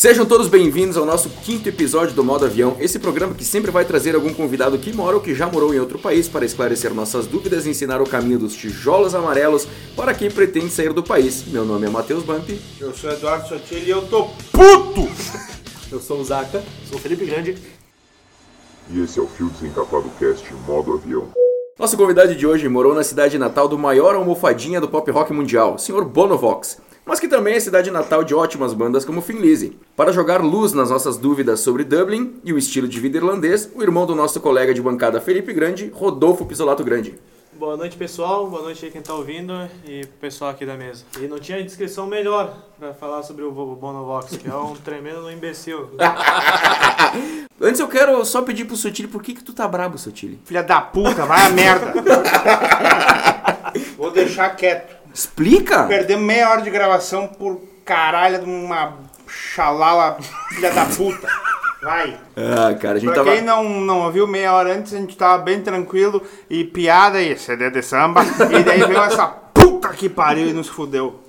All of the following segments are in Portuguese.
Sejam todos bem-vindos ao nosso quinto episódio do Modo Avião, esse programa que sempre vai trazer algum convidado que mora ou que já morou em outro país para esclarecer nossas dúvidas e ensinar o caminho dos tijolos amarelos para quem pretende sair do país. Meu nome é Matheus Bump. Eu sou Eduardo Sotilli e eu tô puto! Eu sou o Zaca. Sou o Felipe Grande. E esse é o Fio Desencapado Cast Modo Avião. Nosso convidado de hoje morou na cidade natal do maior almofadinha do pop rock mundial, Sr. Bonovox, mas que também é cidade natal de ótimas bandas como Finlise. Para jogar luz nas nossas dúvidas sobre Dublin e o estilo de vida irlandês, o irmão do nosso colega de bancada Felipe Grande, Rodolfo Pisolato Grande. Boa noite, pessoal. Boa noite aí quem tá ouvindo e pessoal aqui da mesa. E não tinha descrição melhor para falar sobre o Bonovox, que é um tremendo imbecil. Antes eu quero só pedir pro Sotile, por que que tu tá brabo, Sotile? Filha da puta, vai a merda! Vou deixar quieto. Explica! Perdemos meia hora de gravação por caralho de uma xalala filha da puta. Vai. Ah, cara, a gente Pra tava... quem não, não ouviu meia hora antes, a gente tava bem tranquilo e piada e CD de samba. e daí veio essa puta que pariu e nos fudeu.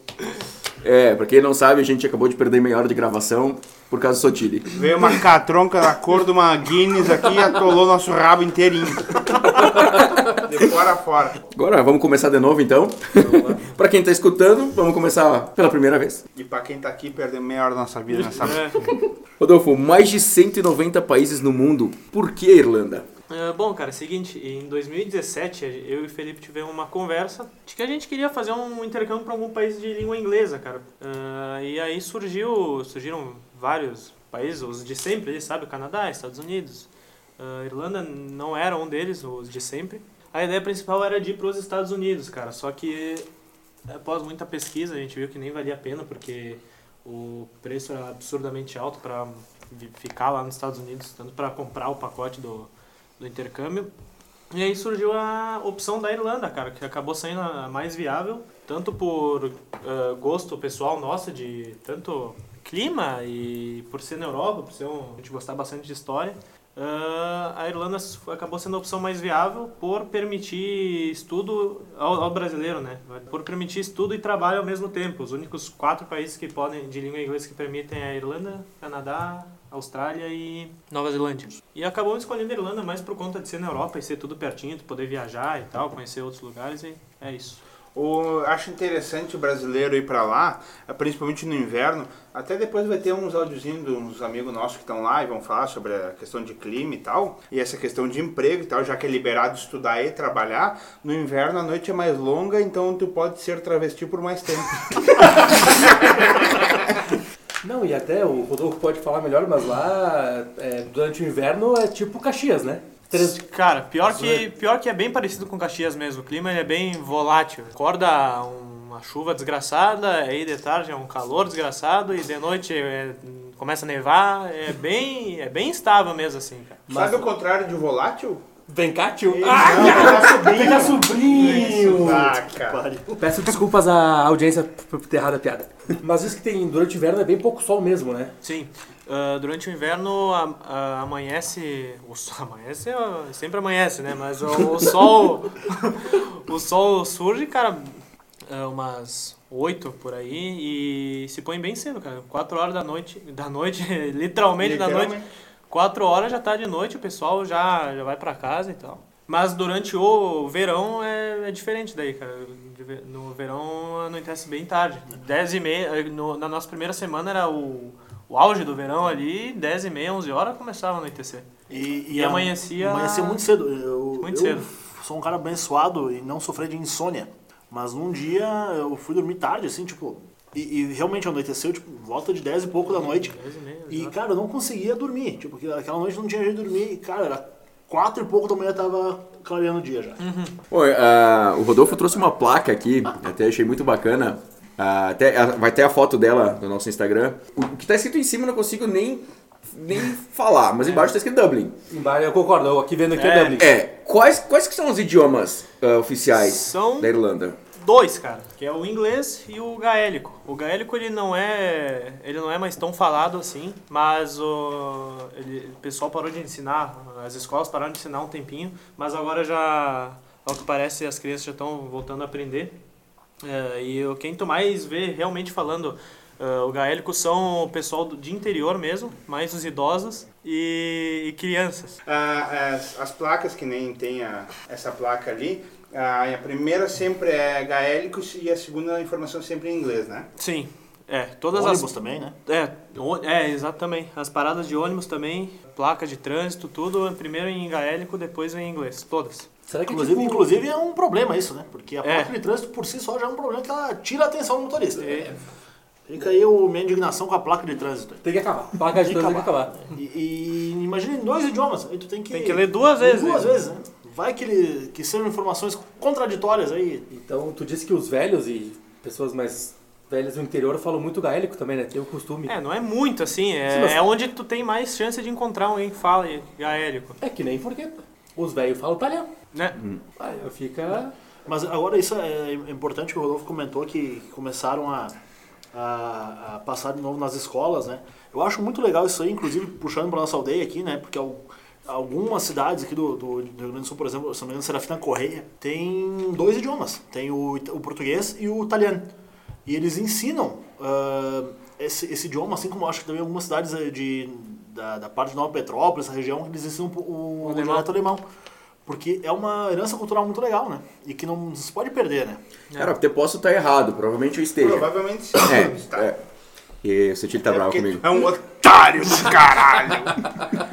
É, pra quem não sabe, a gente acabou de perder meia hora de gravação por causa do Sotile. Veio uma catronca da cor de uma Guinness aqui e atolou nosso rabo inteirinho. De fora a fora. Agora, vamos começar de novo então. pra quem tá escutando, vamos começar pela primeira vez. E pra quem tá aqui, perdeu meia hora da nossa vida nessa É. Rodolfo, mais de 190 países no mundo. Por que Irlanda? É, bom, cara, é o seguinte, em 2017 eu e o Felipe tivemos uma conversa de que a gente queria fazer um intercâmbio para algum país de língua inglesa, cara. Ah, e aí surgiu, surgiram vários países, os de sempre, sabe? Canadá, Estados Unidos. Ah, Irlanda não era um deles, os de sempre. A ideia principal era de ir para os Estados Unidos, cara. Só que após muita pesquisa a gente viu que nem valia a pena porque o preço era absurdamente alto para ficar lá nos Estados Unidos, tanto para comprar o pacote do, do intercâmbio. E aí surgiu a opção da Irlanda, cara, que acabou sendo a mais viável, tanto por eh, gosto pessoal nosso de tanto clima e por ser na Europa, por ser um, a gente gostar bastante de história. Ah, a Irlanda acabou sendo a opção mais viável por permitir estudo ao, ao brasileiro, né? Por permitir estudo e trabalho ao mesmo tempo. Os únicos quatro países que podem de língua inglesa que permitem é a Irlanda, Canadá, Austrália e Nova Zelândia. E acabou escolhendo a Irlanda mais por conta de ser na Europa e ser tudo pertinho, tu poder viajar e tal, conhecer outros lugares e é isso. O, acho interessante o brasileiro ir pra lá, principalmente no inverno. Até depois vai ter uns áudiozinhos de uns amigos nossos que estão lá e vão falar sobre a questão de clima e tal. E essa questão de emprego e tal, já que é liberado estudar e trabalhar. No inverno a noite é mais longa, então tu pode ser travesti por mais tempo. Não, e até o Rodolfo pode falar melhor, mas lá, é, durante o inverno, é tipo Caxias, né? Três- Cara, pior que, pior que é bem parecido com Caxias mesmo. O clima ele é bem volátil. Acorda uma chuva desgraçada, aí de tarde é um calor desgraçado e de noite é- começa a nevar. É bem, é bem instável mesmo assim, cara. Sabe o contrário de volátil? Vem cá, tio. Não, Ah, sobrinho. vem cá, sobrinho! Ah, cara. Peço desculpas à audiência por ter errado a piada. Mas isso que tem durante o inverno é bem pouco sol mesmo, né? Sim. Ah, durante o inverno a- a- amanhece. O sol amanhece, ah, sempre amanhece, né? Mas o, o sol. o sol surge, cara, ah, umas 8 por aí e se põe bem cedo, cara. 4 horas da noite. Da noite, literalmente, da noite. Literalmente. 4 horas já tá de noite, o pessoal já, já vai pra casa e tal. Mas durante o verão é, é diferente daí, cara. No verão anoitece bem tarde. 10 e meia, no- na nossa primeira semana era o, o auge do verão ali, 10 e meia, 11 horas começava a anoitecer. E, E amanhecia- Amanhecia muito cedo. Eu, Muito eu cedo. sou um cara abençoado e não sofri de insônia. Mas num dia eu fui dormir tarde, assim, tipo. E, e realmente anoiteceu, tipo, volta de 10 e pouco da noite. 10 e meia, E, cara, eu não conseguia dormir. Tipo, porque aquela noite não tinha jeito de dormir. E, cara, era 4 e pouco da manhã tava clareando o dia já. Bom, ah, o Rodolfo trouxe uma placa aqui, até achei muito bacana. Ah, até, vai ter a foto dela no nosso Instagram. O que tá escrito em cima eu não consigo nem, nem falar, mas embaixo tá escrito Dublin. Embaixo, eu concordo, eu aqui vendo aqui é, É. Dublin. É, quais, quais que são os idiomas ah, oficiais São- da Irlanda? Dois, cara, que é o inglês e o gaélico. O gaélico ele não é, ele não é mais tão falado assim, mas o, ele- o pessoal parou de ensinar, as escolas pararam de ensinar um tempinho, mas agora já, ao que parece, as crianças já estão voltando a aprender. É, e o- quem tu mais vê realmente falando Ah, o gaélico são o pessoal do- de interior mesmo, mais os idosos e, e crianças. Ah, as, as placas, que nem tem a- essa placa ali, ah, a primeira sempre é gaélicos e a segunda a informação sempre em inglês, né? Sim, é, todas Ônibus as... também, né? É, o- é, exatamente. As paradas de ônibus também, placa de trânsito, tudo primeiro em gaélico, depois em inglês, todas. Será que Inclusive, tipo, inclusive é um problema isso, né? Porque a É. placa de trânsito por si só já é um problema que ela tira a atenção do motorista. É. Fica aí o minha indignação com a placa de trânsito. tem que acabar. Placa de trânsito tem que acabar. E, e imagina em dois idiomas, aí tu tem que... Tem que ler duas vezes, Duas vezes, né? Vai que, ele, que sejam informações contraditórias aí. Então, tu disse que os velhos e pessoas mais velhas do interior falam muito gaélico também, né? Tem o costume. É, não é muito assim, é, Sim, mas- é onde tu tem mais chance de encontrar alguém que fala gaélico, É que nem forqueta. Os velhos falam italiano. né? Aí fica. Mas agora isso é importante que o Rodolfo comentou que começaram a, a, a passar de novo nas escolas, né? Eu acho muito legal isso aí, inclusive puxando para nossa aldeia aqui, né? Porque al- algumas cidades aqui do, do, do Rio Grande do Sul, por exemplo, me engano, Serafina Correia, tem dois idiomas. Tem o, o português e o italiano. E eles ensinam ah, esse, esse idioma, assim como eu acho que também algumas cidades eh, de, da, da parte de Nova Petrópolis, essa região, eles ensinam o, o, alemão. dialeto alemão. Porque é uma herança cultural muito legal, né? E que não se pode perder, né? Cara, até posso estar errado, provavelmente eu esteja. Provavelmente sim. É, está. é. E o seu tio tá É bravo comigo. É um otário do caralho.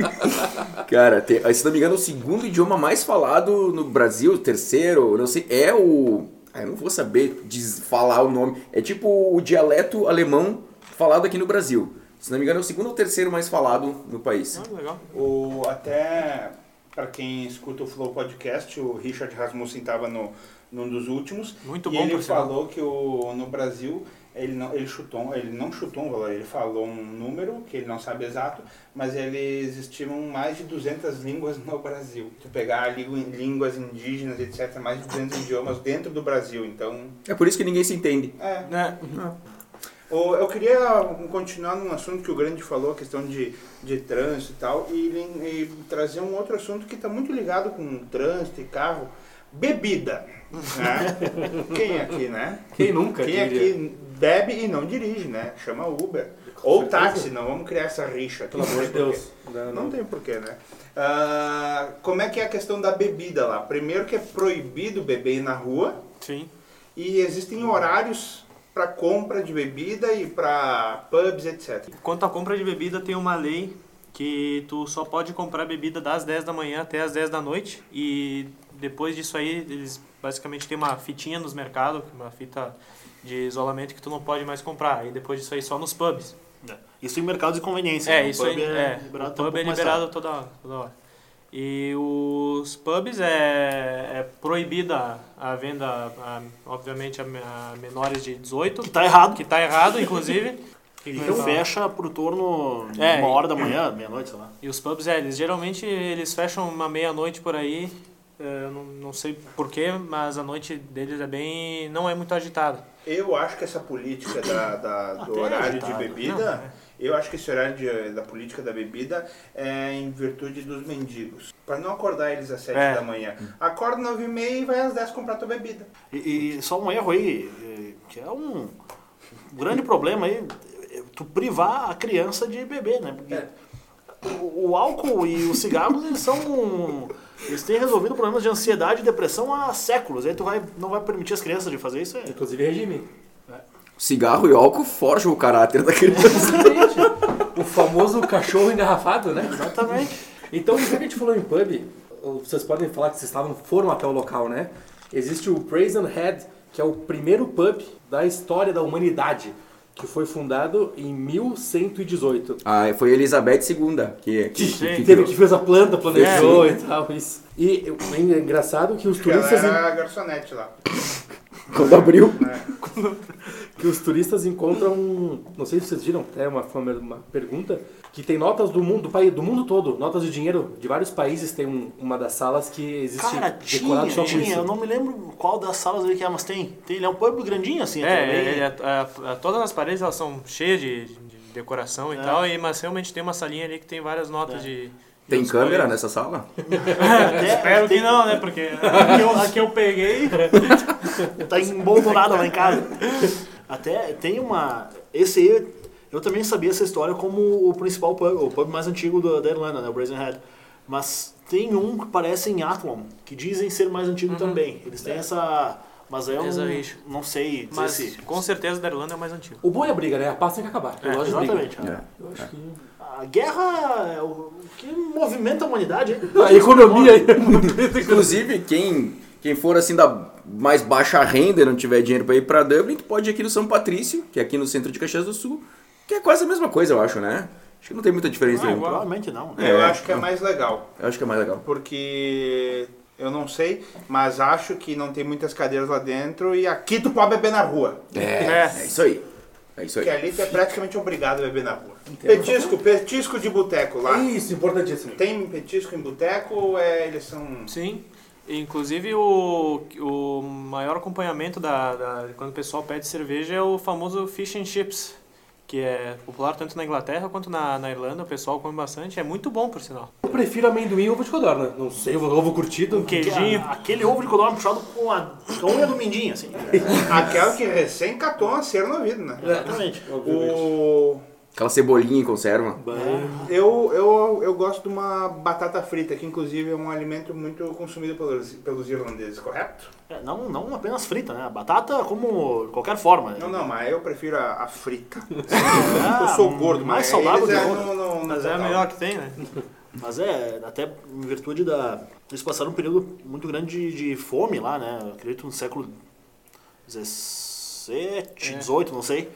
Cara, tem, se não me engano, o segundo idioma mais falado no Brasil, o terceiro, eu não sei, é o. Ah, eu não vou saber falar o nome. É tipo o dialeto alemão falado aqui no Brasil. Se não me engano, é o segundo ou terceiro mais falado no país. Ah, legal. O, até para quem escuta o Flow Podcast, o Richard Rasmussen estava no, num dos últimos. Muito e bom, ele por sinal. falou que o, no Brasil ele não, ele chutou, ele não chutou um valor, ele falou um número que ele não sabe exato, mas eles estimam mais de 200 línguas no Brasil. Se tu pegar língua- línguas indígenas, etc, mais de 200 idiomas dentro do Brasil. Então, É por isso que ninguém se entende. é, Né? o- Eu queria continuar num assunto que o Grande falou, a questão de, de trânsito e tal, e, e trazer um outro assunto que está muito ligado com trânsito e carro. Bebida. Né? Quem aqui, né? Quem nunca Quem diria? aqui bebe e não dirige, né? Chama Uber. Ou táxi, não vamos criar essa rixa aqui. Pelo amor de Deus. Não, Não não. tem porquê, né? Ah, como é que é a questão da bebida lá? Primeiro que é proibido beber na rua, Sim. e existem horários para compra de bebida e para pubs, etc. Quanto à compra de bebida, tem uma lei que tu só pode comprar bebida das 10 da manhã até as 10 da noite e depois disso aí eles basicamente tem uma fitinha nos mercados, uma fita de isolamento que tu não pode mais comprar. E depois disso aí só nos pubs. Isso em mercados de conveniência. É, né? Isso pub aí é, liberado o um pub é liberado toda toda hora. E os pubs é, é proibida a venda, a- obviamente, a, a menores de 18, Que tá errado. que tá errado, inclusive. Então fecha pro torno de É, uma hora da manhã, meia-noite, sei lá. E os pubs, é, eles geralmente eles fecham uma meia-noite por aí. é, eu não, não sei porquê, mas a noite deles é bem. não é muito agitada. Eu acho que essa política da, da- do Até horário de bebida, eu acho que esse horário de- da política da bebida é em virtude dos mendigos. Para não acordar eles às 7 É. da manhã. Acorda 9 e meia e vai às 10 comprar tua bebida. E, e só um erro aí, eh, que é um grande problema aí, é tu privar a criança de beber, né? Porque É. o, o álcool e os cigarros, eles são... Eles têm resolvido problemas de ansiedade e depressão há séculos. Aí tu vai, não vai permitir as crianças de fazer isso? É... Inclusive regime. Cigarro e álcool forjam o caráter da criança. Exatamente. o famoso cachorro engarrafado, né? Exatamente. Então, já que a gente falou em pub, vocês podem falar que vocês estavam, foram até o local, né? Existe o Brazen Head, que é o primeiro pub da história da humanidade, que foi fundado em 1118. Ah, foi Elizabeth II que, que, Sim. que, Teve que que fez a planta, planejou É. e tal, isso. E é engraçado que os Porque ela turistas, era a garçonete lá. Quando abriu. Né? que os turistas encontram, não sei se vocês viram, é uma, uma, uma pergunta, que tem notas do mundo, do, país, do mundo todo, notas de dinheiro de vários países, tem um- uma das salas que existe Cara, decorado tinha, só com tinha. isso. Eu não me lembro qual das salas ali que é, mas tem. tem ele é um pub grandinho assim. É, bem- é, é, é, todas as paredes elas são cheias de, de decoração e É. tal, e, mas realmente tem uma salinha ali que tem várias notas É. de. Tem câmera nessa sala? até- Espero tem- que não, né? Porque a que eu, a que eu peguei. Tá emboldurada lá em casa. Até tem uma. esse aí, eu também sabia essa história como o principal pub, o pub mais antigo do- da Irlanda, né, o Brazen Head. Mas tem um que parece em Athlone, que dizem ser mais antigo também. Eles têm essa... Mas é um... rixa. Não sei dizer Mas se... com certeza da Irlanda é o mais antigo. O bom é a briga, né? A paz tem que acabar. É. Exatamente. É. Eu acho que... A guerra é o que movimenta a humanidade. hein? A economia aí. Inclusive, quem, quem for assim da mais baixa renda e não tiver dinheiro pra ir pra Dublin, tu pode ir aqui no São Patrício, que é aqui no centro de Caxias do Sul, que é quase a mesma coisa, eu acho, né? Acho que não tem muita diferença. Ah, nenhuma. provavelmente não. É, eu acho que é mais legal. Eu acho que é mais legal. Porque eu não sei, mas acho que não tem muitas cadeiras lá dentro e aqui tu pode beber na rua. É, É. é isso aí. É isso Porque aí. ali tu é praticamente obrigado a beber na rua. Petisco, petisco de boteco lá. Isso, importantíssimo. Tem petisco em boteco ou é, eles são. Sim. Inclusive o, o maior acompanhamento da, da- quando o pessoal pede cerveja é o famoso fish and chips, que é popular tanto na Inglaterra quanto na, na Irlanda, o pessoal come bastante, é muito bom por sinal. Eu prefiro amendoim e ovo de codorna. Não sei, ovo, curtido. Um queijinho. Aquele- Aquele ovo de codorna puxado com a, com a unha do mindinho, assim. Aquela que recém catou uma cera no ouvido, né? Exatamente. O... Aquela cebolinha em conserva. Eu, eu, eu gosto de uma batata frita, que inclusive é um alimento muito consumido pelos, pelos irlandeses, correto? É, não, não apenas frita, né? A batata como qualquer forma. né? Não, não, mas eu prefiro a, a frita. Ah, eu sou gordo, mais mas saudável eles que é no, no Mas é a total. melhor que tem, né? Mas é, até em virtude da. Eles passaram um período muito grande de, de fome lá, né? Eu acredito no século XVII, XVIII, não sei.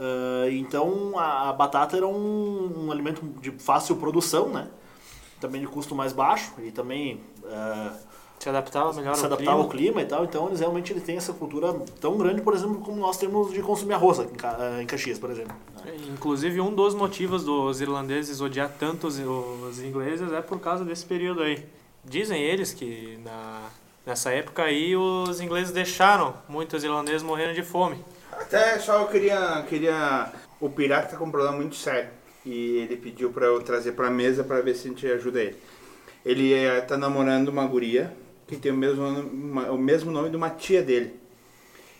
Ah, então a, a batata era um, um alimento de fácil produção, né? Também de custo mais baixo e também ah, Se adaptava melhor se ao adaptava clima. ao clima e tal. Então eles realmente eles têm essa cultura tão grande, por exemplo, como nós temos de consumir arroz aqui em, ah, Caxias, por exemplo. Inclusive, um dos motivos dos irlandeses odiar tanto os, os ingleses é por causa desse período aí. Dizem eles que na, nessa época aí os ingleses deixaram muitos irlandeses morrendo de fome. Até só eu queria, queria. O pirata tá com um problema muito sério. E ele pediu pra eu trazer pra mesa pra ver se a gente ajuda ele. Ele eh, tá namorando uma guria que tem o mesmo, uma- o mesmo nome de uma tia dele.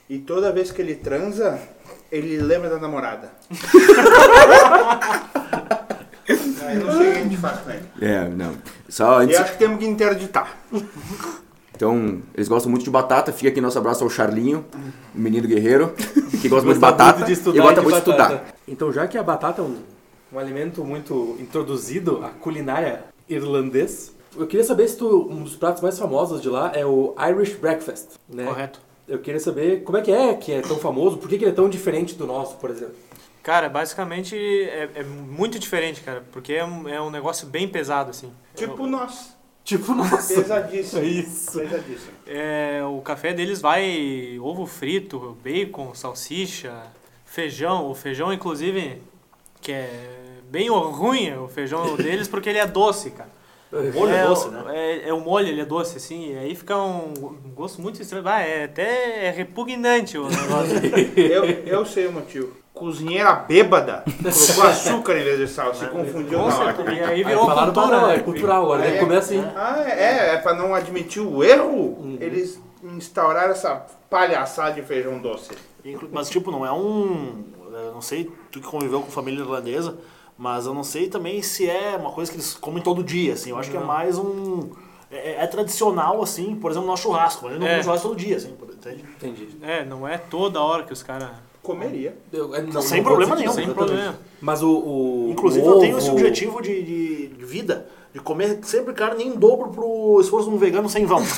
E toda vez que ele transa, ele lembra da namorada. Aí não sei o que a gente faz com ele. É, não. Só antes. Eu acho que temos que interditar. Então, eles gostam muito de batata. Fica aqui nosso abraço ao Charlinho, o menino guerreiro, que gosta muito de batata muito de estudar e gosta de muito de batata. estudar. Então, já que a batata é um, um alimento muito introduzido à culinária irlandês, eu queria saber se tu, um dos pratos mais famosos de lá é o Irish Breakfast, né? Correto. Eu queria saber como é que é que é tão famoso, por que, que ele é tão diferente do nosso, por exemplo. Cara, basicamente é, é muito diferente, cara, porque é um, é um negócio bem pesado, assim. Tipo nós. Tipo, nossa. Pesadíssimo. É isso. Pesadíssimo. É, o café deles vai ovo frito, bacon, salsicha, feijão. O feijão, inclusive, que é bem ruim o feijão deles, porque ele é doce, cara. O molho é doce, né? É, é o molho, ele é doce, assim, e aí fica um, gosto muito estranho. Ah, é até é repugnante o negócio. Eu, eu sei o motivo. Cozinheira bêbada colocou açúcar em vez de sal, se confundiu Com na hora. E aí Aí virou falaram, cultura, "Bah, não, né? é cultural agora, É. Começa assim. Ah, é, é pra não admitir o erro, eles instauraram essa palhaçada de feijão doce. Mas, tipo, não é um. eu Não sei, tu que conviveu com família irlandesa, mas eu não sei também se é uma coisa que eles comem todo dia, assim. Eu acho que é mais um. É, é tradicional, assim, por exemplo, no nosso churrasco. Mas eles não É. comem churrasco todo dia, assim, entende? Entendi. É, não é toda hora que os caras. Comeria. Eu- é, não- Sem não problema nenhum, Sem problema. Mas o. o Inclusive, o eu tenho esse objetivo de, de, de vida, de comer sempre carne em dobro pro esforço de um vegano sem vão.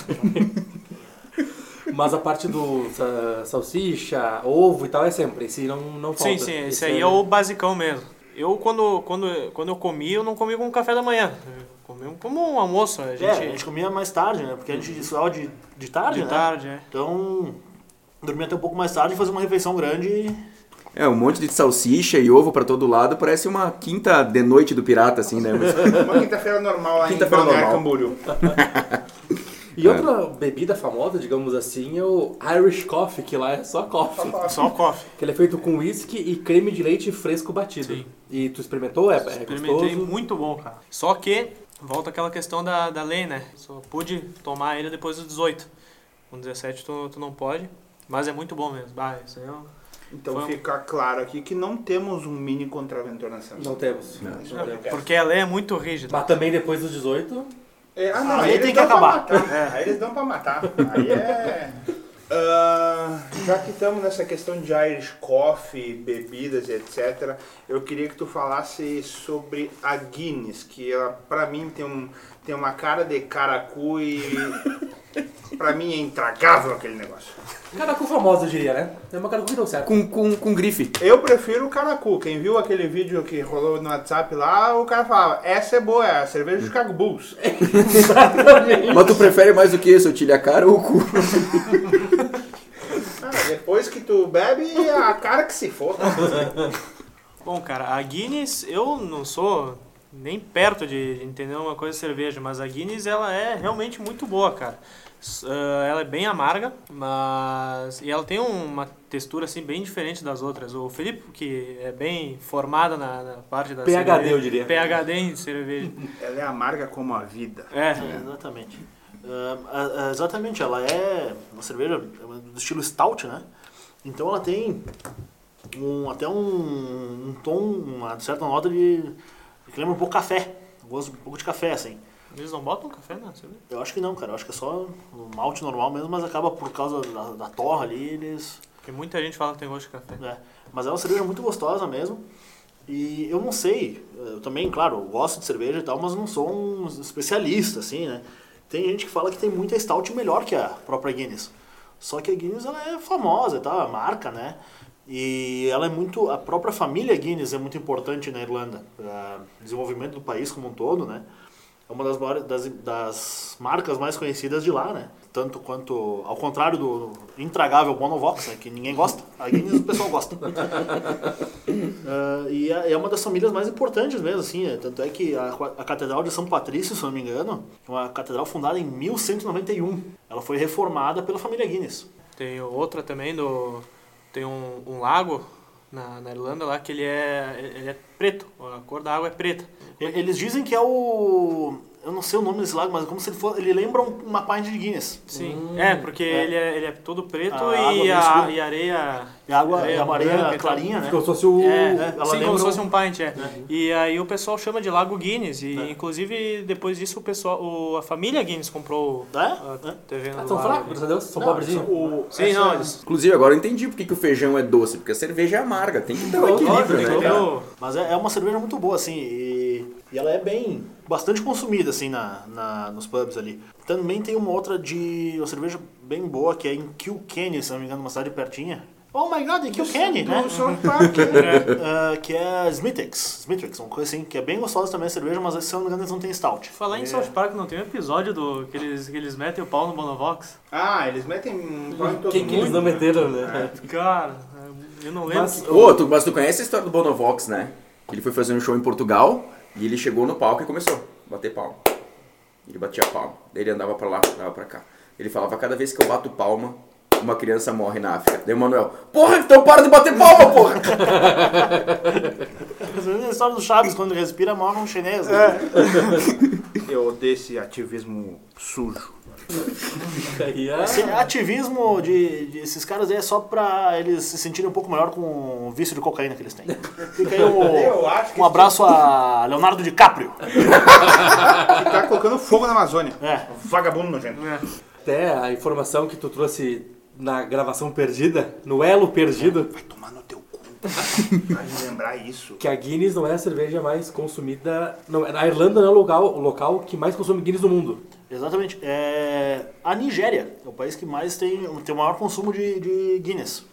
Mas a parte do sa- salsicha, ovo e tal é sempre. Esse não, não falta. Sim, sim, esse aí é o basicão mesmo. Eu, quando, quando, quando eu comi, eu não comi com café da manhã. Eu comi como um almoço. A gente, É, a gente comia mais tarde, né? Porque a gente estudava de, de tarde, de né? tarde, é. Então, dormia até um pouco mais tarde e fazia uma refeição grande e É, um monte de salsicha e ovo pra todo lado, parece uma quinta de noite do pirata, assim, né? Uma quinta-feira normal lá Quinta-feira em Balneário normal. Camboriú. E outra bebida famosa, digamos assim, é o Irish Coffee, que lá é só coffee. Só coffee. Que ele é feito com whisky e creme de leite fresco batido. Sim. E tu experimentou? É, é Experimentei gostoso? muito bom, cara. Só que, volta aquela questão da, da lei, né? Só pude tomar ele depois dos 18. Com 17 tu, tu não pode. Mas é muito bom mesmo. Bah, isso aí é um- Então Vamos. fica claro aqui que não temos um mini contraventor nacional. Não temos. Não. Não temos. Porque a lei é muito rígida. Mas também depois dos 18, É, ah, não, Aí aí, tem que acabar. É, aí eles dão pra matar. Aí é. Ah, já que estamos nessa questão de Irish Coffee, bebidas e etc., eu queria que tu falasse sobre a Guinness, que ela, pra mim tem, um, tem uma cara de caracu e pra mim é intragável aquele negócio. caracu famosa, eu diria, né? É uma caracu que deu certo. Com, com, com grife. Eu prefiro o caracu. Quem viu aquele vídeo que rolou no WhatsApp lá, o cara falava, essa é boa, é a cerveja do Chicago Bulls. Mas tu prefere mais do que isso, eu a cara ou o cu? Ah, depois que tu bebe, a cara que se for. Bom, cara, a Guinness, eu não sou nem perto de de entender uma coisa de cerveja, mas a Guinness ela é realmente muito boa, cara. Ah, ela é bem amarga, mas e ela tem uma textura assim bem diferente das outras. O Felipe, que é bem formado na, na parte da PhD, cerveja, eu diria. PhD em cerveja. Ela é amarga como a vida. É, É, exatamente. Ah, exatamente, ela é uma cerveja do estilo stout, né? Então ela tem um, até um, um tom, uma certa nota de. Que lembra um pouco café. Um gosto um pouco de café, assim. eles não botam café na cerveja? Eu acho que não, cara. Eu acho que é só um malte normal mesmo, mas acaba por causa da, da torra ali, eles. Porque muita gente fala que tem gosto de café. É, mas é uma cerveja muito gostosa mesmo. E eu não sei, eu também, claro, eu gosto de cerveja e tal, mas não sou um especialista, assim, né? Tem gente que fala que tem muita stout melhor que a própria Guinness. Só que a Guinness ela é famosa, tá? A marca, né? E ela é muito. A própria família Guinness é muito importante na Irlanda, para desenvolvimento do país como um todo, né? É uma das, maiores, das, das marcas mais conhecidas de lá, né? Tanto quanto. Ao contrário do intragável Bonovox, né? que ninguém gosta. A Guinness o pessoal gosta. Ah, e é é uma das famílias mais importantes mesmo, assim. né? Tanto é que a, a Catedral de São Patrício, se não me engano, é uma catedral fundada em 1191. Ela foi reformada pela família Guinness. Tem outra também do. Tem um, um lago na, na Irlanda lá que ele é, ele é preto. A cor da água é preta. Eles dizem que é o. Eu não sei o nome desse lago, mas é como se ele fosse. Ele lembra um- uma pint de Guinness. Sim. é, porque é. Ele, é, ele é todo preto A e, a, e areia. E a água é uma areia branca clarinha, né? Como se fosse o. É, ela sim, como se fosse um- pint, é. E aí o pessoal chama de Lago Guinness. E inclusive depois disso o pessoal, o, a família Guinness comprou É? a É. terreno Ah, São fracos, graças a Deus, são pobrezinhos. o- Sim, não, eles. Inclusive, agora eu entendi por que, o feijão é doce, porque a cerveja é amarga, tem que ter um equilíbrio, né? Mas é, é uma cerveja muito boa, assim, e, e ela é bem. bastante consumida, assim, na, na, nos pubs ali. Também tem uma outra de. uma cerveja bem boa, que é em Kilkenny, se não me engano, uma cidade pertinha. Oh my god, em Kilkenny, né? South Park. Ah, que é Smithix, Smithix, uma coisa assim, que é bem gostosa também a cerveja, mas se não me engano eles não tem stout. falar em South Park, não tem um episódio do que eles, que eles metem o pau no Bonovox? Ah, eles metem um pau em todo Quem que eles mundo. não meteram, né? Cara, eu não lembro. Mas- que- Ô, tu, mas tu conhece a história do Bonovox, né? Ele foi fazer um show em Portugal e ele chegou no palco e começou a bater palma. Ele batia palma. Daí ele andava pra lá, andava pra cá. Ele falava, cada vez que eu bato palma, uma criança morre na África. Daí o Manuel, porra, então para de bater palma, porra! A história do Chaves, quando ele respira, morre um chinês. É. Eu odeio esse ativismo sujo. É- Esse ativismo de, de esses caras aí é só pra eles se sentirem um pouco melhor com o vício de cocaína que eles têm. Fica aí o, um abraço a Leonardo DiCaprio. Que tá colocando fogo na Amazônia. É. Vagabundo nojento. Até a informação que tu trouxe na gravação perdida, no elo perdido, Vai tomar no teu me lembrar isso. que a Guinness não é a cerveja mais consumida. Não, a Irlanda não é o local, o local que mais consome Guinness no mundo. Exatamente. É, a Nigéria é o país que mais tem, tem o maior consumo de, de Guinness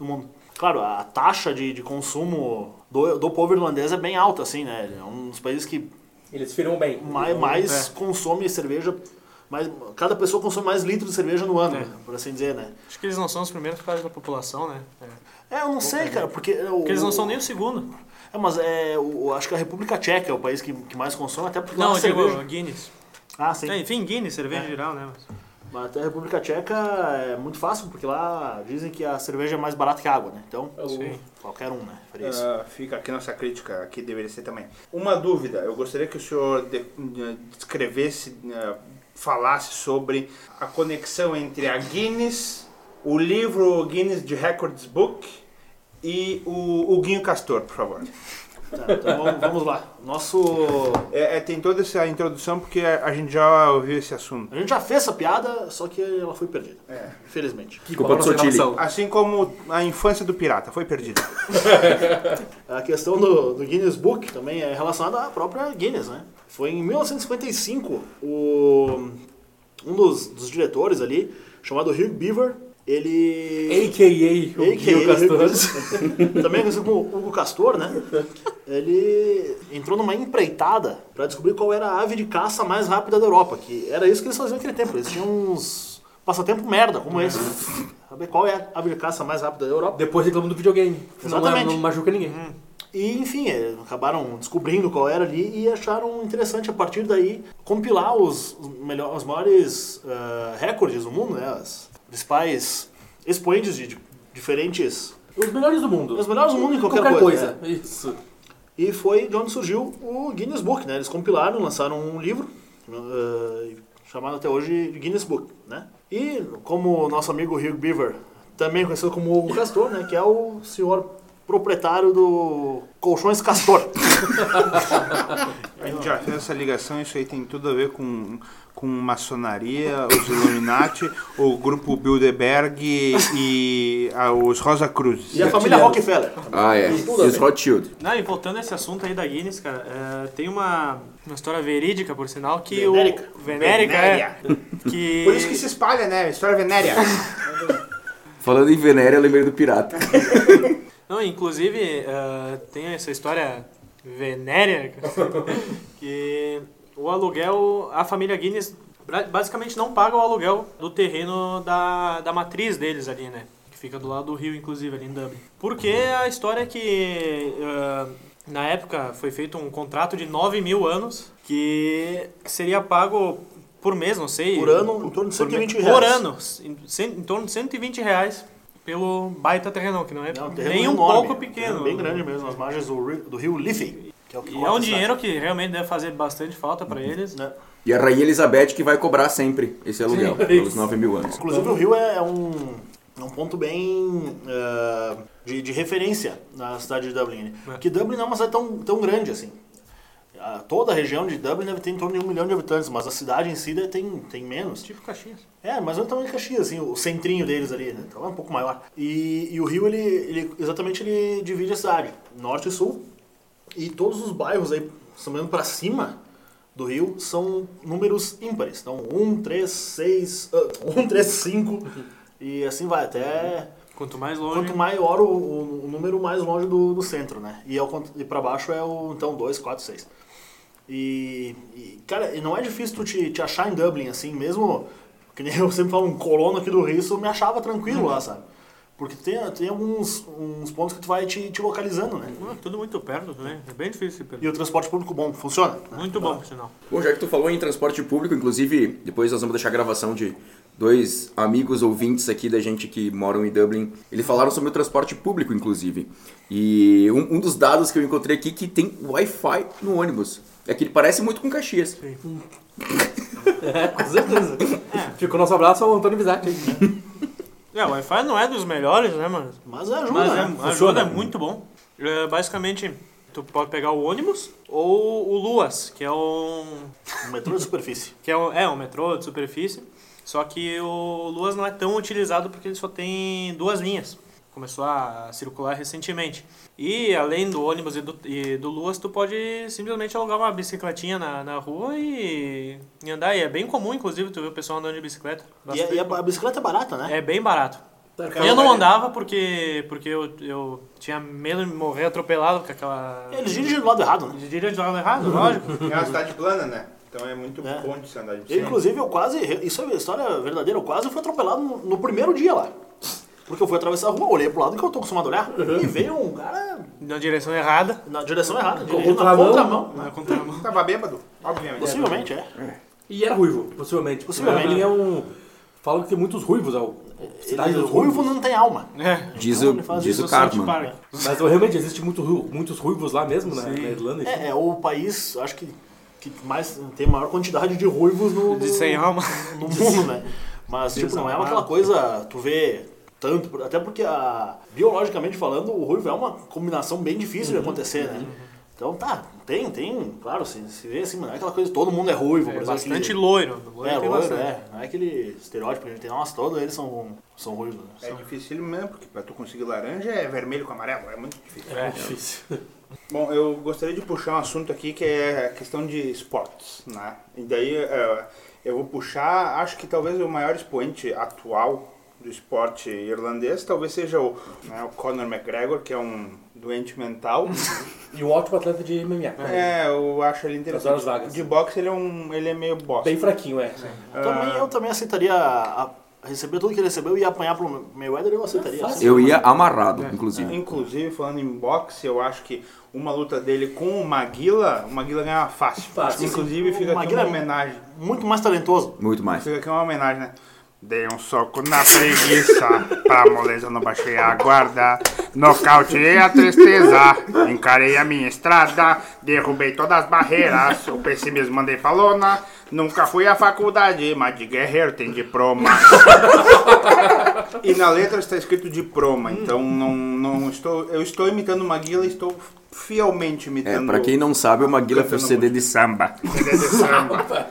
no mundo. Claro, a taxa de, de consumo do, do povo irlandês é bem alta, assim, né? É um dos países que Eles firmam bem. mais, mais consome cerveja. Mais, cada pessoa consome mais litros de cerveja no ano, É. por assim dizer, né? Acho que eles não são os primeiros por causa da população, né? É. É, eu não sei, cara, porque... o- Porque eles não são nem o segundo. É, mas é, o, acho que a República Tcheca é o país que, que mais consome, até porque lá Não, eu digo cerveja... Guinness. Ah, sim. É, enfim, Guinness, cerveja em geral, né? Mas... Mas até a República Tcheca é muito fácil, porque lá dizem que a cerveja é mais barata que a água, né? Então, Sim. qualquer um, né? Faria isso. Ah, fica aqui nossa crítica, aqui deveria ser também. Uma dúvida, eu gostaria que o senhor de- de- descrevesse, eh, falasse sobre a conexão entre a Guinness, o livro Guinness de Records Book e o, o Guinho Castor, por favor. Tá, então vamos, lá. Nosso. É, é, tem toda essa introdução porque a, a gente já ouviu esse assunto. A gente já fez essa piada, só que ela foi perdida. É. Infelizmente. Que Culpa do. Assim como a infância do pirata foi perdida. A questão do, do Guinness Book também é relacionada à própria Guinness, né? Foi em 1955, o, um dos, dos diretores ali, chamado Hugh Beaver, ele... A.K.A. o Guinho Castor. também conhecido como Hugo Castor, né? Ele entrou numa empreitada para descobrir qual era a ave de caça mais rápida da Europa, que era isso que eles faziam naquele tempo. Eles tinham uns passatempo merda como esse. Saber qual é a ave de caça mais rápida da Europa. Depois reclamando do videogame. Não, Exatamente. não machuca ninguém. E, enfim, acabaram descobrindo qual era ali e acharam interessante, a partir daí, compilar os, os, melhor, os maiores eh, recordes do mundo, né? As principais expoentes de, de diferentes... Os melhores do mundo. Os melhores do mundo em qualquer, Qualquer coisa. coisa. Isso. E foi de onde surgiu o Guinness Book, né? Eles compilaram, lançaram um livro, eh, chamado até hoje Guinness Book, né? E como o nosso amigo Hugh Beaver, também conhecido como Hugo Castor, né? Que é o senhor proprietário do Colchões Castor. A gente já fez essa ligação, isso aí tem tudo a ver com, com maçonaria, os Illuminati, o grupo Bilderberg e ah, os Rosa Cruzes. E a família Rockefeller. Ah, é. A E os. Rothschild. Não, e voltando a esse assunto aí da Guinness, cara, é, tem uma, uma história verídica, por sinal, que Venérica. o... Venérica. Venéria. é. Que... Por isso que se espalha, né? História venérea. Falando em Venéria, eu lembrei do pirata. Não, inclusive, eh, tem essa história venérea que o aluguel, a família Guinness basicamente não paga o aluguel do terreno da, da matriz deles ali, né? Que fica do lado do rio, inclusive, ali em Dublin. Porque a história é que eh, na época foi feito um contrato de 9 mil anos que seria pago por mês, não sei. Por ano, em torno de Por 120 me- reais. Por ano, em, em torno de 120 reais pelo baita terreno, que não é Não, nem um enorme, pouco pequeno. Bem grande mesmo, nas margens do rio, do rio Liffey. Que é, o que E é um dinheiro que realmente deve fazer bastante falta para eles. Né? E a Rainha Elizabeth que vai cobrar sempre esse aluguel, Sim. pelos 9 mil anos. Inclusive o Rio é um, é um ponto bem eh, de, de referência na cidade de Dublin. né? É. Porque Dublin não é uma cidade tão, tão grande assim. Toda a região de Dublin deve ter em torno de um milhão de habitantes, mas a cidade em si deve- tem, tem menos. Tipo Caxias. É, mas é o tamanho de Caxias, assim, o centrinho deles ali, né? Então é um pouco maior. E, e o Rio, ele, ele exatamente ele divide a cidade, norte e sul. E todos os bairros aí, somando para cima do Rio, são números ímpares. Então, 1, 3, 6, 1, 3, 5, e assim vai, até Quanto mais longe. quanto maior o, o- o número, mais longe do, do centro, né? E, ao, e para baixo é o, então, 2, 4, 6. E, e, cara, não é difícil tu te, te achar em Dublin, assim, mesmo que nem eu sempre falo, um colono aqui do Rio, eu me achava tranquilo lá, sabe? Porque tem, tem alguns uns pontos que tu vai te, te localizando, né? Ah, tudo muito perto, né? É bem difícil se E perder. o transporte público bom, funciona. né? Muito bom, por sinal. Bom, já que tu falou em transporte público, inclusive, depois nós vamos deixar a gravação de dois amigos ouvintes aqui da gente que moram em Dublin. Eles falaram sobre o transporte público, inclusive. E um, um dos dados que eu encontrei aqui que tem Wi-Fi no ônibus. É que ele parece muito com Caxias. É, com certeza. Ficou nosso abraço ao Antônio Bisatti. É, o Wi-Fi não é dos melhores, né, mano? Mas ajuda, Mas é, né? ajuda, é muito bom. É, basicamente, tu pode pegar o ônibus ou o Luas, que é um. Um metrô de superfície. Que é um, é um metrô de superfície. Só que o Luas não é tão utilizado porque ele só tem duas linhas. Começou a circular recentemente. E além do ônibus e do, e do Luas, tu pode simplesmente alugar uma bicicletinha na, na rua e, e andar. E é bem comum, inclusive, tu ver o pessoal andando de bicicleta. E, a- Bastante. e a, a bicicleta é barata, né? É bem barato. Cara, Eu não andava porque, porque eu, eu tinha medo de morrer atropelado com aquela. Eles dirigem do lado errado, né? De dirigir do lado errado, lógico. É uma cidade plana, né? Então é muito É. bom de se andar de bicicleta. inclusive, eu quase. Isso é história verdadeira. Eu quase fui atropelado no, no primeiro dia lá. Porque eu fui atravessar a rua, olhei pro lado que eu tô acostumado a olhar. E veio um cara Na direção errada. na direção errada, dirigindo na contramão. contramão. Na contramão. Tava bêbado, obviamente. Possivelmente, é. E era ruivo, possivelmente. Possivelmente. Dublin é um... Falam que tem muitos ruivos. É o... Cidade Ele, dos ruivo não tem alma. É. Diz Então o, ele diz o Cartman. Mas realmente existe muito, muitos ruivos lá mesmo, na, na Irlanda. É, é o país, acho que, que mais tem maior quantidade de ruivos no, De no- sem alma. no mundo, né? Mas, tipo, não é aquela coisa, tu vê tanto, por- até porque a, biologicamente falando, o ruivo é uma combinação bem difícil de acontecer, né? Então tá, tem, tem, claro, se, se vê assim, mas não é aquela coisa, todo mundo é ruivo, por É exemplo. bastante aquele- loiro. loiro É, loiro, bastante. é. Não é aquele estereótipo que a gente tem, nossa, todos eles são, são ruivos. né? É São- difícil mesmo, porque pra tu conseguir laranja é vermelho com amarelo, é muito difícil. É difícil. Bom, eu gostaria de puxar um assunto aqui que é a questão de esportes, né? E daí eh, eu vou puxar, acho que talvez o maior expoente atual do esporte irlandês talvez seja o, né, o Conor McGregor, que é um doente mental. E o ótimo atleta de MMA. É, eu acho ele interessante. horas vagas. De boxe ele é um, ele é meio bosta. Bem fraquinho, é. Também, eu também aceitaria a- a receber tudo que ele recebeu e ia apanhar pro Mayweather, eu aceitaria. assim. Eu ia amarrado, inclusive. Inclusive, falando em boxe, eu acho que uma luta dele com o Maguila, o Maguila ganha fácil. Fácil. Inclusive, O fica aqui Maguila uma é homenagem. Muito mais talentoso. Muito mais. Fica aqui uma homenagem, né? Dei um soco na preguiça, pra moleza não baixei a guarda, nocauteei a tristeza, encarei a minha estrada, derrubei todas as barreiras, o pessimismo mandei pra lona, nunca fui à faculdade, mas de guerreiro tem diploma. e na letra está escrito diploma, então não, não estou, eu estou imitando o Maguila e estou fielmente É, imitando pra quem não sabe, o Maguila fez Cantando CD de samba. CD de samba.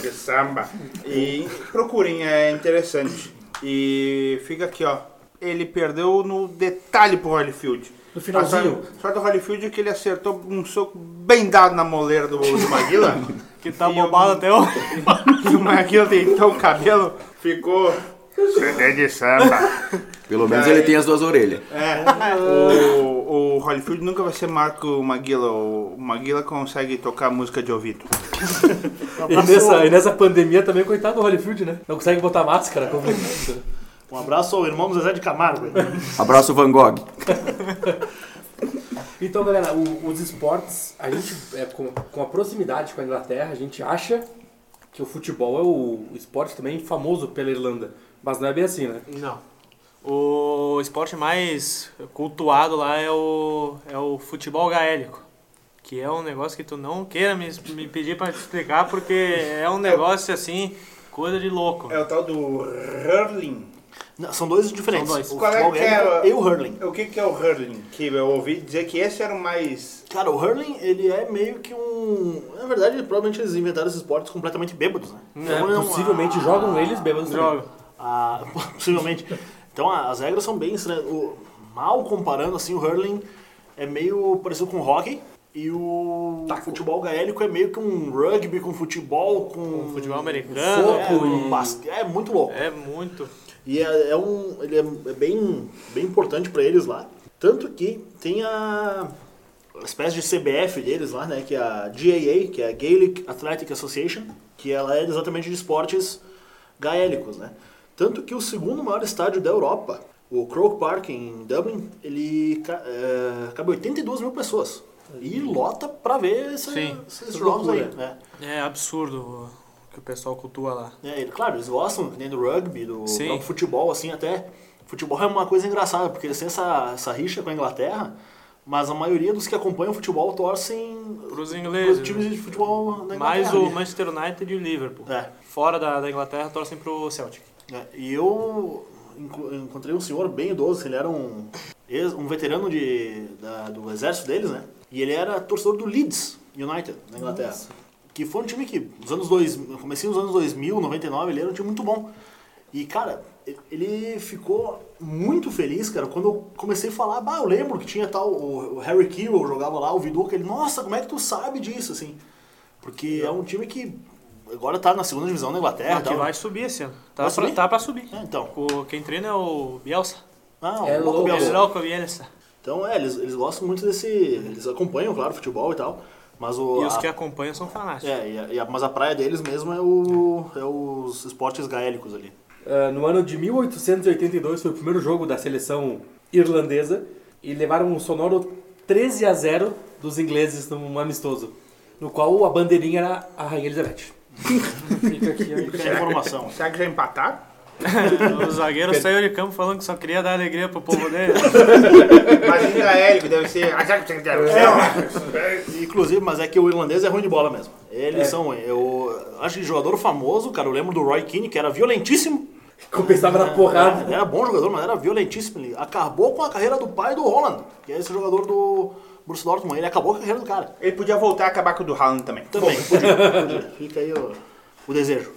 De samba. E procurem, é interessante. E fica aqui, ó. Ele perdeu no detalhe pro Holyfield. No finalzinho. A sorte- do Holyfield é que ele acertou um soco bem dado na moleira do, do Maguila. Que tá bobado até hoje. o Maguila deitou o cabelo, ficou. CD de samba. Pelo menos É. ele tem as duas orelhas. É, o, o Holyfield nunca vai ser maior que o Maguila. O Maguila consegue tocar música de ouvido. E nessa, e nessa pandemia também, coitado do Holyfield, né? Não consegue botar máscara. Como... Um abraço ao irmão Zezé de Camargo. Abraço, Van Gogh. Então, galera, o- os esportes, a gente, é, com, com a proximidade com a Inglaterra, a gente acha que o futebol é o esporte também famoso pela Irlanda. Mas não é bem assim, né? Não. O esporte mais cultuado lá é o, é o futebol gaélico. Que é um negócio que tu não queira me, me pedir pra te explicar, porque é um negócio assim, coisa de louco. É o tal do hurling. Não, são dois diferentes. São dois. O Qual é futebol que é o- e o hurling. O que, que é o hurling? Que eu ouvi dizer que esse era o mais. Cara, o hurling, ele é meio que um... Na verdade, provavelmente eles inventaram esses esportes completamente bêbados, né? É, Então, é possivelmente a- jogam eles bêbados também. Joga. a- possivelmente. Então, as regras são bem estranhas. O- mal comparando, assim, o hurling é meio parecido com o hockey. E o futebol gaélico é meio que um rugby com futebol, com... Futebol americano. Soco é, e- basque- é muito louco. É muito. E é, é um, ele é, é bem, bem importante pra eles lá. Tanto que tem a, a espécie de CBF deles lá, né? Que é a GAA, que é a Gaelic Athletic Association, que ela é exatamente de esportes gaélicos, né? Tanto que o segundo maior estádio da Europa, o Croke Park em Dublin, ele é, cabe 82 mil pessoas. E lota pra ver esse- esses jogos aí, né? É absurdo o que o pessoal cultua lá. É, ele- claro, eles gostam nem do rugby, do futebol, assim, até. Futebol é uma coisa engraçada, porque eles têm essa, essa rixa com a Inglaterra, mas a maioria dos que acompanham o futebol torcem Pros os ingleses. times né? de futebol da Inglaterra. Mais o? Manchester United e o Liverpool. É, Fora da, da Inglaterra, torcem pro Celtic. É, e eu enco- encontrei um senhor bem idoso, ele era um, um veterano de, da- do exército deles, né? E ele era torcedor do Leeds United, na Inglaterra. Que foi um time que, nos anos dois, no comecinho dos anos 2000, 99, ele era um time muito bom. E, cara, ele ficou muito feliz, cara, quando eu comecei a falar, bah, eu lembro que tinha tal, o, o Harry Kewell jogava lá, o Viduca, ele, nossa, como é que tu sabe disso, assim? Porque é um time que agora tá na segunda divisão da Inglaterra. Ah, que tal. vai subir esse ano. Tá, Vai pra, subir? tá pra subir. É, então. O, quem treina é o Bielsa. Ah, É o Marco louco. Bielsa. É louco, Bielsa. Então, é, eles, eles gostam muito desse. Eles acompanham, claro, futebol e tal. Mas o. E os a- que acompanham são fanáticos. é, e a- e a- mas a praia deles mesmo é, o, é os esportes gaélicos ali. Ah, no ano de 1882 foi o primeiro jogo da seleção irlandesa e levaram um sonoro 13 a 0 dos ingleses num amistoso, no qual a bandeirinha era a Rainha Elizabeth. Fica aqui, a informação. Será que já empataram? O zagueiro saiu de campo falando que só queria dar alegria pro povo dele. Mas em gaélico deve ser. Inclusive, mas é que o irlandês é ruim de bola mesmo. Eles são. Eu acho que jogador famoso, cara, eu lembro do Roy Keane, que era violentíssimo. Compensava na porrada. Ele era bom jogador, mas era violentíssimo. Ele acabou com a carreira do pai do Holland, que é esse jogador do Borussia Dortmund. Ele acabou com a carreira do cara. Ele podia voltar e acabar com o do Haaland também. Também, podia, podia. Fica aí o, o desejo.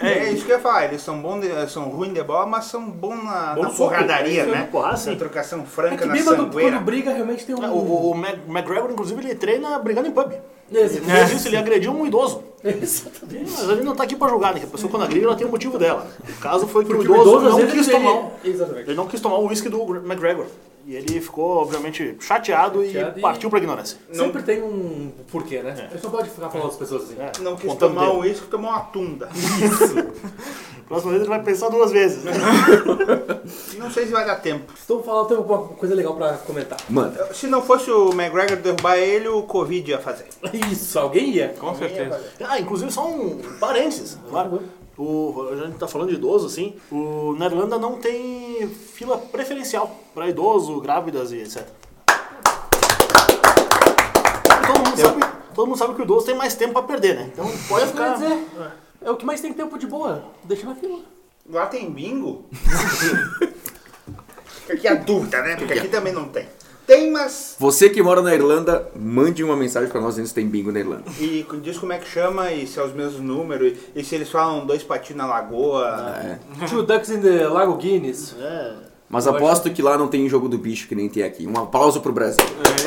É, isso que eu ia falar, eles são bons, de- são ruins de bola, mas são bons na, Bom na soco, porradaria, é né? Porra, sim. Na trocação É franca, que na sangueira. quando briga, realmente tem um... É, O, o, o McGregor, inclusive, ele treina brigando em pub. Ele fez isso, ele agrediu um idoso. Exatamente. Mas ele não tá aqui pra julgar, né? Que a pessoa quando agride, ela tem o motivo dela. O caso foi que Porque o o idoso, idoso, às não quis ele- tomar o- Exatamente. Ele não quis tomar o uísque do McGregor. E ele ficou, obviamente, chateado, Chateado e e- partiu pra ignorância. Sempre tem um porquê, né? A gente não pode ficar falando das pessoas assim. É, Não quis contando tomar dele. o uísque, tomou uma tunda. Próxima vez ele vai pensar duas vezes. né? Não sei se vai dar tempo. Estou falando, tem alguma coisa legal pra comentar. Manda. Se não fosse o McGregor derrubar ele, o Covid ia fazer. Isso, alguém ia. Com certeza. Ah, inclusive só um parênteses. Claro. O, a gente tá falando de idoso, assim. O, na Irlanda não tem fila preferencial para idoso, grávidas e etc. Todo mundo, sabe, todo mundo sabe que o idoso tem mais tempo para perder, né? Então pode ficar. dizer. É o que mais tem tempo de boa. Deixa na fila. Lá tem bingo? Aqui é a dúvida, né? Porque aqui também não tem. Tem, mas. Você que mora na Irlanda, mande uma mensagem pra nós dizendo se tem bingo na Irlanda. E diz como é que chama, e se é os mesmos números, e se eles falam dois patinhos na lagoa. É. Two ducks in the Lago Guinness. É. Mas aposto que lá não tem jogo do bicho que nem tem aqui. Um aplauso pro Brasil.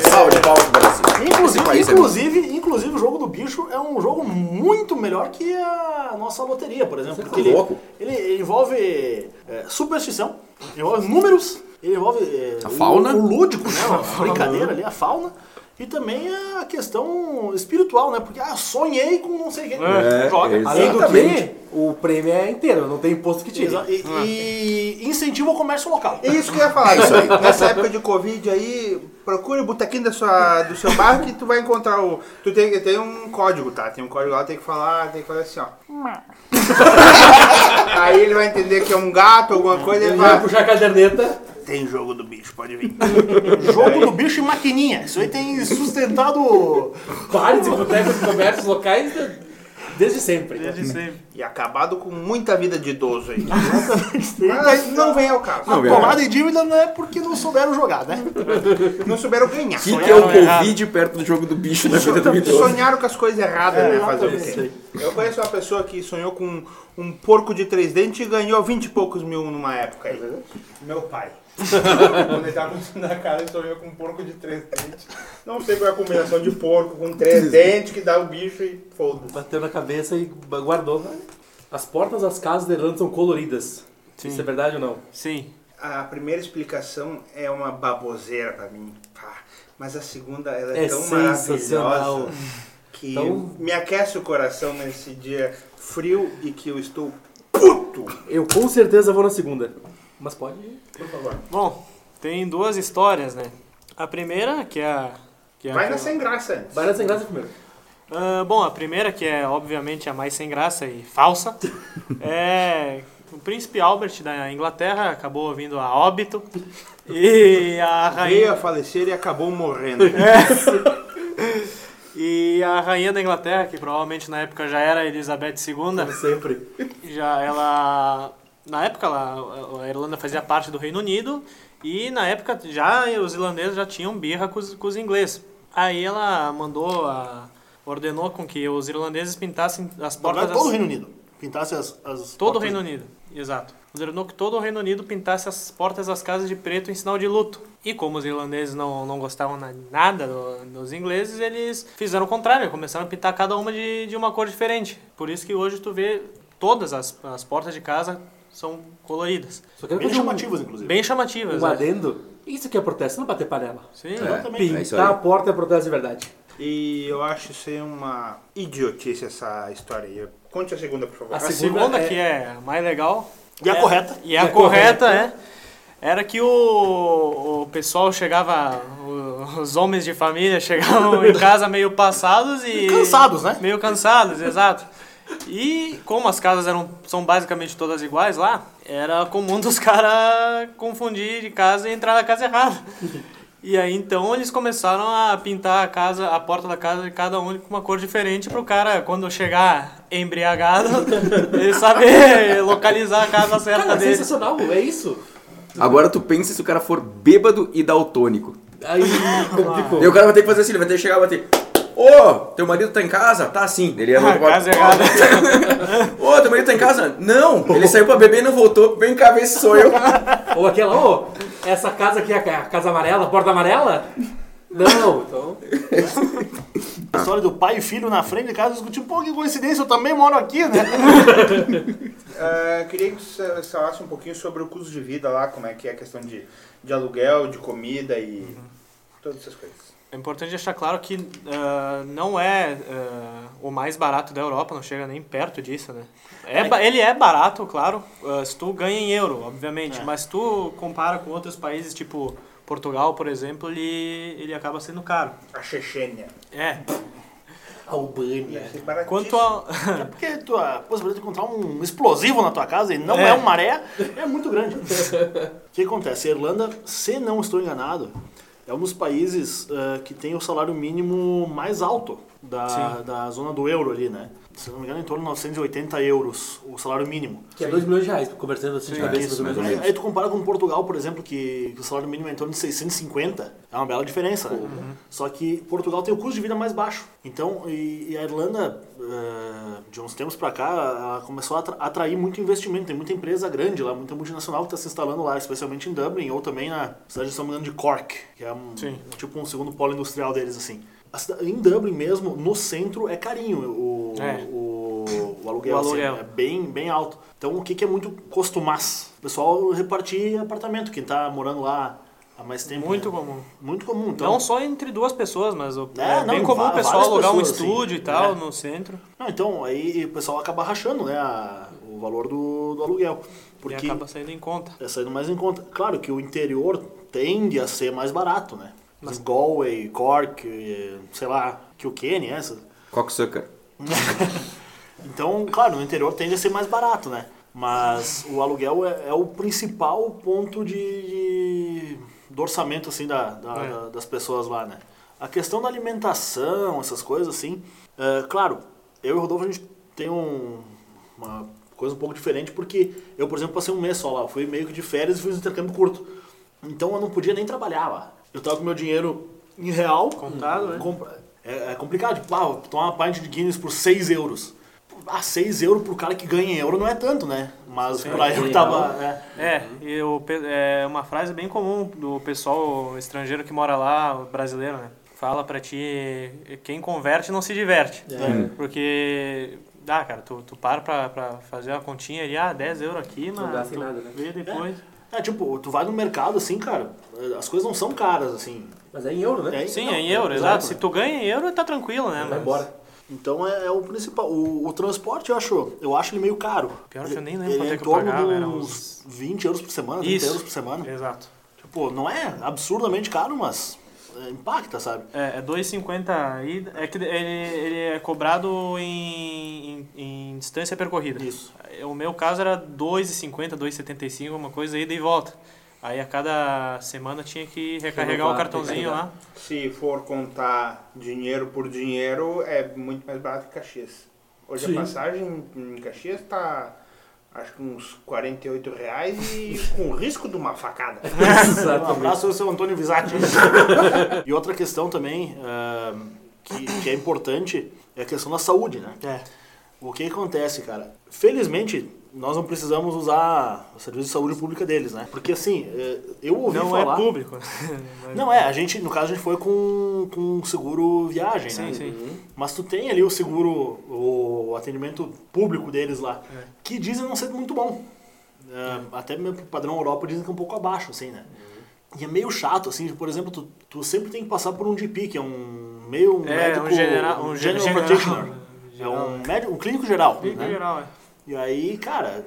Salve de palmas pro Brasil. Inclusive, é inclusive, inclusive, o jogo do bicho é um jogo muito melhor que a nossa loteria, por exemplo. Você Porque tá ele, louco? ele envolve é, superstição, envolve números, ele envolve é, A fauna? O, o lúdico, né? A brincadeira ali, a fauna. E também a questão espiritual, né? Porque, ah, sonhei com não sei quem. É, Joga. exato. Além do que, o prêmio é inteiro, não tem imposto que tire. Exa- E, e incentiva o comércio local. É isso que eu ia falar. Isso aí. Nessa época de Covid aí, procure o botequim da sua, do seu bairro que tu vai encontrar o. Tu tem, tem um código, tá? Tem um código lá, tem que falar, tem que fazer assim, ó. aí ele vai entender que é um gato, alguma coisa, ele Ele vai vai. puxar a caderneta. Tem jogo do bicho, pode vir. Jogo do bicho e maquininha. Isso aí tem sustentado. Bares e botecos e comércios locais de- desde sempre. Desde sempre. E acabado com muita vida de idoso aí. Mas não vem ao caso. Não, Tomada em dívida não é porque não souberam jogar, né? não souberam ganhar. O que, que é o Covid perto do jogo do bicho na vida do idoso? Sonharam com as coisas erradas, né? Fazer o quê? Eu conheço uma pessoa que sonhou com um porco de três dentes e ganhou 20 e poucos mil numa época aí. Meu pai. Quando ele tava na cara, ele sonhou com um porco de três dentes. Não sei qual é a combinação de porco com três dentes que dá o bicho e foda-se. Bateu na cabeça e guardou. As portas das casas da Irlanda são coloridas. Sim. Isso é verdade ou não? Sim. A primeira explicação é uma baboseira pra mim. pá. Mas a segunda, ela é, É tão maravilhosa que Então- me aquece o coração nesse dia frio e que eu estou puto. Eu com certeza vou na segunda. Mas pode ir, por favor. Bom, tem duas histórias, né? A primeira, que é a. Que é Vai na sem graça. Vai na sem graça primeiro. Ah, bom, a primeira, que é obviamente a mais sem graça e falsa, é o príncipe Albert da Inglaterra acabou vindo a óbito e a Veio rainha a falecer e acabou morrendo. e a rainha da Inglaterra, que provavelmente na época já era Elizabeth II, Sempre. já ela na época ela, a Irlanda fazia parte do Reino Unido e na época já os irlandeses já tinham birra com os, com os ingleses. Aí ela mandou a, ordenou com que os irlandeses pintassem as Na portas verdade, todo o Reino Unido. Pintasse as. as Todo o Reino Unido, exato. Ordenou que todo o Reino Unido pintasse as portas das casas de preto em sinal de luto. E como os irlandeses não, não gostavam na- nada do- dos ingleses, eles fizeram o contrário, começaram a pintar cada uma de, de uma cor diferente. Por isso que hoje tu vê todas as, as portas de casa são coloridas. Bem um- chamativas, inclusive. Bem chamativas. Um né? adendo. Isso que é protesto, não bater panela. Sim. É, é isso Pintar a aí. porta é protesto de verdade. E eu acho isso aí uma idiotice essa história aí. Conte a segunda, por favor. A A segunda segunda, é- que é a mais legal. E a é- correta. E a E a correta, correta. é. Era que o, o pessoal chegava, o- os homens de família chegavam em casa meio passados e. Cansados, né? Meio cansados, exato. E como as casas eram, são basicamente todas iguais lá, era comum dos caras confundir de casa e entrar na casa errada. E aí então eles começaram a pintar a casa, a porta da casa de cada um com uma cor diferente pro cara, quando chegar embriagado, ele saber localizar a casa certa Cara, dele. sensacional, é isso. Agora tu pensa se o cara for bêbado e daltônico. Aí complicou. E o cara vai ter que fazer assim, ele vai ter que chegar e bater. Ô, teu marido tá em casa? Tá sim. Ele é A casa errada. Ô, teu marido tá em casa? Não. Ele saiu pra beber e não voltou. Vem cá ver se sou eu. Ou aquela, ô, essa casa aqui é a casa amarela, a porta amarela? Não, então. A história do pai e filho na frente de casa discutindo, pô, que coincidência, eu também moro aqui, né? É, queria que você falasse um pouquinho sobre o custo de vida lá, como é que é a questão de, de aluguel, de comida e todas essas coisas. É importante deixar claro que ah, não é ah, o mais barato da Europa, não chega nem perto disso, né? É, ba- ele é barato, claro, ah, se tu ganha em euro, obviamente, É. mas se tu compara com outros países, tipo Portugal, por exemplo, ele, ele acaba sendo caro. A Chechênia. É, Albânia. Ia ser baratíssimo. quanto a... É porque a possibilidade de encontrar um explosivo na tua casa e não é, É. um maré é muito grande. O que acontece? A Irlanda, se não estou enganado, é um dos países eh, que tem o salário mínimo mais alto da, Sim. da zona do euro ali, né? Se não me engano, em torno de 980 euros o salário mínimo. Que é 2 milhões de reais, conversando assim de cabeça, Isso, mais ou aí, menos. aí tu compara com Portugal, por exemplo, que, que o salário mínimo é em torno de 650, é uma bela diferença, né? Só que Portugal tem o custo de vida mais baixo. Então, e, e a Irlanda, eh, de uns tempos pra cá, ela começou a atra- atrair muito investimento. Tem muita empresa grande lá, muita multinacional que está se instalando lá, especialmente em Dublin ou também na cidade, não me engano, de Cork, que é um, tipo um segundo polo industrial deles, assim. A cida- em Dublin mesmo, no centro, é carinho o, É. o, o aluguel. O assim, aluguel. é bem, bem alto. Então, o que, que é muito costumaz? O pessoal repartir apartamento, quem tá morando lá há mais tempo. Muito né? comum. Muito comum. Então, Não só entre duas pessoas, mas É, é, não, bem comum o pessoal alugar um pessoas, assim. estúdio e tal É. no centro. não, então, aí o pessoal acaba rachando né, a- o valor do, do aluguel. Porque E acaba saindo em conta. é saindo mais em conta. Claro que o interior tende a ser mais barato, né? Mas Galway, Cork, sei lá, Kilkenny, essa. Cocksucker. Então, claro, no interior tende a ser mais barato, né? Mas o aluguel é, é o principal ponto de, de- do orçamento, assim, da, da- É. da- das pessoas lá, né? A questão da alimentação, essas coisas, assim, é, claro, eu e o Rodolfo, a gente tem um- uma coisa um pouco diferente, porque eu, por exemplo, passei um mês só lá, fui meio que de férias e fiz um intercâmbio curto. Então eu não podia nem trabalhar lá. Eu tava com meu dinheiro em real. Contado, né? É, é complicado, tipo, ah, tomar uma pint de Guinness por 6 euros. Ah, 6 euros pro cara que ganha em euro não é tanto, né? Mas pra eu que tava. É, É, e o, é uma frase bem comum do pessoal estrangeiro que mora lá, brasileiro, né? Fala pra ti, quem converte não se diverte. É. Porque, ah, cara, tu, tu para pra, pra fazer uma continha ali, ah, 10 euros aqui, Não mas gasta em tu nada, né? vê depois. É, tipo, tu vai no mercado assim, cara, as coisas não são caras, assim. Mas é em euro, né? É, Sim, não, é em euro, exato, exato. Se tu ganha em euro, tá tranquilo, né? Vai Mas embora. Então é, é o principal. O, o transporte eu acho, eu acho ele meio caro. Pior que eu nem lembro ele quanto é é em que eu pagava, era uns 20 euros por semana, 30 Isso. euros por semana. Exato. Tipo, não é absurdamente caro, mas é, impacta, sabe? É, é 2,50 aí. É que ele, ele é cobrado em, em, em distância percorrida. Isso. O meu caso era 2,50, 2,75, uma coisa ida e volta. Aí a cada semana tinha que recarregar o cartãozinho lá. Se for contar dinheiro por dinheiro, é muito mais barato que Caxias. Hoje Sim. a passagem em Caxias tá acho que uns 48 reais e com risco de uma facada. Um abraço ao seu Antônio Visati. e outra questão também ah, que, que é importante é a questão da saúde, né? É. O que acontece, cara? Felizmente, nós não precisamos usar o serviço de saúde pública deles, né? Porque assim, eh, eu ouvi Não falar... é público. Não, é, a gente, no caso, a gente foi com, com seguro viagem, Sim, né? sim. Mas tu tem ali o seguro, o atendimento público deles lá, É. que dizem não ser muito bom. É, Até mesmo pro padrão Europa dizem que é um pouco abaixo, assim, né? E é meio chato, assim, por exemplo, tu, tu sempre tem que passar por um GP, que é um meio um É, médico... um general. Um general, general. practitioner. É Geral, um, médico, um clínico geral. Clínico né? geral, é. E aí, cara,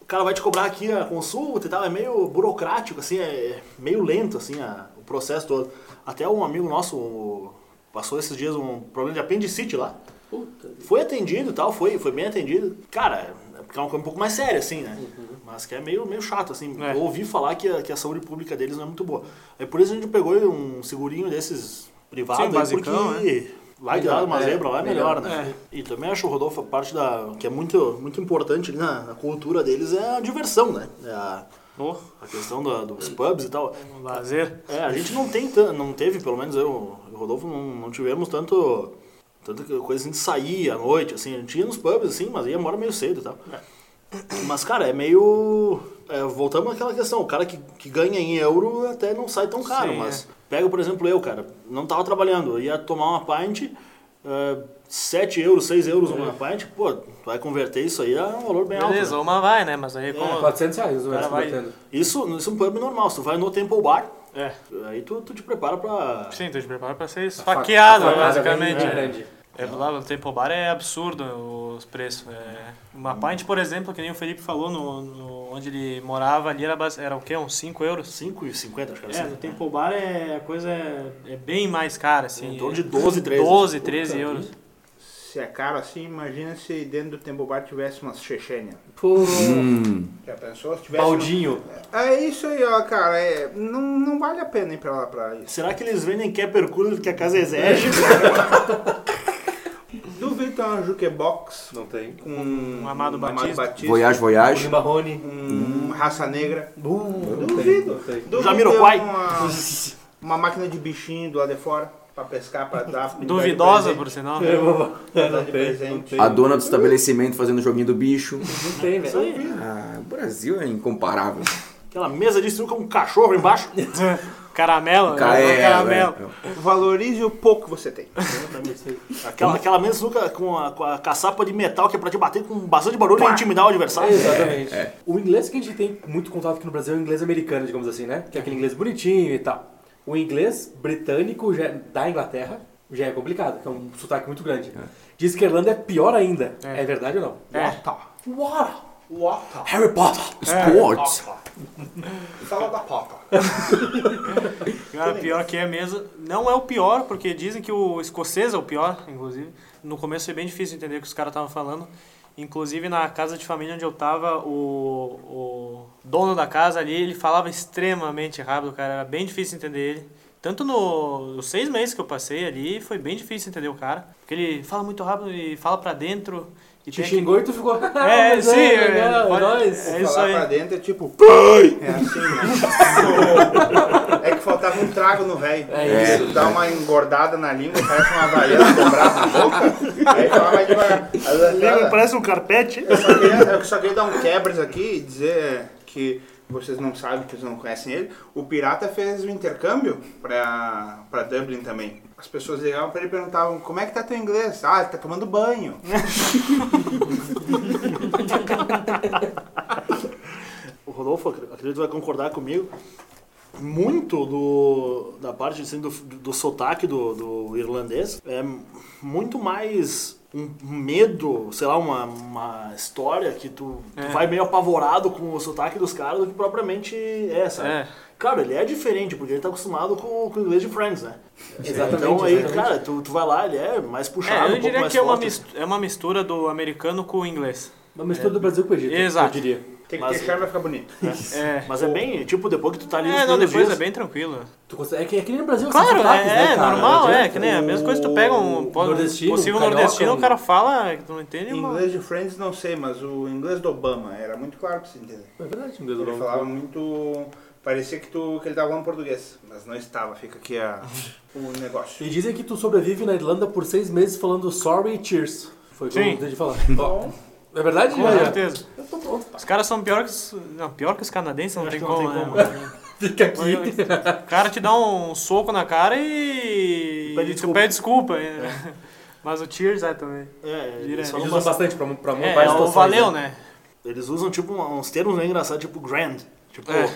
o cara vai te cobrar aqui a consulta e tal, é meio burocrático, assim, é meio lento, assim, a- o processo todo. Até um amigo nosso o- passou esses dias um problema de apendicite lá. Puta. Foi atendido e tal, foi, foi bem atendido. Cara, é porque é uma coisa um pouco mais séria, assim, né? Mas mas que é meio, meio chato, assim. É. Eu ouvi falar que a, que a saúde pública deles não é muito boa. Aí por isso a gente pegou um segurinho desses privados, Sim, basicão, porque vai Melhor, dar uma é, zebra lá, é melhor, melhor. né? E também acho, Rodolfo, a parte da, que é muito, muito importante ali na, na cultura deles é a diversão, né? É a, Oh, a questão da- dos pubs e tal. um lazer. É, a gente não tem não teve, pelo menos eu e o Rodolfo, não, não tivemos tanto, tanta coisa assim de sair à noite, assim, a gente ia nos pubs, assim, mas ia embora meio cedo e tal. Mas, cara, é meio... é, voltamos àquela questão, o cara que, que ganha em euro até não sai tão caro, Sim, mas... Pega, por exemplo, eu, cara, não tava trabalhando, eu ia tomar uma pint, é, 7 euros, 6 euros uma pint, pô, tu vai converter isso aí a um valor bem alto. Beleza, né? uma vai, né? Mas aí como... 400 reais o Cara, resto vai-. Isso, isso é um pub normal, se tu vai no Temple Bar, É. aí tu, tu te prepara pra... Sim, tu te prepara pra ser esfaqueado, basicamente. bem né? grande. É, lá no Temple Bar é absurdo os preços. É, uma pint, por exemplo, que nem o Felipe falou, no, no- onde ele morava ali era, base- era o quê? Uns 5 euros? 5,50, acho que era É, assim. no Temple Bar é, a coisa é, é bem mais cara, assim. Em torno de 12, 13. 12, 13 euros. Se é caro assim, imagina se dentro do Temple Bar tivesse umas Chechênia. Hum. Já pensou? Se tivesse baldinho. É isso aí, ó, cara. É, não, não vale a pena ir pra lá pra isso. Será que eles vendem Kepper Cooler que a casa exige? Duvido ter uma jukebox Não tem. com Um Amado Batista. Batista Voyage, voyage. Marrone. um raça negra. Uh, Duvido. Não tem. Duvido Jamiroquai. Uma, uma máquina de bichinho do lado de fora pra pescar, pra dar. Duvidosa, por sinal. É, tem, tem. A dona do estabelecimento fazendo joguinho do bicho. Não tem, velho. Ah, o Brasil é incomparável. Aquela mesa de sinuca com um cachorro embaixo. Caramelo, Ca- né? é, caramelo. é, Valorize o pouco que você tem. Aquela, aquela sinuca com a, com a caçapa de metal que é pra te bater com bastante barulho e intimidar o adversário. Exatamente. É. O inglês que a gente tem muito contato aqui no Brasil é o inglês americano, digamos assim, né? Que é aquele inglês bonitinho e tal. O inglês britânico já- da Inglaterra já é complicado, que é um sotaque muito grande. Diz que a Irlanda é pior ainda. É, É. verdade ou não? É. Harry Potter. Sports. Fala da pota. Cara, pior que é mesmo. Não é o pior, porque dizem que o escocês é o pior, inclusive. No começo foi bem difícil entender o que os caras estavam falando. Inclusive na casa de família onde eu tava, o, o dono da casa ali, ele falava extremamente rápido, cara. Era bem difícil entender ele. Tanto no, nos seis meses que eu passei ali, foi bem difícil entender o cara. Porque ele fala muito rápido e fala pra dentro. E Te xingou e tu ficou. É, mas sim, é, legal, pode- nós. É isso falar aí. pra dentro é tipo. Pai! É assim, né? é que faltava um trago no velho. É isso. Dá uma engordada na língua, parece uma havaiana dobrada na boca. Aí fala mais devagar. A língua parece um carpete. Eu só queria, eu só queria dar um quebras aqui e dizer que vocês não sabem, que vocês não conhecem ele. O Pirata fez o intercâmbio pra Dublin também. As pessoas ligavam pra ele e perguntavam como é que tá teu inglês? Ah, ele tá tomando banho. O Rodolfo, acredito que vai concordar comigo. Muito do, da parte assim, do, do sotaque do, do irlandês é muito mais um medo, sei lá, uma, uma história que tu, tu É. vai meio apavorado com o sotaque dos caras do que propriamente é, sabe? É. Claro, ele é diferente, porque ele tá acostumado com, com o inglês de Friends, né? Exatamente, Então aí, exatamente. cara, tu, tu vai lá, ele é mais É, puxado, eu um pouco diria mais que é uma, forte. mistura, é uma mistura do americano com o inglês. Uma mistura do Brasil com o Egito, Exato. eu diria. Tem que Mas- ter charme pra ficar bonito. É, Mas é bem, tipo, depois que tu tá ali é não, depois dias, é bem tranquilo. Tu consegue- É que, é que nem no Brasil, Claro, são sotaques, é, né, é cara? normal, é, que nem a mesma coisa que tu pega um Nordestino, possível um carioca, nordestino, um- o cara fala que tu não entende, mano. Inglês de Friends não sei, mas o inglês do Obama era muito claro pra você entender. É verdade, inglês do Ele Brasil. falava muito. Parecia que, tu, que ele tava falando português, mas não estava. Fica aqui a, o negócio. E dizem que tu sobrevive na Irlanda por seis meses falando sorry e cheers. Foi o que eu tentei falar. Bom, É verdade? Com certeza. Eu tô pronto. Os caras são pior que os, não, pior que os canadenses, não tem que não como, tem né? como. mano? Fica aqui. O cara te dá um soco na cara e, Pede e tu desculpa. pede desculpa. é. Mas o Cheers é também. É, eles usam bastante. bastante pra, pra É, montar é o situações, valeu, né? Eles usam tipo uns termos meio engraçados, tipo grand. Tipo, É.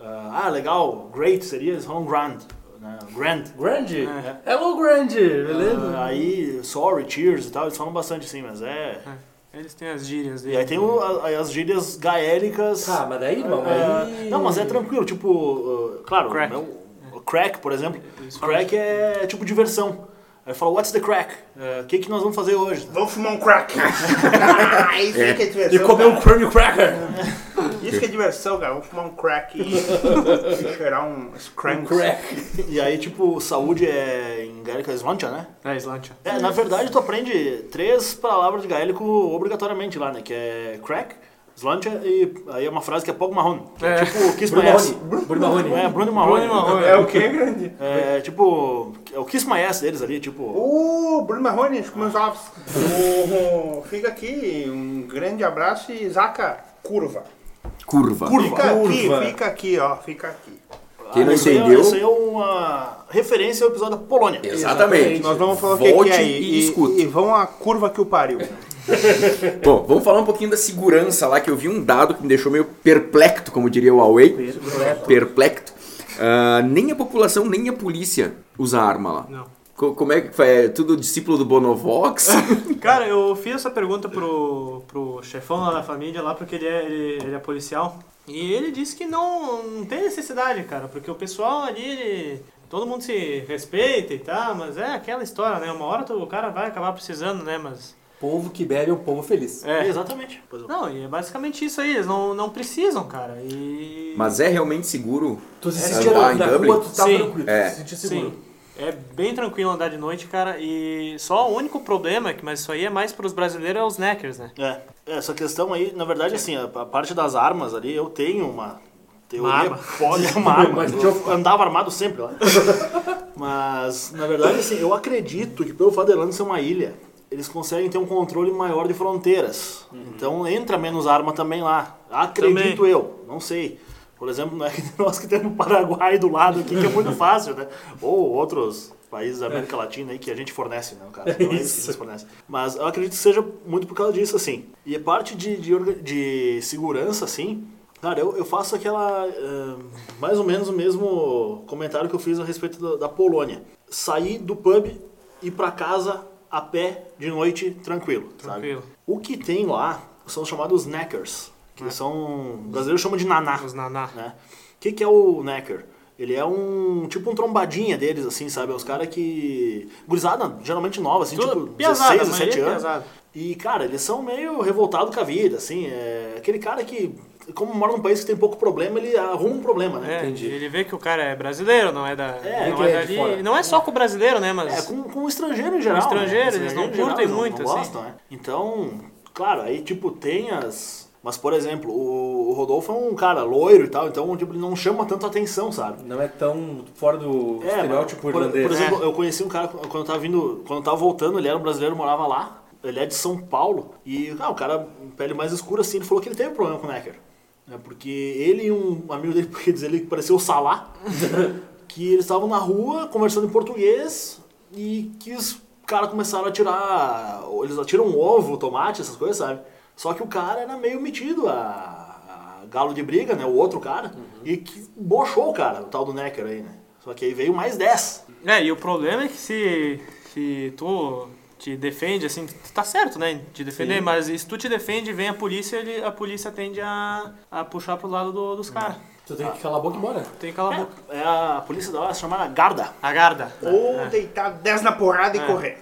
ah, legal, great seria, eles falam grand. Né? Grand. Grande? É. Hello, Grande! Beleza? Ah, aí, sorry, cheers e tal, eles falam bastante assim, mas é. Eles têm as gírias E dele. aí tem o- a- as gírias gaélicas. Ah, mas daí, irmão, aí... Não, mas é tranquilo, tipo, ah, claro, Crack. né, o- o crack, por exemplo. Eles falam- Crack é tipo diversão. Aí fala, what's the crack? É, O que, que nós vamos fazer hoje? Vamos fumar um crack. Isso é. que é diversão. E comer um crummy cracker. Isso que é diversão, cara. Vamos fumar um crack e, e cheirar um scrank. Crack. E aí, tipo, saúde é em gaélico é slancha, né? É, Slantia. É, na verdade, tu aprende três palavras de gaélico obrigatoriamente lá, né? Que é crack, slancha e aí é uma frase que é pouco marrom. Que é. É. tipo, kiss Bruno my ass. Marrone. Bruno Marrone. É, Bruno Marrone. Bruno Marrone. É o que, grande? É, tipo, é o kiss my ass deles ali, tipo... Uh, Bruno Marrone, ovos. Uh, fica aqui, um grande abraço e Zaca, curva. Curva. Fica aqui, Curva. fica aqui, ó, fica aqui. Quem não isso aí é- entendeu- Isso aí é uma referência ao episódio da Polônia. Exatamente. Nós vamos falar o que, Volte que é e, e, escute. e vão a curva que o pariu. Bom, vamos falar um pouquinho da segurança lá, que eu vi um dado que me deixou meio perplexo, como diria o Huawei. Perplexo. Ah, nem a população, nem a polícia usa arma lá. Não. Co- Como é que foi? É tudo discípulo do Bonovox? Cara, eu fiz essa pergunta pro, pro chefão lá da família, lá porque ele é, ele, ele é policial. E ele disse que não, não tem necessidade, cara, porque o pessoal ali, ele- todo mundo se respeita e tal, mas é aquela história, né? Uma hora tu- o cara vai acabar precisando, né? Mas. Povo que bebe é um povo feliz. É, É. exatamente. Pois é. Não, e é basicamente isso aí, eles não, não precisam, cara. E. Mas é realmente seguro Tu se É, sentia andar na, em Dublin? rua, tu tá Sim. tranquilo, É. tu se sentia seguro. Sim. É bem tranquilo andar de noite, cara. E só o único problema, é que- mas isso aí é mais pros brasileiros, é os neckers, né? É, essa questão aí, na verdade, assim, a, a parte das armas ali, eu tenho uma teoria. Uma arma. Pode uma arma. Mas eu andava armado sempre lá. Mas, na verdade, assim, eu acredito que pelo fato de Irlanda ser uma ilha, eles conseguem ter um controle maior de fronteiras. Então entra menos arma também lá. Acredito Também. eu, não sei. Por exemplo, não é que nós que temos o Paraguai do lado aqui, que é muito fácil, né? Ou outros países da América Latina aí que a gente fornece, né? Cara, não é isso que eles fornecem. Mas eu acredito que seja muito por causa disso, assim. E a parte de, de, de segurança, assim, cara, eu, eu faço aquela. eh, mais ou menos o mesmo comentário que eu fiz a respeito da, da Polônia. Sair do pub e ir pra casa a pé de noite tranquilo, sabe? Tranquilo. O que tem lá são os chamados knackers, que são. O brasileiro chama de naná Os naná. né? O que, que é o Necker? Ele é um tipo um trombadinha deles, assim, sabe? É os caras que. Gurizada, geralmente nova, assim, Tudo tipo piazada, 16, a maioria 17 é anos. piazada. E, cara, eles são meio revoltados com a vida, assim. É aquele cara que, como mora num país que tem pouco problema, ele arruma um problema, né? É, Entendi. ele vê que o cara é brasileiro, não é da. É, não é, é dali. Não é só com o brasileiro, né? Mas. É, com, com o estrangeiro em geral. estrangeiro, né? eles não em geral, curtem não- muito, não assim. gostam, né? Então, claro, aí, tipo, tem as. Mas, por exemplo, o Rodolfo é um cara loiro e tal, então, tipo, ele não chama tanta atenção, sabe? Não é tão fora do É, estereótipo por, irlandês. por exemplo, eu conheci um cara quando eu tava vindo, quando eu tava voltando, ele era um brasileiro, morava lá. Ele é de São Paulo e, ah, o cara, pele mais escura assim, ele falou que ele teve problema com o Necker. Né, porque ele e um amigo dele, porque dizer ele que parecia o Salá, que eles estavam na rua conversando em português e que os caras começaram a tirar, eles atiram um ovo, tomate, essas coisas, sabe? Só que o cara era meio metido a, a galo de briga, né? O outro cara, e que bochou o cara, o tal do Necker aí, né? Só que aí veio mais 10. É, e o problema é que se, se tu te defende, assim, tá certo, né? De defender, mas se tu te defende, vem a polícia, ele, a polícia tende a, a puxar pro lado do- dos caras. Tu tem que calar a boca e embora. Tem que calar a boca. É a polícia da hora chamada Garda. A garda. Ou deitar 10 na porrada e correr.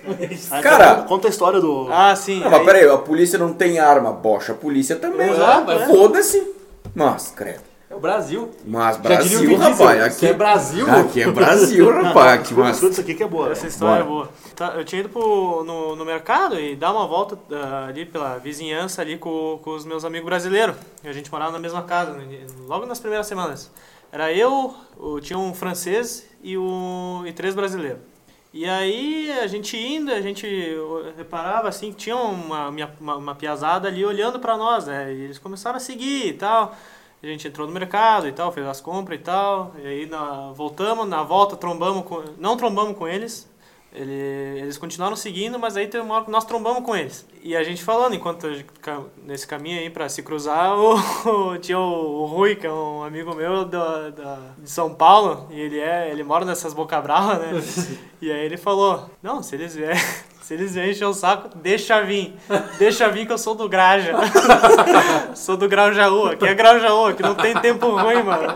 Aí Cara- conta, conta a história do. Ah, sim. Não, mas aí- peraí, a polícia não tem arma, bocha, a polícia também. Exato, é. Foda-se. Mas, credo. É o Brasil. Mas o Brasil, Vin Diesel, rapaz. Isso é Aqui, Brasil. aqui é Brasil, rapaz. Mas... Escuta isso aqui que é boa. Essa né? história Bora. é boa. Tá, eu tinha ido pro, no, no mercado e dar uma volta ah, ali pela vizinhança ali com, com os meus amigos brasileiros. A gente morava na mesma casa, né, logo nas primeiras semanas. Era eu, o- tinha um francês e, o, e três brasileiros. E aí a gente indo, a gente reparava assim que tinha uma, uma, uma piazada ali olhando pra nós, né? E eles começaram a seguir e tal. A gente entrou no mercado e tal, fez as compras e tal. E aí na, voltamos, na volta trombamos com. Não trombamos com eles. Ele- eles continuaram seguindo, mas aí teve uma hora que nós trombamos com eles. E a gente falando, enquanto nesse caminho aí pra se cruzar, o, tinha o, o Rui, que é um amigo meu da, da- de São Paulo, e ele é, ele mora nessas boca brava, né? E aí ele falou, não, se eles vierem, se eles vierem encher o saco, deixa vir. Deixa vir que eu sou do Graja. sou do Grau Jaú, aqui é Grau Jaú, aqui não tem tempo ruim, mano.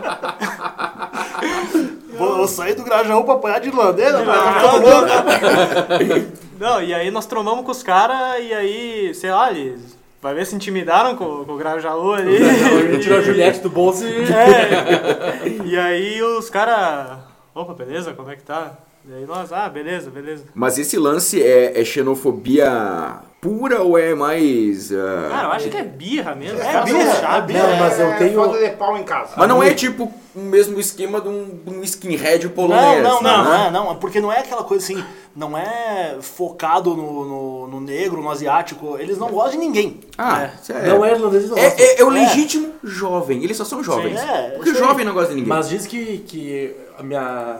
Vou, vou sair do Grajaú pra apanhar de. Tá ficando louco. Não, e aí nós trombamos com os caras e aí, sei lá, eles. Vai ver se intimidaram com, com o Grajaú ali. Ele tirou a Juliette do bolso e... É. E aí os caras. Opa, beleza? Como é que tá? E aí nós, ah, beleza, beleza. Mas esse lance é, é xenofobia pura ou é mais. ah, Cara, eu acho que é birra mesmo. É birra, é birra. Não, mas eu É tenho... falta de pau em casa. Mas não é tipo o mesmo esquema de um, de um skinhead Não, polonês. não, não, né? não, não, porque não é aquela coisa assim, não é focado no, no, no negro, no asiático, eles não gostam de ninguém. Ah, isso é. Não é irlandês, não É, é- é o É. legítimo jovem. Eles só são jovens. Sim, é, Porque o jovem não gosta de ninguém. Mas diz que, que a minha,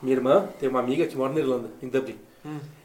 minha irmã tem uma amiga que mora na Irlanda, em Dublin.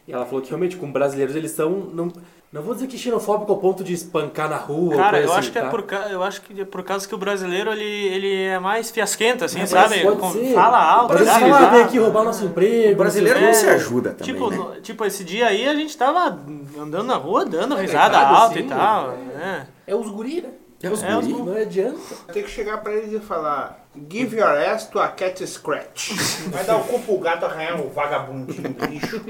E ela falou que realmente com brasileiros eles são. Não, não vou dizer que xenofóbico ao ponto de espancar na rua. ou Cara, coisa eu assim, acho que é tá? por ca- eu acho que é por causa que o brasileiro ele, ele é mais fiasquento, assim, Mas sabe? pode Com- ser. Fala alto, ah, risada. vem aqui roubar nosso emprego. O brasileiro não o se ajuda também. Tipo, né? tipo, esse dia aí a gente tava andando na rua, dando risada ligado, alta assim, e tal. né? É os guri, né? É os É, os guri. Não adianta. Tem que chegar pra eles e falar: Give your ass to a cat scratch. Vai dar o cu pro gato arranhar o vagabundinho do lixo.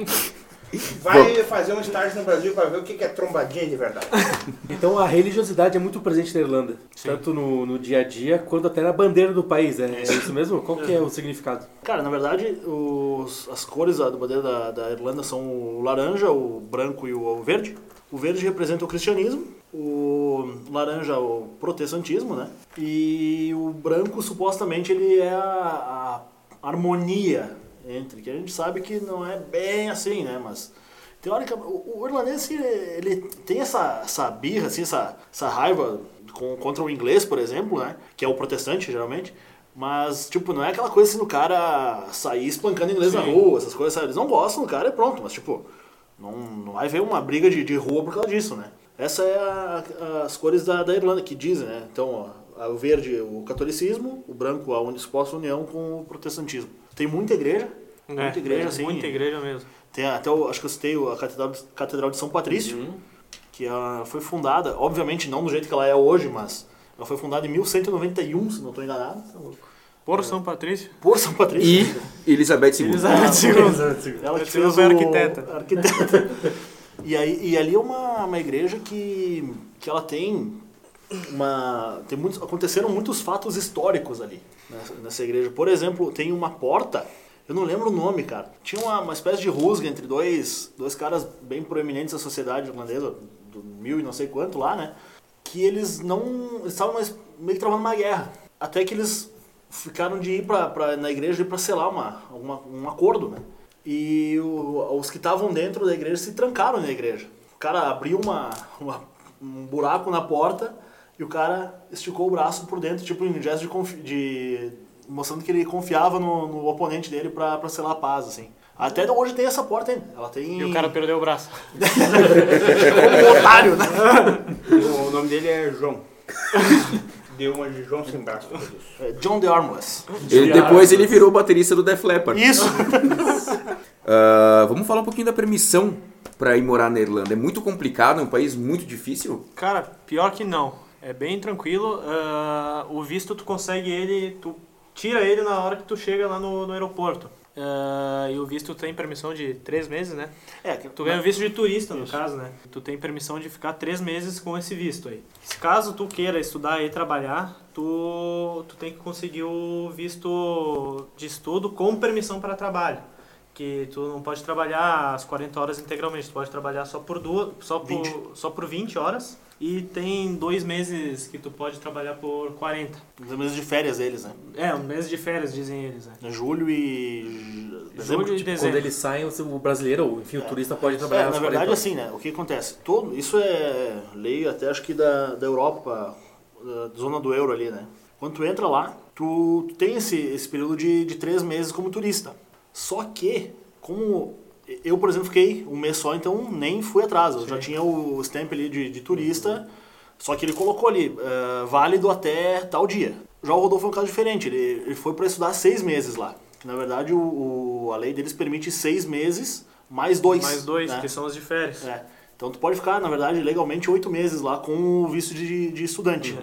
Vai fazer um estágio no Brasil pra ver o que é trombadinha de verdade. Então a religiosidade é muito presente na Irlanda. Tanto no, no dia a dia quanto até na bandeira do país. É, é isso mesmo? Qual que é o significado? Cara, na verdade, os, as cores da, da bandeira da, da Irlanda são o laranja, o branco e o, o verde. O verde representa o cristianismo, o laranja o protestantismo, né? E o branco supostamente ele é a, a harmonia entre, que a gente sabe que não é bem assim, né? Mas teoricamente, o, o irlandês ele, ele tem essa, essa birra, assim, essa, essa raiva com, contra o inglês, por exemplo, né? Que é o protestante, geralmente. Mas, tipo, não é aquela coisa assim do cara sair espancando inglês na rua, essas coisas, sabe? Eles não gostam do cara e pronto. Mas, tipo, não, não vai ver uma briga de, de rua por causa disso, né? Essa é a- a- as cores da, da Irlanda que dizem, né? Então, ó, o verde o catolicismo, o branco a uni- suposta união com o protestantismo. Tem muita igreja, muita É, igreja, é, assim. Muita igreja mesmo. Tem até, o- acho que eu citei a Catedral, de- Catedral de São Patrício, que ela foi fundada, obviamente não do jeito que ela é hoje, mas ela foi fundada em 1191, se não estou enganado, Por São Patrício. por São Patrício. E Elizabeth II. Elizabeth II. Ela que Ela fez foi o... arquiteta. arquiteta. E, aí, e ali é uma, uma igreja que, que ela tem uma... Tem muitos, aconteceram muitos fatos históricos ali, nessa, nessa igreja. Por exemplo, tem uma porta, eu não lembro o nome, cara. Tinha uma, uma espécie de rusga entre dois, dois caras bem proeminentes da sociedade irlandesa, do mil e não sei quanto lá, né? Que eles não... Eles estavam mais- meio que travando uma guerra. Até que eles ficaram de ir pra, na igreja para selar uma, alguma, um acordo, né? E o- os que estavam dentro da igreja se trancaram na igreja. O cara abriu uma, uma- um buraco na porta e o cara esticou o braço por dentro, tipo em gesto de, confi- de mostrando que ele confiava no, no oponente dele pra, pra selar a paz, assim. Até hoje tem essa porta ainda. Ela tem. E o cara perdeu o braço. como um otário, né? O nome dele é João. Deu uma de João sem braço. É John the Armless. Ele, depois ele virou baterista do Def Leppard. Isso! Ah, vamos falar um pouquinho da permissão para ir morar na Irlanda. É muito complicado, é um país muito difícil. Cara, pior que não. É bem tranquilo. ah, o visto tu consegue ele, tu tira ele na hora que tu chega lá no, no aeroporto. Ah, e o visto tem permissão de três meses, né? É, que- Tu ganha o visto de turista, no caso, né? Tu tem permissão de ficar três meses com esse visto aí. Caso tu queira estudar e trabalhar, tu, tu tem que conseguir o visto de estudo com permissão para trabalho. Que tu não pode trabalhar as 40 horas integralmente, tu pode trabalhar só por duas, só por, só por 20 horas. E tem dois meses que tu pode trabalhar por 40. Os meses de férias deles, né? É, um mês de férias, dizem eles, né? Julho e. dezembro. Julho e Quando dezembro. eles saem, o brasileiro, ou enfim, o turista pode trabalhar É, na verdade, 40 horas. assim, né? O que acontece? Todo, isso é lei até acho que da, da Europa, da, da zona do euro ali, né? Quando tu entra lá, tu, tu tem esse, esse período de, de três meses como turista. Só que, como eu, por exemplo, fiquei um mês só, então nem fui atrás. Eu já tinha o stamp ali de, de turista, só que ele colocou ali, eh, válido até tal dia. Já o Rodolfo é um caso diferente, ele, ele foi para estudar seis meses lá. Na verdade, o, o- a lei deles permite seis meses mais dois. Mais dois, né? que são os de férias. É. Então tu pode ficar, na verdade, legalmente oito meses lá com o visto de, de estudante.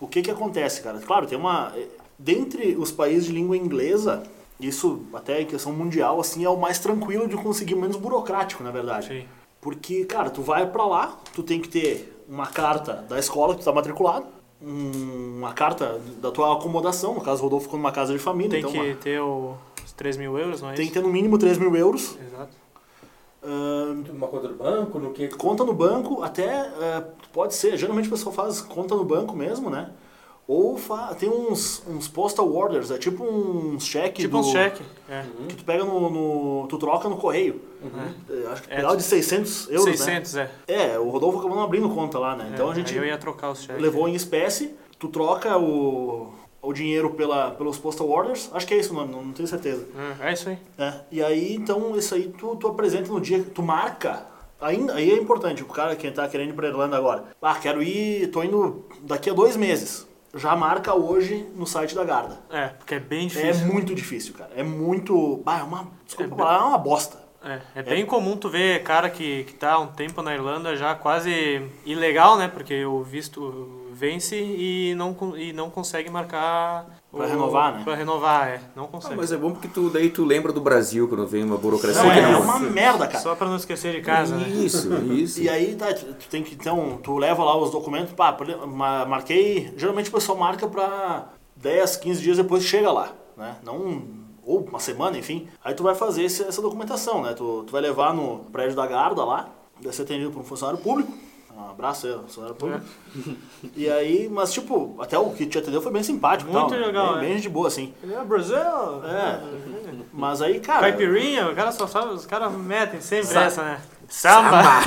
O que que acontece, cara? Claro, tem uma... Dentre os países de língua inglesa, Isso, até em questão mundial, assim, é o mais tranquilo de conseguir, menos burocrático, na verdade. Sim. Porque, cara, tu vai pra lá, tu tem que ter uma carta da escola que tu tá matriculado, um- uma carta da tua acomodação, no caso o Rodolfo ficou numa casa de família, Tem então que uma- ter o- os 3 mil euros, não é tem que isso? ter no mínimo 3 mil euros. Exato. ahn, Uma conta do banco, no que... conta no banco, até é, pode ser, geralmente o pessoal faz conta no banco mesmo, né? Ou tem uns, uns postal orders, é tipo uns cheques Tipo do- um cheque. É. que tu pega no, no- tu troca no correio. É, Acho que É, de 600 euros, 600, é. né? É, o Rodolfo acabou não abrindo conta lá, né? Então É, a gente aí eu ia trocar os cheques. levou em espécie, tu troca o, o dinheiro pela, pelos postal orders, acho que é isso o nome, não, não tenho certeza. É, é isso aí. É, e aí, então, isso aí tu, tu apresenta no dia, tu marca. Ainda, aí é importante, o cara que tá querendo ir pra Irlanda agora. Ah, quero ir, tô indo daqui a dois meses. Já marca hoje no site da Garda. É, porque é bem É difícil. muito difícil, cara. É muito. Bah, é uma. Desculpa É a palavra, é uma bosta. É, é bem comum tu ver cara que, que tá há um tempo na Irlanda já quase ilegal, né? Porque o visto vence e não, e não consegue marcar... Pra o- renovar, né? Pra renovar, é. Não Ah, consegue. mas é bom porque tu, daí tu lembra do Brasil quando vem uma burocracia Não, que é, não... é uma merda, cara. Só pra não esquecer de casa, né? Isso, isso. E aí, tá, tu, tem que, então, tu leva lá os documentos, pá, marquei, geralmente o pessoal marca pra 10, 15 dias depois que chega lá, né? Não, ou uma semana, enfim. Aí tu vai fazer essa documentação, né? Tu, tu vai levar no prédio da Garda lá, vai ser atendido por um funcionário público, um abraço aí, funcionário público. E aí, mas tipo, até o que te atendeu foi bem simpático Muito tal, né? legal, bem, é. bem de boa, assim. Ele é Brasil! É, mas aí, cara... Caipirinha, o cara só sabe, os caras metem sempre Sa- essa, né? Samba!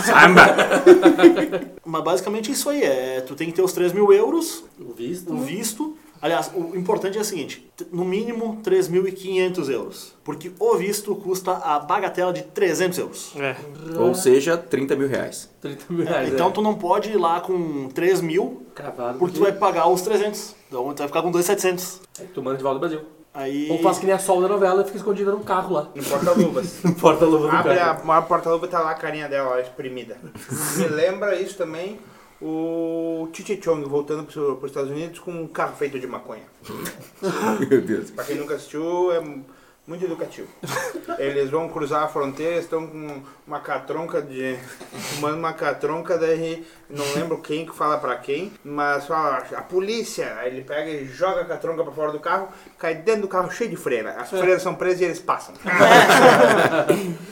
Mas basicamente isso aí, é, tu tem que ter os 3 mil euros, O visto. o visto. Aliás, o importante é o seguinte: no mínimo 3.500 euros. Porque o visto custa a bagatela de 300 euros. É. Ou seja, 30 mil reais. 30 mil reais. Então é. tu não pode ir lá com 3 mil, Cravado. porque tu vai pagar os 300. Então tu vai ficar com 2.700. Aí tu manda de volta do Brasil. Aí. Ou faz que nem a sol da novela e fica escondida no carro lá. No porta-luvas. No porta-luva do Abre carro. a, a porta-luva e tá lá a carinha dela ó, espremida. Me lembra isso também o Chichi Chong voltando para os Estados Unidos com um carro feito de maconha. Meu Deus. Pra quem nunca assistiu, é muito educativo. Eles vão cruzar a fronteira, estão com uma catronca de. fumando uma catronca, daí não lembro quem que fala pra quem, mas fala, a polícia, aí ele pega e joga a catronca pra fora do carro, cai dentro do carro cheio de freira. As freiras são presas e eles passam.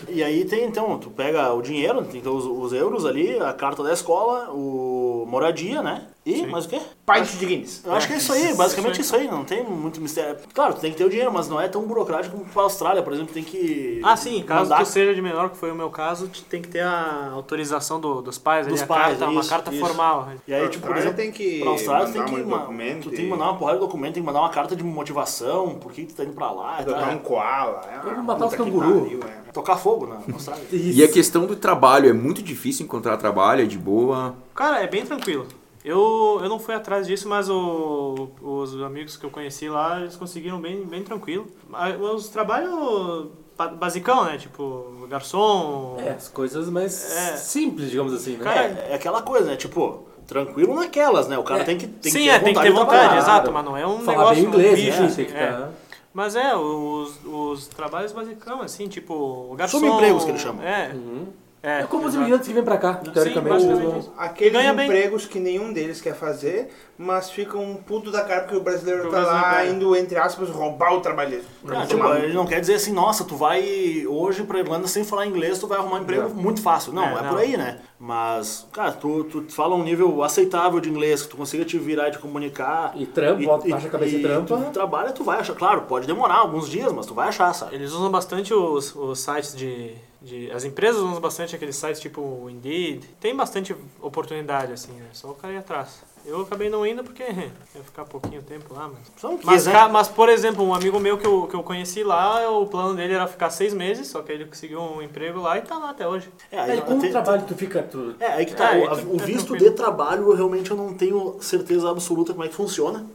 E aí tem então, tu pega o dinheiro, tem então os, os euros ali, a carta da escola, o moradia, né? E mais o quê? Pint de Guinness. Eu acho que é isso aí, basicamente isso aí, não tem muito mistério. Claro, tu tem que ter o dinheiro, mas não é tão burocrático como pra Austrália, por exemplo, tem que. Ah, sim, caso mandar- tu seja de menor, que foi o meu caso, tu tem que ter a autorização do- dos pais, ali, Dos a pais, carta, uma carta isso. formal. E aí, tipo, por Austrália exemplo, tem que pra Austrália tu tem mandar que, ma- documento tu tem que mandar uma porrada de documento, tem que mandar uma carta de motivação, por que tu tá indo pra lá Adotar tal. um koala. É uma matar os canguru. pariu, é. Tocar fogo na Austrália. E a questão do trabalho, é muito difícil encontrar trabalho, é de boa. Cara, é bem tranquilo. Eu, eu não fui atrás disso, mas o- os amigos que eu conheci lá, eles conseguiram bem, bem tranquilo. Mas Os trabalhos ba- basicão, né? Tipo, garçom... É, as coisas mais É. simples, digamos assim, né? Cara, É, é aquela coisa, né? Tipo, tranquilo naquelas, né? O cara É. tem que tem Sim, que é, ter tem que vontade ter de vontade, exato, mas não é um Falar negócio, bem inglês, um bicho, né? assim, é. tá... Mas é, os, os trabalhos basicão, assim, tipo, garçom... Subempregos que eles chamam. É, Uhum. É. É como os imigrantes que vêm pra cá, teoricamente. vão- Aqueles Ganha bem. empregos que nenhum deles quer fazer, mas ficam um puto da cara porque o brasileiro O tá lá brasileiro quer. indo, entre aspas, roubar o trabalhista. Ah, tipo, ele não quer dizer assim, nossa, tu vai hoje pra Irlanda sem falar inglês, tu vai arrumar um emprego Não. muito fácil. Não, É, é, não. por aí, né? Mas, cara, tu, tu fala um nível aceitável de inglês, que tu consiga te virar e te comunicar. E trampa, bota- baixa a cabeça e trampa. Tu trabalha, tu vai achar. Claro, pode demorar alguns dias, mas tu vai achar, sabe? Eles usam bastante os, os sites de, de... As empresas usam bastante aqueles sites tipo o Indeed. Tem bastante oportunidade, assim, né? Só o cara ir atrás. Eu acabei não indo porque ia ficar pouquinho tempo lá, mas... São que, Mas, né? ca- mas, por exemplo, um amigo meu que eu, que eu conheci lá, o plano dele era ficar seis meses, só que ele conseguiu um emprego lá e tá lá até hoje. É, aí, Aí, com o trabalho tu fica... Tu... É, aí que tá. É, o, aí a- tu- o tá visto tranquilo. de trabalho, eu realmente eu não tenho certeza absoluta como é que funciona.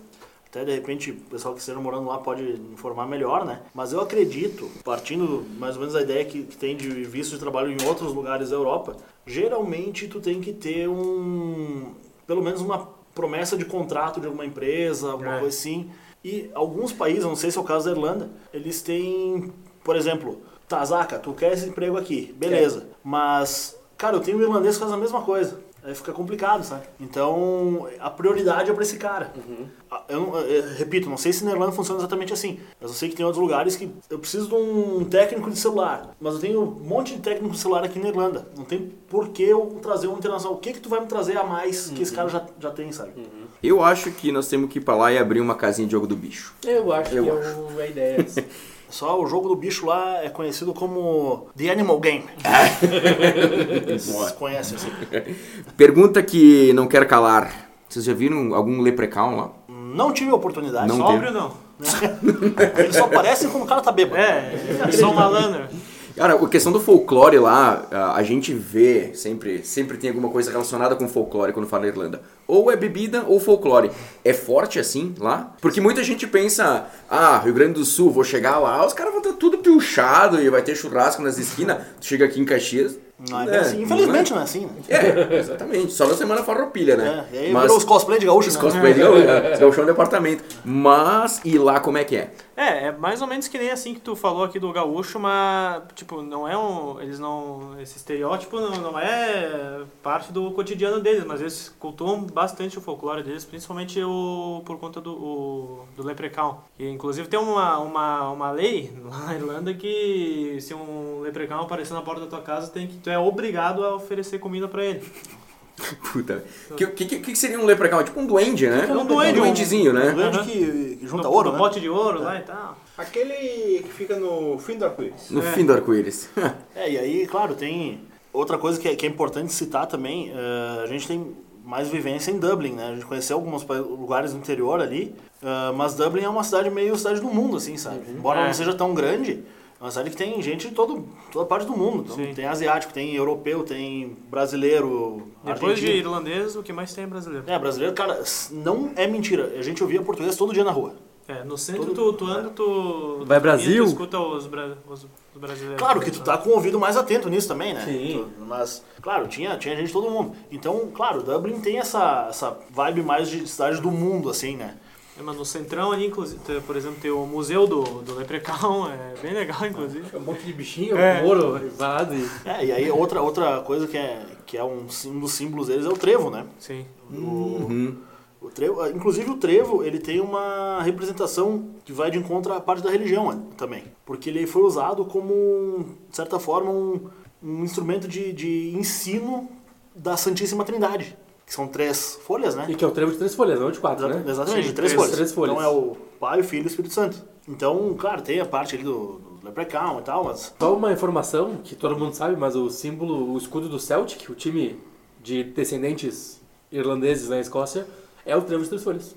Até de repente o pessoal que esteja morando lá pode informar melhor, né? Mas eu acredito, partindo mais ou menos da ideia que, que tem de visto de trabalho em outros lugares da Europa, geralmente tu tem que ter um. pelo menos uma promessa de contrato de alguma empresa, alguma É. coisa assim. E alguns países, não sei se é o caso da Irlanda, eles têm, por exemplo, Zaca, tu quer esse emprego aqui, beleza. Mas, cara, eu tenho um irlandês que faz a mesma coisa. Aí fica complicado, sabe? Então, a prioridade é pra esse cara. Ah, Eu, não- eu repito, não sei se na Irlanda funciona exatamente assim, mas eu sei que tem outros lugares que eu preciso de um técnico de celular, mas eu tenho um monte de técnico de celular aqui na Irlanda. Não tem por que eu trazer um internacional. O que que tu vai me trazer a mais que esse cara já, já tem, sabe? Eu acho que nós temos que ir pra lá e abrir uma casinha de jogo do bicho. Eu acho Eu que é o- a ideia. Só o jogo do bicho lá é conhecido como The Animal Game. Vocês conhecem assim. Pergunta que não quero calar. Vocês já viram algum leprechaun lá? Não tive a oportunidade. Não só- Sóbrio não. Eles só aparecem quando o cara tá bêbado. É, só um malandro. Cara, a questão do folclore lá, a- gente vê, sempre, sempre tem alguma coisa relacionada com folclore quando fala Irlanda. Ou é bebida ou folclore. É forte assim lá? Porque muita gente pensa, ah, Rio Grande do Sul, vou chegar lá, os caras vão estar tudo piochado e vai ter churrasco nas esquinas. Chega aqui em Caxias. Não é bem assim. Infelizmente não é assim, né? É, exatamente. Só na semana farroupilha, né? É, e aí virou os cosplay de gaúcho, Os né? cosplay de gaúcho, é, os gaúchão é um departamento. Mas, e lá como é que é? É, é mais ou menos que nem assim que tu falou aqui do gaúcho, mas, tipo, não é um. Eles não. Esse estereótipo não, não é parte do cotidiano deles, mas eles cultuam bastante o folclore deles, principalmente o, por conta do, o, do leprechaun. E, inclusive tem uma, uma, uma lei na Irlanda que se um leprechaun aparecer na porta da tua casa, tem que, tu é obrigado a oferecer comida pra ele. Puta. O que, que, que seria um leprechaun? Tipo um duende, né? É um duende, Um duendezinho, né? Um Aham. que, junta no, ouro, no né? pote de ouro lá e tal. Aquele que fica no fim do arco-íris. No É. fim do arco-íris. É, e aí, claro, tem outra coisa que é, que é importante citar também, eh, a gente tem mais vivência em Dublin, né? A gente conheceu alguns lugares do interior ali, eh, mas Dublin é uma cidade meio cidade do mundo, assim, sabe? Embora É. não seja tão grande, é uma cidade que tem gente de todo, toda parte do mundo. Então, Sim. tem asiático, tem europeu, tem brasileiro, Depois de argentino. irlandês, o que mais tem é brasileiro. É, brasileiro, cara, não é mentira. A gente ouvia português todo dia na rua. É, no centro tu, tu anda, tu. Vai tu Brasil? Tu escuta os, bra- os brasileiros. Claro que tu tá com o ouvido mais atento nisso também, né? Sim. Tu- mas, claro, tinha, tinha gente de todo mundo. Então, claro, Dublin tem essa, essa vibe mais de cidade do mundo, assim, né? É, mas no centrão ali, inclusive, por exemplo, tem o museu do, do Leprechaun, é bem legal, inclusive. Um monte de bichinho, É. ouro, varado e... É, e aí outra, outra coisa que é, que é um, um dos símbolos deles é o trevo, né? Sim. O, o trevo, inclusive o trevo, ele tem uma representação que vai de encontro à parte da religião né, também. Porque ele foi usado como, de certa forma, um, um instrumento de, de ensino da Santíssima Trindade. Que são três folhas, né? E que é o trevo de três folhas, não de quatro, Exata- né? Exatamente, Sim, de três três- folhas. três folhas. Então é o Pai, o Filho e o Espírito Santo. Então, claro, tem a parte ali do, do Leprechaun e tal, mas... Só uma informação que todo mundo sabe, mas o símbolo, o escudo do Celtic, o time de descendentes irlandeses na Escócia, é o trevo de três folhas.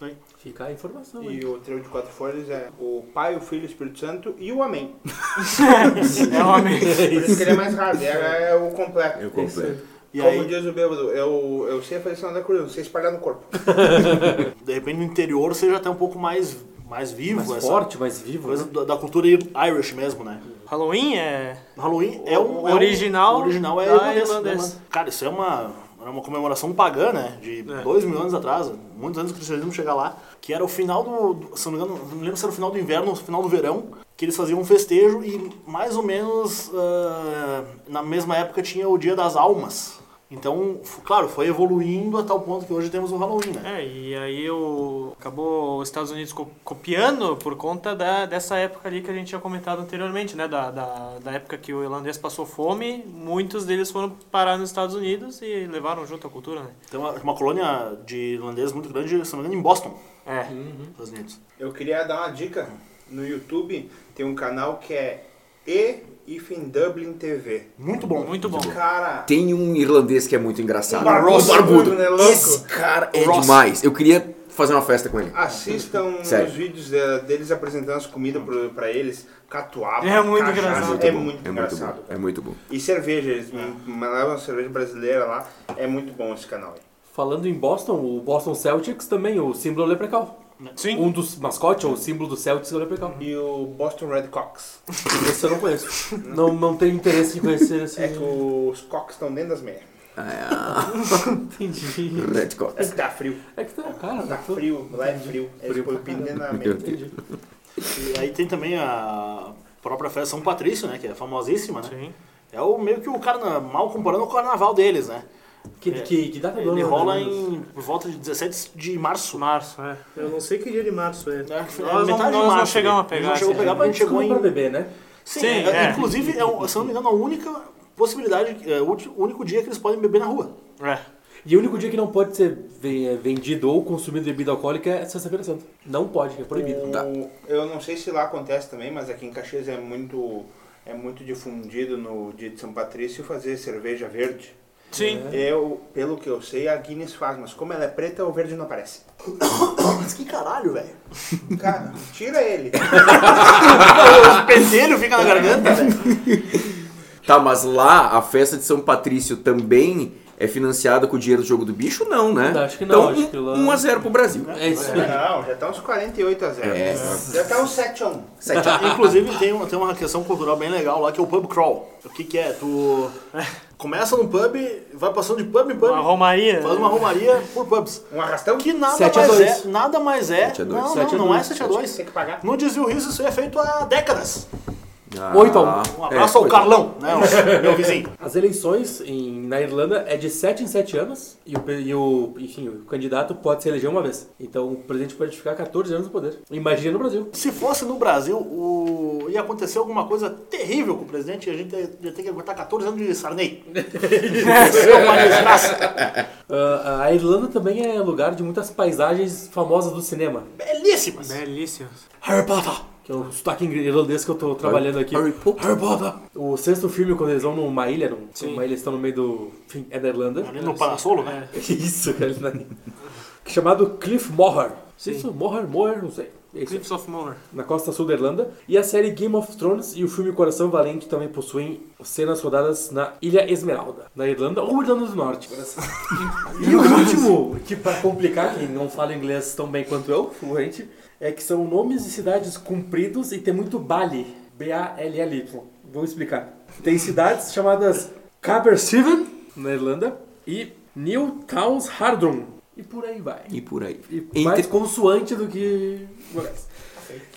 Sim. Fica a informação aí. E o trevo de quatro folhas é o Pai, o Filho, o Espírito Santo e o Amém. É um homem. Por isso que ele é mais raro, é, é o completo. Eu completo. E Como aí, diz o bêbado, eu, eu sei a feição da cruz, eu sei espalhar no corpo. de repente, no interior, você já tem um pouco mais, mais vivo. Mais essa forte, mais vivo. Coisa né? da, da cultura Irish mesmo, né? Halloween é. Halloween é um... O é um- original o original é irlandês, irlandês. né? Cara, isso é uma... Era uma comemoração pagã, né? De É. dois mil anos atrás, muitos anos que o cristianismo chegar lá, que era o final do, do- se não me engano, não me lembro se era o final do inverno ou o final do verão, que eles faziam um festejo e mais ou menos ah, na mesma época tinha o Dia das Almas. Então, claro, foi evoluindo a tal ponto que hoje temos o Halloween, né? É, e aí o, acabou os Estados Unidos co- copiando por conta da, dessa época ali que a gente tinha comentado anteriormente, né? Da, da, da época que o irlandês passou fome, muitos deles foram parar nos Estados Unidos e levaram junto a cultura, né? Tem uma, uma colônia de irlandeses muito grande, se não me engano, em Boston, É. Estados Unidos. Eu queria dar uma dica. No YouTube tem um canal que é E Ifin Dublin TV. Muito bom. Muito bom. Cara, Tem um irlandês que é muito engraçado. O barbudo, O barbudo. né, louco? Esse cara é Ross. demais. Eu queria fazer uma festa com ele. assistam Sério. os vídeos de- deles apresentando as comidas pra eles. Catuaba, É muito cachaça, engraçado. É bom. muito é muito engraçado. bom. É muito bom. E cerveja, eles levam uma cerveja brasileira lá. É muito bom esse canal aí. Falando em Boston, o Boston Celtics também, o símbolo é o Leprechaun. Sim. Um dos mascotes, ou o símbolo do Celtics é o Leprechaun. E o Boston Red Cox. Esse eu não conheço. não, não tenho interesse em conhecer esse... É que os Cox estão dentro das meias. Entendi. Redcoats. Tá frio. É que tá, cara, Tá frio, lá é frio. É Frio escorpião na Meu mente. Entendi. E aí tem também a própria festa São Patrício, né? Que é famosíssima, né? Sim. É o meio que o carnaval, mal comparando o carnaval deles, né? Que, que, que data do Ele ano, rola mais ou menos? em por volta de 17 de março. Março, é. Eu não sei que dia de março é. É, Nós, é não, metade de nós não março, chegamos a né? pegar. Não chegou a pegar porque a gente chegou em... pra beber, né? Sim, Sim, é, é. inclusive, é, se não me engano, a única possibilidade, é o único dia que eles podem beber na rua. É. E o único dia que não pode ser ve- vendido ou consumido bebida alcoólica é Sexta-feira Santa. Não pode, é proibido. O- Eu não sei se lá acontece também, mas aqui em Caxias é muito, é muito difundido no dia de São Patrício fazer cerveja verde. Sim. Eu, pelo que eu sei, a Guinness faz, mas como ela é preta, o verde não aparece. Mas que caralho, velho. Cara, tira ele. o pentelho fica na garganta, velho. Tá, mas lá a festa de São Patrício também é financiada com o dinheiro do jogo do bicho? Não, né? Não, acho que não, Então, acho que lá- 1 a 0 pro Brasil. É isso aí. Não, já tá uns 48 a 0. É. Já tá uns 7 a 1. Sete a- Inclusive, tem uma, tem uma questão cultural bem legal lá, que é o pub crawl. O que que é? Tu começa num pub, vai passando de pub em pub, Uma romaria. faz uma romaria por pubs. Um arrastão Que nada mais é, nada mais é. Não, não, não é dois. 7 a 2 tem que pagar. No Desvio Riso isso é feito há décadas. Ah, Oito a Um abraço ao oito a um. Carlão, né, o meu vizinho. As eleições em, na Irlanda é de 7 em 7 anos e o, e o, enfim, o candidato pode se eleger uma vez. Então o presidente pode ficar 14 anos no poder. Imagina no Brasil. Se fosse no Brasil, o... ia acontecer alguma coisa terrível com o presidente e a gente ia ter que aguentar 14 anos de Sarney. Isso é uma desgraça. Ah, a Irlanda também é lugar de muitas paisagens famosas do cinema. Belíssimas. Belíssimos. Harry Potter. Que é o sotaque irlandês que eu tô trabalhando aqui. Harry Potter. Harry Potter. O sexto filme, quando eles vão numa ilha, num, uma ilha estão no meio do. Enfim, é da Irlanda. Ali no Parassolo, né? Isso, cara. ele não- Chamado Cliff Moher. Isso, Moher, Moher, não sei. É. Cliffs of Moher. na costa sul da Irlanda. E a série Game of Thrones e o filme Coração Valente também possuem cenas rodadas na Ilha Esmeralda, na Irlanda ou Irlanda do Norte. e o último, que para complicar quem não fala inglês tão bem quanto eu, fluente, é que são nomes de cidades compridos e tem muito Bali, B-A-L-L-Y. Vou explicar. Tem cidades chamadas Cabersiven, na Irlanda, e New Towns Hardrum. E por aí vai. E por aí. E mais Entre- consoante do que.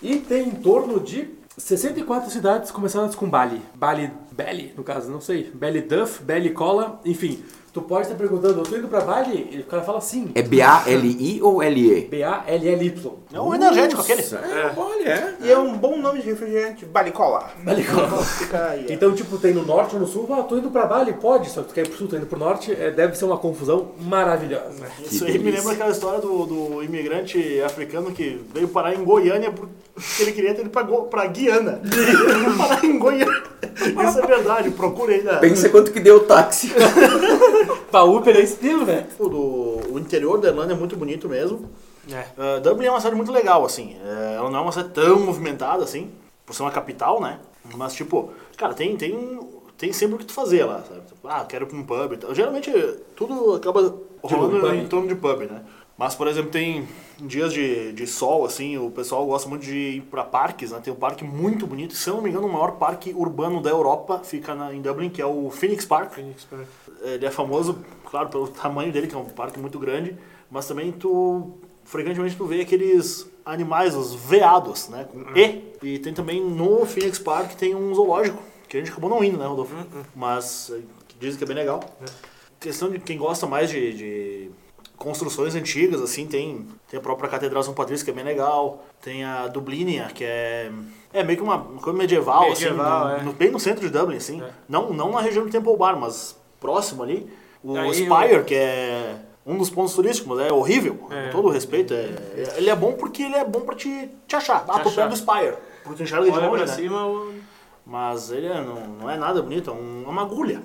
E tem em torno de 64 cidades começadas com Bali. Bali, Bali, no caso, não sei. Bali Duff, Bali Cola, enfim. Tu pode estar perguntando, eu tô indo pra Bali? E o cara fala sim. É B-A-L-I ou L-E? B-A-L-L-Y. É um energético aquele. É, olha, é. E é um bom nome de refrigerante, Balicola. Bali Cola. Fica aí. Então, tipo, tem no norte ou no sul, ah, tô indo pra Bali, pode, só que tu quer ir pro sul, tô indo pro norte, é, deve ser uma confusão maravilhosa. Isso Que aí me delícia. lembra aquela história do, do imigrante africano que veio parar em Goiânia porque ele queria ter ido pra, Go- pra Guiana. Ele veio parar em Goiânia. Isso é verdade, procure aí. Na, Pensa quanto que deu o táxi. Pra Uber é estilo, né? o, do- o interior da Irlanda é muito bonito mesmo. É. Uh, Dublin é uma cidade muito legal, assim. É, ela não é uma cidade tão movimentada, assim, por ser uma capital, né? Mas, tipo, cara, tem, tem, tem sempre o que tu fazer lá, sabe? Tipo, Ah, quero ir pra um pub e tal. Geralmente, tudo acaba rolando pub. em torno de pub, né? Mas, por exemplo, tem dias de, de sol, assim, o pessoal gosta muito de ir pra parques, né? Tem um parque muito bonito. Se eu não me engano, o maior parque urbano da Europa fica na, em Dublin, que é o Phoenix Park. Phoenix Park. Ele é famoso, claro, pelo tamanho dele, que é um parque muito grande, mas também tu frequentemente tu vê aqueles animais, os veados, né, com E. E tem também no Phoenix Park tem um zoológico, que a gente acabou não indo, né, Rodolfo? Mas eh, que dizem que é bem legal. Questão de quem gosta mais de, de construções antigas, assim, tem, tem a própria Catedral São Patrício, que é bem legal. Tem a Dublinia, que é... É meio que uma uma coisa medieval, Medieval, assim, é. no- bem no centro de Dublin, assim. É. Não, não na região do Temple Bar, mas próximo ali. O Aí Spire, que é um dos pontos turísticos, é horrível, É. com todo o respeito. É, é- ele é bom porque ele é bom pra te, te achar. Ah, tô achar. do Spire. Porque tu enxerga de longe, pra né? cima, o... Mas ele é- não, não é nada bonito, é um- é uma agulha.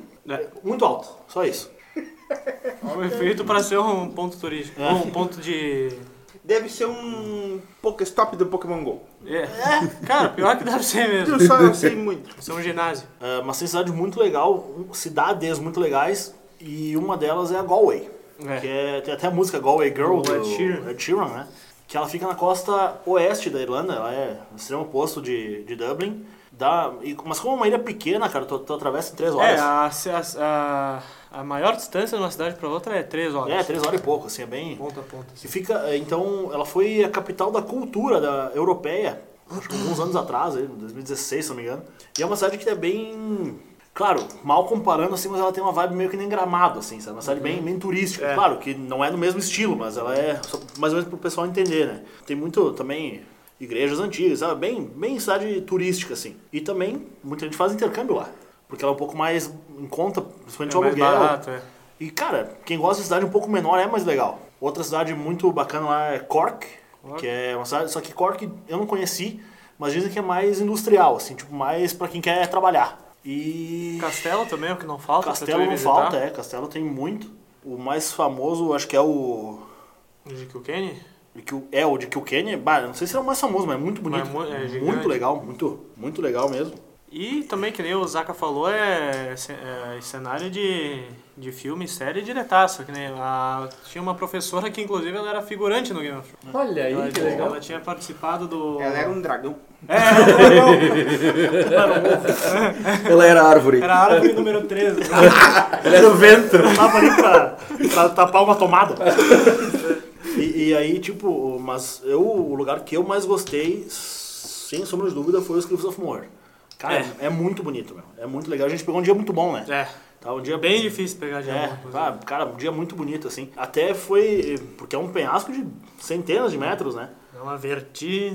Muito alto, só isso. Foi feito para ser um ponto turístico. É. Um ponto de. Deve ser um Pokéstop do Pokémon GO. É. Cara, pior que deve ser mesmo. Eu só não sei muito. Isso é um ginásio. É, mas tem cidade muito legal, cidades muito legais, e uma delas é a Galway. É. Que é, tem até a música Galway Girl Do do Ed Sheeran. Ed Sheeran, né? que ela fica na costa oeste da Irlanda, ela é no extremo oposto de, de Dublin. Dá, e, mas como é uma ilha pequena, cara, tu, tu atravessa em três É, horas. a, a, a maior distância de uma cidade pra outra é 3 horas. É, três horas e pouco, assim, é bem... Ponta a ponta. E fica, eh, então, ela foi a capital da cultura da europeia, acho que alguns anos atrás, aí, 2016, se não me engano. E é uma cidade que é bem, claro, mal comparando assim, mas ela tem uma vibe meio que nem Gramado, assim, sabe? Uma cidade bem, bem turística. É. Claro que não é do mesmo estilo, mas ela é só mais ou menos pro pessoal entender, né? Tem muito também igrejas antigas, sabe? Bem, bem cidade turística, assim. E também muita gente faz intercâmbio lá, porque ela é um pouco mais em conta, principalmente É o aluguel. barato, é. E, cara, quem gosta de cidade um pouco menor é mais legal. Outra cidade muito bacana lá é Cork, Cork. que é uma cidade, só que Cork eu não conheci, mas dizem que é mais industrial, assim, tipo, mais pra quem quer trabalhar. E Castelo também é o que não falta. Castelo não visitar. falta, é, Castelo tem muito. O mais famoso, acho que é o De Kilkenny? é o de Kilkenny, bah, não sei se é o mais famoso, mas é muito bonito. Mu- é gigante. muito legal, muito, muito legal mesmo. E também, que nem o Zaka falou, é, é cenário de, de filme, série diretaço. Que nem a, tinha uma professora que, inclusive, ela era figurante no Game of Thrones. Olha aí, Ela, que legal. ela tinha participado do... Ela era um dragão. Ela era árvore. Era a árvore número 13. Ela era o vento. Tava ali pra, pra tapar uma tomada. E, e aí, tipo, mas eu, o lugar que eu mais gostei, sem sombra de dúvida, foi os Cliffs of Moher. Cara, é. É. muito bonito, meu. É muito legal. A gente pegou um dia muito bom, né? É, Tá, um dia bem difícil pegar de É, ah, cara, um dia muito bonito, assim. Até foi. Porque é um penhasco de centenas de metros, né? É uma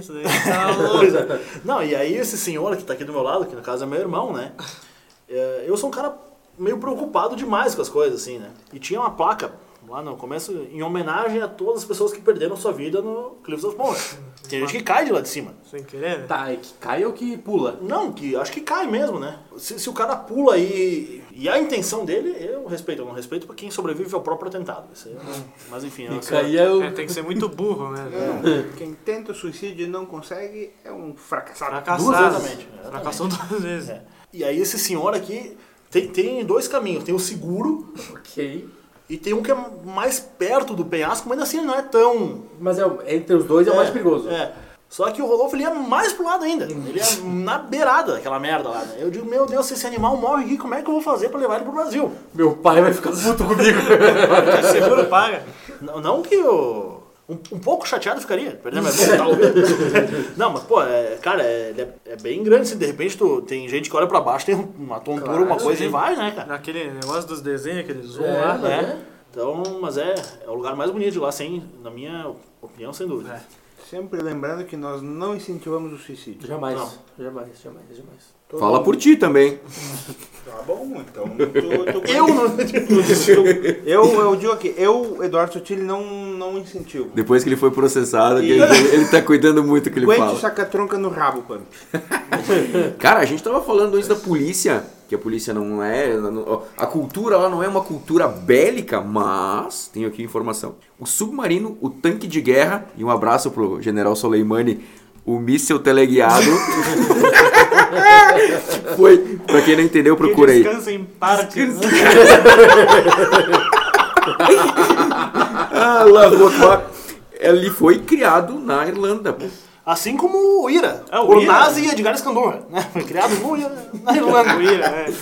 isso daí tá é. Não, e aí esse senhor que tá aqui do meu lado, que no caso é meu irmão, né? É, eu sou um cara meio preocupado demais com as coisas, assim, né? E tinha uma placa lá no começo em homenagem a todas as pessoas que perderam sua vida no Cliffs of Moher. Tem gente que cai de lá de cima. Sem querer, né? Tá, é que cai ou que pula? Não, que acho que cai mesmo, né? Se, se o cara pula e, e a intenção dele, eu respeito. Eu não respeito pra quem sobrevive ao próprio atentado. Isso aí, eu não- mas enfim, E cair é o... É, tem que ser muito burro, né? Não, quem tenta o suicídio e não consegue é um fracassado. Fracassado. Duas vezes, exatamente. Fracassou duas vezes. É. E aí esse senhor aqui tem, tem dois caminhos. Tem o seguro Ok. E tem um que é mais perto do penhasco, mas assim ele não é tão... Mas é, entre os dois é o mais perigoso. É. Só que o Rodolfo ele é mais pro lado ainda. Ele é na beirada daquela merda lá. Né? Eu digo, meu Deus, se esse animal morre aqui, como é que eu vou fazer pra levar ele pro Brasil? Meu pai vai ficar puto comigo. O seguro paga. Não, não que eu. Um, um pouco chateado ficaria, perder minha vida, talvez. Não, mas, pô, é, cara, é, é, é bem grande, assim, de repente tu, tem gente que olha pra baixo, tem uma tontura, Claro, uma coisa sim. e vai, né, cara? Naquele negócio dos desenhos, aquele zoom É, lá. mas É. é. Então, mas é, é o lugar mais bonito de lá, sem, na minha opinião, sem dúvida. É. Sempre lembrando que nós não incentivamos o suicídio. Jamais, Não. jamais, jamais, jamais. Todo Fala mundo- por ti também. Tá bom, então. Tu, tu- Eu não. eu, eu digo aqui, eu, Eduardo Sotile, não, não incentivo. Depois que ele foi processado, E- ele, ele tá cuidando muito do que ele Aguente fala. saca-tronca no rabo, Pamp. Cara, a gente tava falando antes da polícia, que a polícia não é. A cultura lá não é uma cultura bélica, mas. Tenho aqui informação. O submarino, o tanque de guerra, e um abraço pro general Soleimani, o míssil teleguiado. Foi, pra quem não entendeu, Que procurei. descansa em parte. né? Ah, Rocua. Ele foi criado na Irlanda. pô. Assim como o Ira. É, o Ira. Nazi e Edgar Escandurra. Né? Foi criado no Ira, na Irlanda. O Ira, é.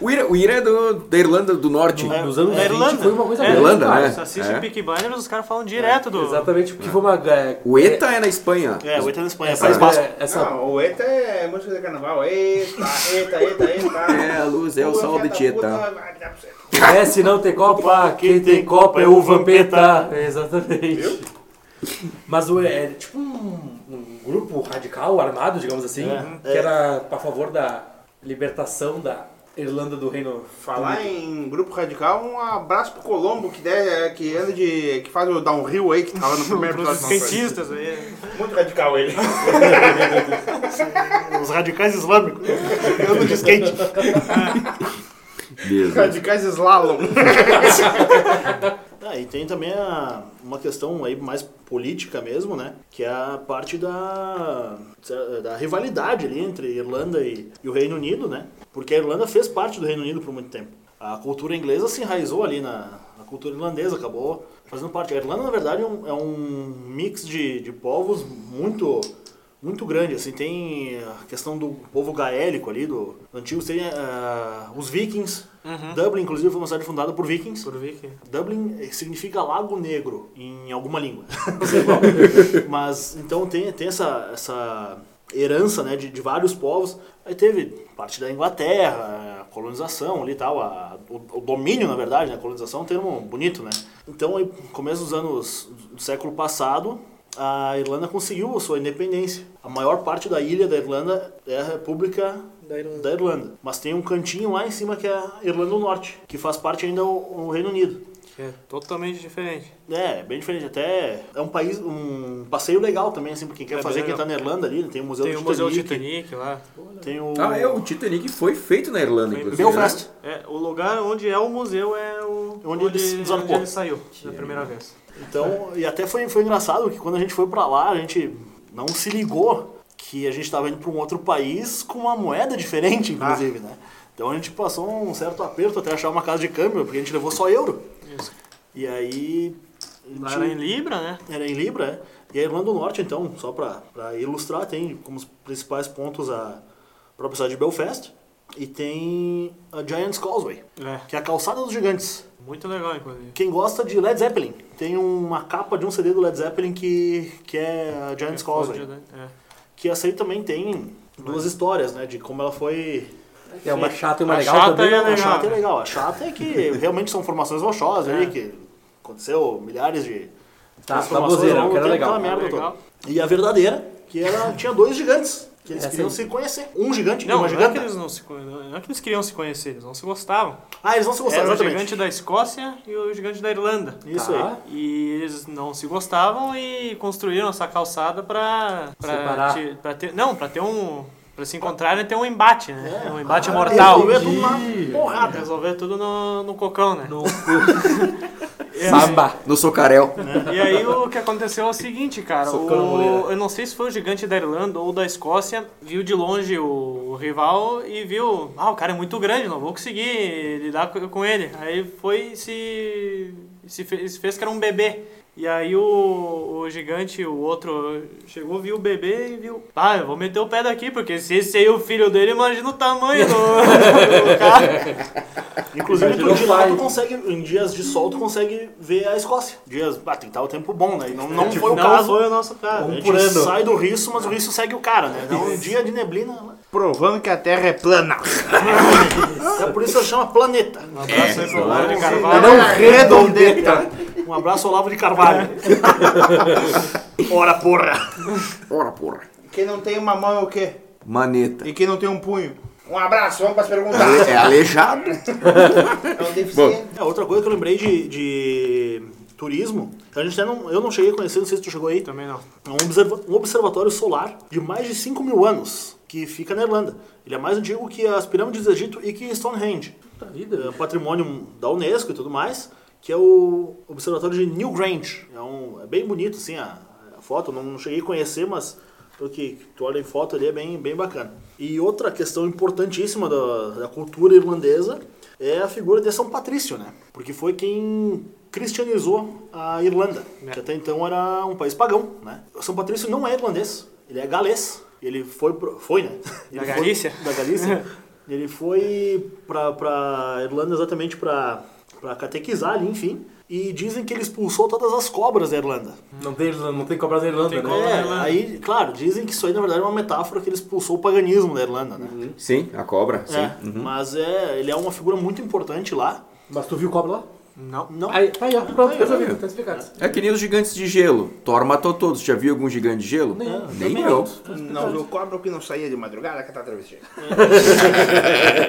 O Ira, o Ira é do- da Irlanda do Norte. É, Nos anos Da 20 Irlanda. foi uma coisa É, Irlanda, né? Você assiste É. Peaky Blinders, os caras falam direto do... Exatamente, porque foi uma... É, O ETA é na Espanha. É, o Ita na Espanha, essa, País Basco. é, essa, Não, o ETA é música de carnaval. Eita, eita, eita, eita. É, a luz é o sol de Tietá. É, se não tem copa, quem tem copa é o Vampeta. Exatamente. Mas o, é tipo um grupo radical, armado, digamos assim, É, que era a favor da libertação da Irlanda do Reino Falar em grupo radical, um abraço pro Colombo, que, der, que anda de. que faz o downhill aí, que tava no primeiro episódio. skatistas aí. Muito radical ele. Os radicais islâmicos. Eu ando de skate. Mesmo. Radicais slalom. Ah, e tem também a- uma questão aí mais política mesmo, né? Que é a parte da, da rivalidade ali entre Irlanda e, e o Reino Unido, né? Porque a Irlanda fez parte do Reino Unido por muito tempo. a cultura inglesa se enraizou ali na, na cultura irlandesa, acabou fazendo parte. A Irlanda, na verdade, é um, é um mix de, de povos muito muito grande, assim, tem a questão do povo gaélico ali, do, antigo, tem uh, os vikings, Dublin, inclusive, foi uma cidade fundada por vikings. Por. Dublin significa Lago Negro em alguma língua. Mas então tem, tem essa, essa herança né, de, de vários povos. Aí teve parte da Inglaterra, a colonização ali e tal, a, o, o domínio, na verdade, né, a colonização é um termo bonito, né? Então, aí, começo dos anos do século passado, a Irlanda conseguiu a sua independência. A maior parte da ilha da Irlanda é a República Da Irlanda. da Irlanda. Mas tem um cantinho lá em cima que é a Irlanda do Norte, que faz parte ainda do Reino Unido. É totalmente diferente. É, bem diferente. Até é um país, um passeio legal também, assim, pra quem quer É fazer, quem tá na Irlanda ali, tem o Museu Tem do o Museu Titanic, Titanic lá. tem o... Ah, é, o Titanic foi feito na Irlanda, Foi inclusive. Belfast. né? É, o lugar onde é o museu é o Onde ele desarcou. onde ele saiu na primeira vez. Então, e até foi, foi engraçado que quando a gente foi pra lá, a gente não se ligou que a gente tava indo pra um outro país com uma moeda diferente, inclusive, né? Então a gente passou um certo aperto até achar uma casa de câmbio, porque a gente levou só euro. Isso. E aí... gente- era em Libra, né? Era em Libra, é. E a Irlanda do Norte, então, só pra, pra ilustrar, tem como os principais pontos a própria cidade de Belfast e tem a Giant's Causeway, É. que é a calçada dos gigantes. Muito legal, inclusive. Quem gosta de Led Zeppelin, tem uma capa de um CD do Led Zeppelin que, que é a Giant's Causeway. É. Que essa aí também tem duas histórias, né, de como ela foi... É uma chata e uma A legal chata também. é A chata é legal, a chata é que realmente são formações rochosas É. ali, que aconteceu milhares de Tá, transformações baboseira, ao longo que era legal. merda Legal. E a verdadeira, que ela tinha dois gigantes, que eles Essa queriam aí. se conhecer. Um gigante e Não, uma não é, gigante. que eles não, se, não é que eles queriam se conhecer, eles não se gostavam. Ah, eles não se gostaram, Era o exatamente. gigante da Escócia e o gigante da Irlanda. Isso Tá. aí. E eles não se gostavam e construíram essa calçada pra, pra, Separar. te- pra ter. Não, pra ter um. Pra se encontrarem e ter um embate, né? É. Um embate Ah, mortal. resolver tudo na porrada. Resolver tudo no, no cocão, né? No Samba. No Socarel. E aí o que aconteceu é o seguinte, cara. O, eu não sei se foi o gigante da Irlanda ou da Escócia, viu de longe o, o rival e viu, ah, o cara é muito grande, não vou conseguir lidar co- com ele. Aí foi e se, se fez, fez que era um bebê. E aí o, o gigante, o outro, chegou, viu o bebê e viu, ah, eu vou meter o pé daqui, porque se esse aí é o filho dele, imagina o tamanho do, do cara. Inclusive, tu, de lá, tu consegue, em dias de sol, tu consegue ver a Escócia. Dias, ah, tem que estar o tempo bom, né? E não, não foi o não caso. foi o nosso caso. A Um gente por ano. sai do riço, mas o riço segue o cara, né? Então, um dia de neblina, Provando que a Terra é plana. é por isso que chama planeta. Um abraço aí pro Mário de Mas Carvalho. não redondeta. Um abraço ao Olavo de Carvalho. Ora, porra! Ora, porra. Quem não tem uma mão é o quê? Maneta. E quem não tem um punho? Um abraço, vamos para as perguntas. É aleijado. É um deficiente. É, outra coisa que eu lembrei de, de turismo, a gente até não, eu não cheguei a conhecer, não sei se tu chegou aí, Também não. É um, observa- um observatório solar de mais de 5 mil anos, que fica na Irlanda. Ele é mais antigo que as pirâmides do Egito e que Stonehenge. Puta vida. É um patrimônio da Unesco e tudo mais, que é o observatório de Newgrange. É, um, é bem bonito, assim, a, a foto. Eu não cheguei a conhecer, mas pelo que tu olha em foto ali é bem, bem bacana. E outra questão importantíssima da, da cultura irlandesa é a figura de São Patrício, né? Porque foi quem cristianizou a Irlanda, É. que até então era um país pagão, né? São Patrício não é irlandês, ele é galês. Ele foi, pro- foi né? Ele foi- Galícia? da Galícia. ele foi pra, pra Irlanda exatamente pra, pra catequizar ali, enfim. E dizem que ele expulsou todas as cobras da Irlanda. Não tem, não tem cobras na Irlanda, tem né? cobra. É, Irlanda. aí, claro, dizem que isso aí na verdade é uma metáfora que ele expulsou o paganismo da Irlanda, né? Sim, a cobra. Sim. É, mas é, ele é uma figura muito importante lá. Mas tu viu cobra lá? Não. Não, Aí, aí ó, pronto, Aí, resolvido, tá explicado. É que nem os gigantes de gelo. Thor matou todos. Já viu algum gigante de gelo? Nenhum. Nem eu. Não viu cobra que não saía de madrugada que tá travesti.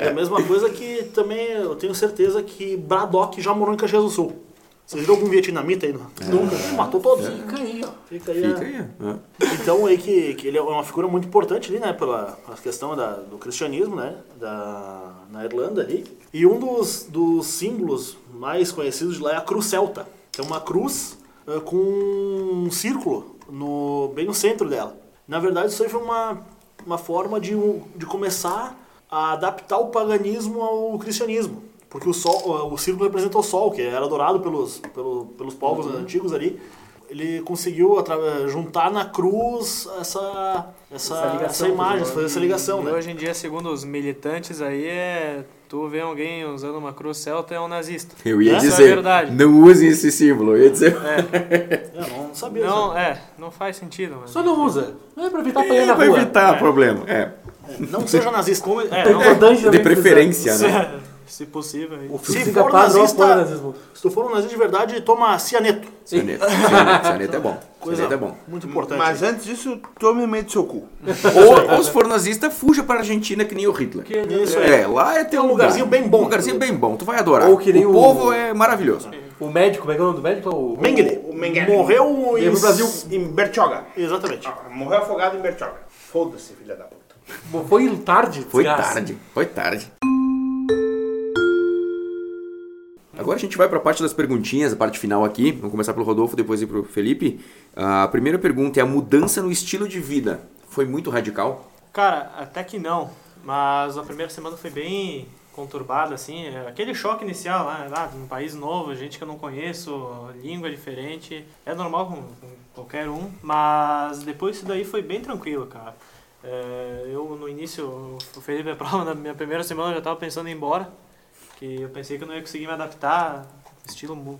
é a mesma coisa que também eu tenho certeza que Braddock já morou em Caxias do Sul. Vocês viram algum vietnamita aí? Nunca. Matou todos. Fica aí, ó. Fica aí. a- Fica aí. ó. Então aí que, que ele é uma figura muito importante ali, né, pela a questão da, do cristianismo, né, da, na Irlanda ali. E um dos, dos símbolos mais conhecidos de lá é a cruz celta, que é uma cruz eh, com um círculo no, bem no centro dela. Na verdade, isso aí foi uma, uma forma de, de começar a adaptar o paganismo ao cristianismo. porque o sol, o círculo representa o sol, que era adorado pelos, pelo, pelos povos antigos ali. Ele conseguiu atra- juntar na cruz essa, essa, Essa ligação essa imagem, fazer essa ligação, E né? hoje em dia, segundo os militantes aí, é. Tu vê alguém usando uma cruz celta é um nazista. Eu ia Essa é dizer, verdade. não usem esse símbolo. Eu ia dizer, Eu não sabia. Não, Não, é, não faz sentido, mas. Só não usa. É pra evitar apanhar na pra rua. evitar problema. É, não seja nazista. Como, é, não, importante de preferência, né? se possível. O Se for capaz nazista-. Se tu for um nazista de verdade, toma cianeto. Cianeto. Cianeto, cianeto é bom. Coisa Cianeto é bom. muito importante. Mas antes disso, tome meio do seu cu. Ou, ou se for nazista, fuja para a Argentina que nem o Hitler. Isso aí. É, lá é teu um lugarzinho bem bom. Um lugarzinho bem bom, tu vai adorar. Ou que nem o o- povo é maravilhoso. O médico, como é que é o nome do médico? O... Mengele. O Mengele. Morreu em... Brasil. Em Bertioga. Exatamente. Ah, Morreu afogado em Bertioga. Foda-se, filha da puta. Foi tarde, Foi desgraça. tarde, foi tarde. Agora a gente vai para a parte das perguntinhas, a parte final aqui. Vamos começar pelo Rodolfo, depois ir pro Felipe. A primeira pergunta é a mudança no estilo de vida. Foi muito radical? Cara, até que não. Mas a primeira semana foi bem conturbada, assim. Aquele choque inicial lá, lá num país novo, gente que eu não conheço, língua diferente. É normal com, qualquer um. Mas depois isso daí foi bem tranquilo, cara. É, eu no início, o Felipe é prova, na minha primeira semana eu já tava pensando em ir embora. Que eu pensei que eu não ia conseguir me adaptar. Estilo. mu-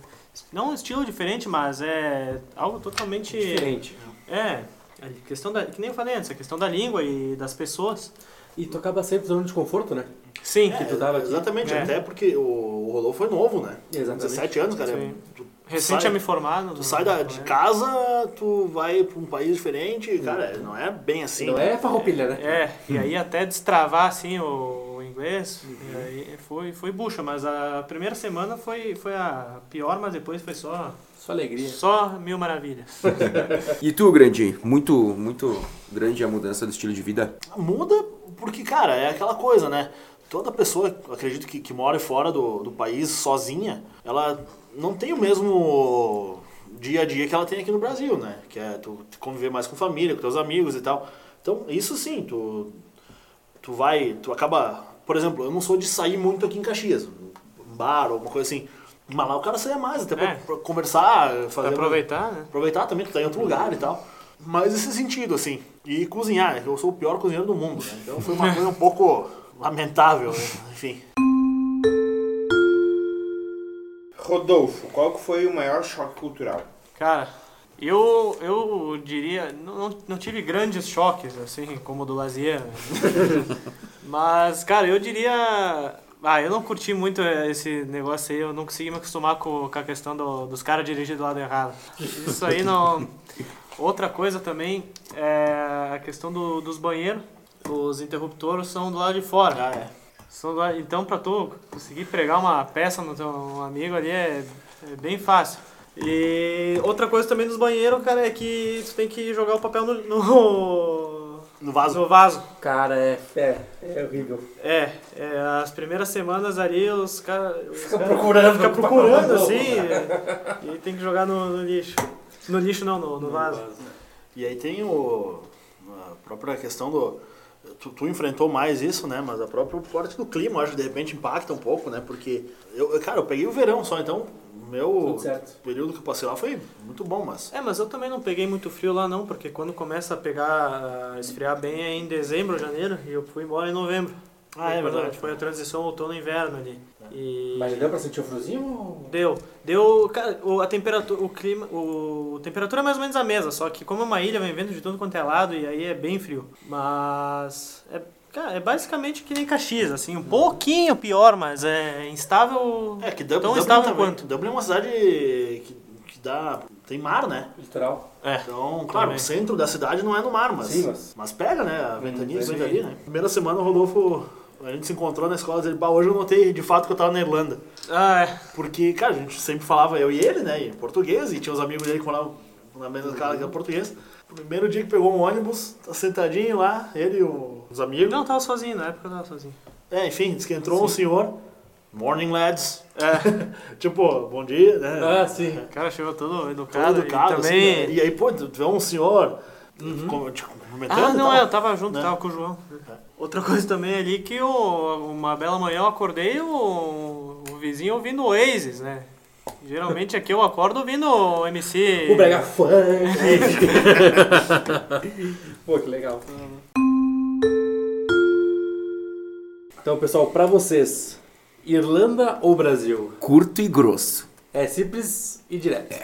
Não um estilo diferente, mas é algo totalmente. Diferente. É, a questão da. Que nem eu falei antes, a questão da língua e das pessoas. E tu acaba sempre zona de conforto, né? Sim, que tu tava aqui. Exatamente, É. até porque o, o Rodolfo foi novo, né? Exatamente. 17 anos, cara. Sim. Tu, recente sai- a me formar. no- tu sai da, de casa, tu vai pra um país diferente, cara, não é bem assim. Não né? é farroupilha, né? É, e aí até destravar assim o, e aí foi, foi bucha, mas a primeira semana foi, foi a pior, mas depois foi só, Só alegria. só mil maravilhas. E tu, Grande? Muito, muito grande a mudança do estilo de vida? Muda porque, cara, é aquela coisa, né? Toda pessoa, acredito que, que mora fora do, do país sozinha, ela não tem o mesmo dia a dia que ela tem aqui no Brasil, né? Que é tu conviver mais com família, com teus amigos e tal. Então, isso sim, tu, tu vai, tu acaba... Por exemplo, eu não sou de sair muito aqui em Caxias, um bar ou alguma coisa assim. Mas lá o cara saia mais, até pra, É. pra conversar, Pra fazer... aproveitar, né? aproveitar também, tu tá em outro lugar e tal. Mas esse sentido, assim. E cozinhar, né? que eu sou o pior cozinheiro do mundo, né? Então foi uma coisa um pouco lamentável, né? enfim. Rodolfo, qual que foi o maior choque cultural? Cara, eu, eu diria, não, não, não tive grandes choques, assim, como o do Lazier. Mas, cara, eu diria. Ah, eu não curti muito esse negócio aí, eu não consegui me acostumar com, com a questão do- dos caras dirigir do lado errado. Isso aí não. Outra coisa também é a questão do, dos banheiros. Os interruptores são do lado de fora. Ah, é. São do Então, pra tu conseguir pregar uma peça no teu amigo ali é, é bem fácil. E outra coisa também dos banheiros, cara, é que tu tem que jogar o papel no, no, No vaso. no vaso. Cara, é, é, é horrível. É, é, as primeiras semanas ali os caras. Fica procurando. Fica procurando assim. e, e tem que jogar no, no lixo. No lixo não, no, no vaso. E aí tem o, a própria questão do. Tu, tu enfrentou mais isso, né? Mas a própria parte do clima, eu acho que de repente impacta um pouco, né? Porque, eu, cara, eu peguei o verão só, então meu período que eu passei lá foi muito bom, mas. É, mas eu também não peguei muito frio lá não, porque quando começa a pegar, a esfriar bem é em dezembro, janeiro, e eu fui embora em novembro. Ah, é verdade. Foi a transição outono-inverno ali. E Mas deu pra sentir o friozinho? ou- deu, deu, cara, o, a temperatura, o clima, o, a temperatura é mais ou menos a mesma, só que como é uma ilha, vem vento de tudo quanto é lado e aí é bem frio. Mas é, cara, é basicamente que nem Caxias, assim, um pouquinho pior, mas é instável. É que Dublin, tão Dublin, instável também- quanto. Dublin é uma cidade que, que dá. tem mar, né? Literal. É. Então, claro, Também. o centro da cidade não é no mar, mas, Sim, mas- pega, né? A ventania que sim. vem né? Primeira semana o Rodolfo, a gente se encontrou na escola e ele, bah, hoje eu notei de fato que eu tava na Irlanda. Ah, é. Porque, cara, a gente sempre falava, eu e ele, né, em português, e tinha os amigos dele que falavam na mesma cara que era português. Primeiro dia que pegou um ônibus, tá sentadinho lá, ele e o- os amigos. Não, eu tava sozinho, na época eu tava sozinho. É, enfim, diz que entrou um senhor, morning lads, É, tipo, bom dia, né? Ah, sim. o cara chegou todo Todo educado, educado, e assim, também... né? E aí, pô, tu vê um senhor com- te cumprimentando Ah, não, tal. é, eu tava junto, Né? tava com o João. Outra coisa também ali que o, uma bela manhã eu acordei, o, vizinho ouvindo Oasis, né? Geralmente aqui eu acordo ouvindo o MC. O Brega Funk. Pô, que legal. Então, pessoal, pra vocês, Irlanda ou Brasil? Curto e grosso. É simples e direto.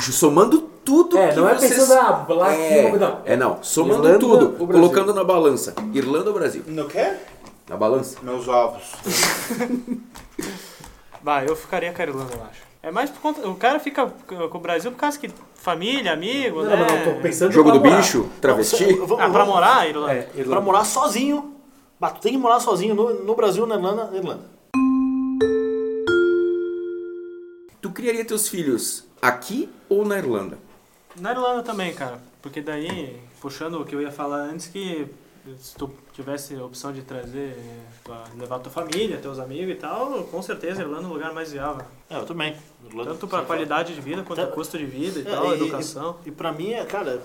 Somando tudo É, que não é vocês... pensando, ah, lá é, não. é, não. Somando Irlanda tudo, colocando na balança. Irlanda ou Brasil? No quê? Na balança. Meus ovos. Bah, eu ficaria com a Irlanda, eu acho. É mais por conta. O cara fica com o Brasil por causa que família, amigo, Não, né? não, não, tô pensando Jogo pra do morar. bicho, travesti. Não, vamos- Ah, pra morar, Irlanda. É, Pra Irlanda. morar sozinho. Bah, tu tem que morar sozinho no, no Brasil, na Irlanda, na Irlanda. Tu criaria teus filhos aqui ou na Irlanda? Na Irlanda também, cara. Porque daí, puxando o que eu ia falar antes, que se tu tivesse a opção de trazer, pra levar tua família, teus amigos e tal, com certeza a Irlanda é o lugar mais viável. É, eu também. Irlanda, Tanto pra qualidade de vida, quanto Tá. custo de vida e É, tal, e- educação. E, e pra mim, é, cara,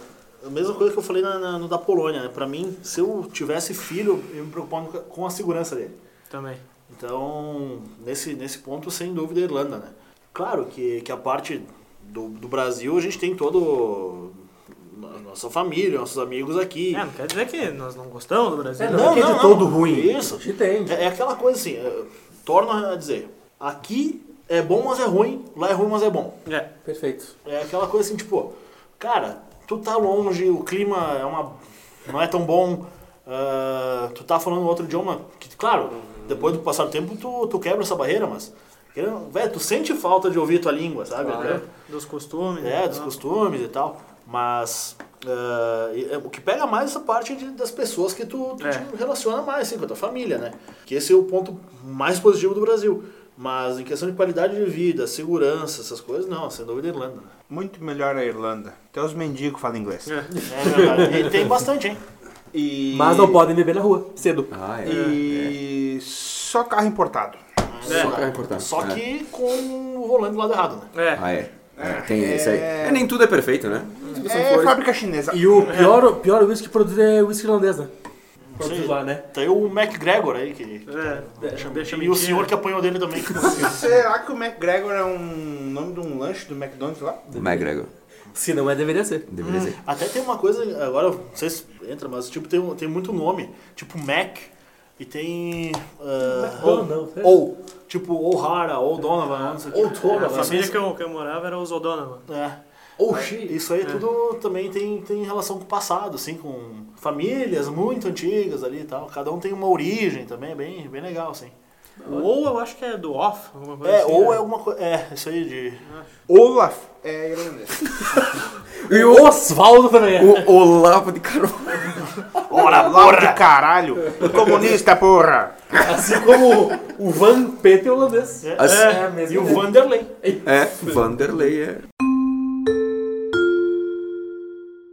a mesma coisa que eu falei na, na- no da Polônia, né? Pra mim, se eu tivesse filho, eu me preocupava com a segurança dele. Também. Então, nesse, nesse ponto, sem dúvida, a Irlanda, né? Claro que, que a parte do, do Brasil, a gente tem todo... a Nossa família, nossos amigos aqui. É, não quer dizer que nós não gostamos do Brasil. É, né? não, é é de todo ruim. Isso. A gente entende. É, é aquela coisa assim, é, torno a dizer, aqui é bom, mas é ruim, lá é ruim, mas é bom. É. Perfeito. É aquela coisa assim, tipo, cara, tu tá longe, o clima é uma, não é tão bom, ah, tu tá falando outro idioma, que, claro, depois do passar do tempo tu, tu quebra essa barreira, mas, velho, tu sente falta de ouvir tua língua, sabe? Claro. Dos costumes. É, e dos tal. costumes e tal. Mas é, o que pega mais essa parte de- das pessoas que tu, tu É. te relaciona mais, assim, com a tua família, né? Que esse é o ponto mais positivo do Brasil. Mas em questão de qualidade de vida, segurança, essas coisas, não, sem dúvida Irlanda. né? Muito melhor a Irlanda. Até os mendigos falam inglês. É. É verdade. e tem bastante, hein? E... Mas não podem beber na rua, cedo. Ah, é. E só carro importado. Só carro importado. Só É. que com o volante do lado errado, né? É. Ah, é. É, tem É. esse aí. É, nem tudo é perfeito, né? É fábrica chinesa. E o pior, pior whisky produzido é whisky irlandês, né? Produzido Sim. lá, né? Tem o McGregor aí, que. É. Deixa, deixa e o senhor que apanhou dele também. Será que o McGregor é um nome de um lanche do McDonald's lá? McGregor. Se não é, deveria ser. Deveria ser. Até tem uma coisa, agora não sei se entra, mas tipo, tem, tem muito nome. Tipo Mac e tem. Uh, McDonald's, é. ou, tipo O'Hara, ou Donovan, não sei o quê. Ou Donovan. A família que eu, que eu morava era os O'Donovan. É. Ou Isso aí tudo também tem, tem relação com o passado, assim, com famílias muito antigas ali e tal. Cada um tem uma origem também, é bem, bem legal, assim. Ou eu acho que é do off, alguma coisa É, assim. ou né? é alguma coisa. É, isso aí de. Olaf é irlandês. E o Osvaldo também é. O Olavo de Carvalho. Ora, porra! de caralho! Comunista, porra! Assim como o Van Peter holandês. É, Assim- é, mesmo e o. Vanderlei. É, Vanderlei é.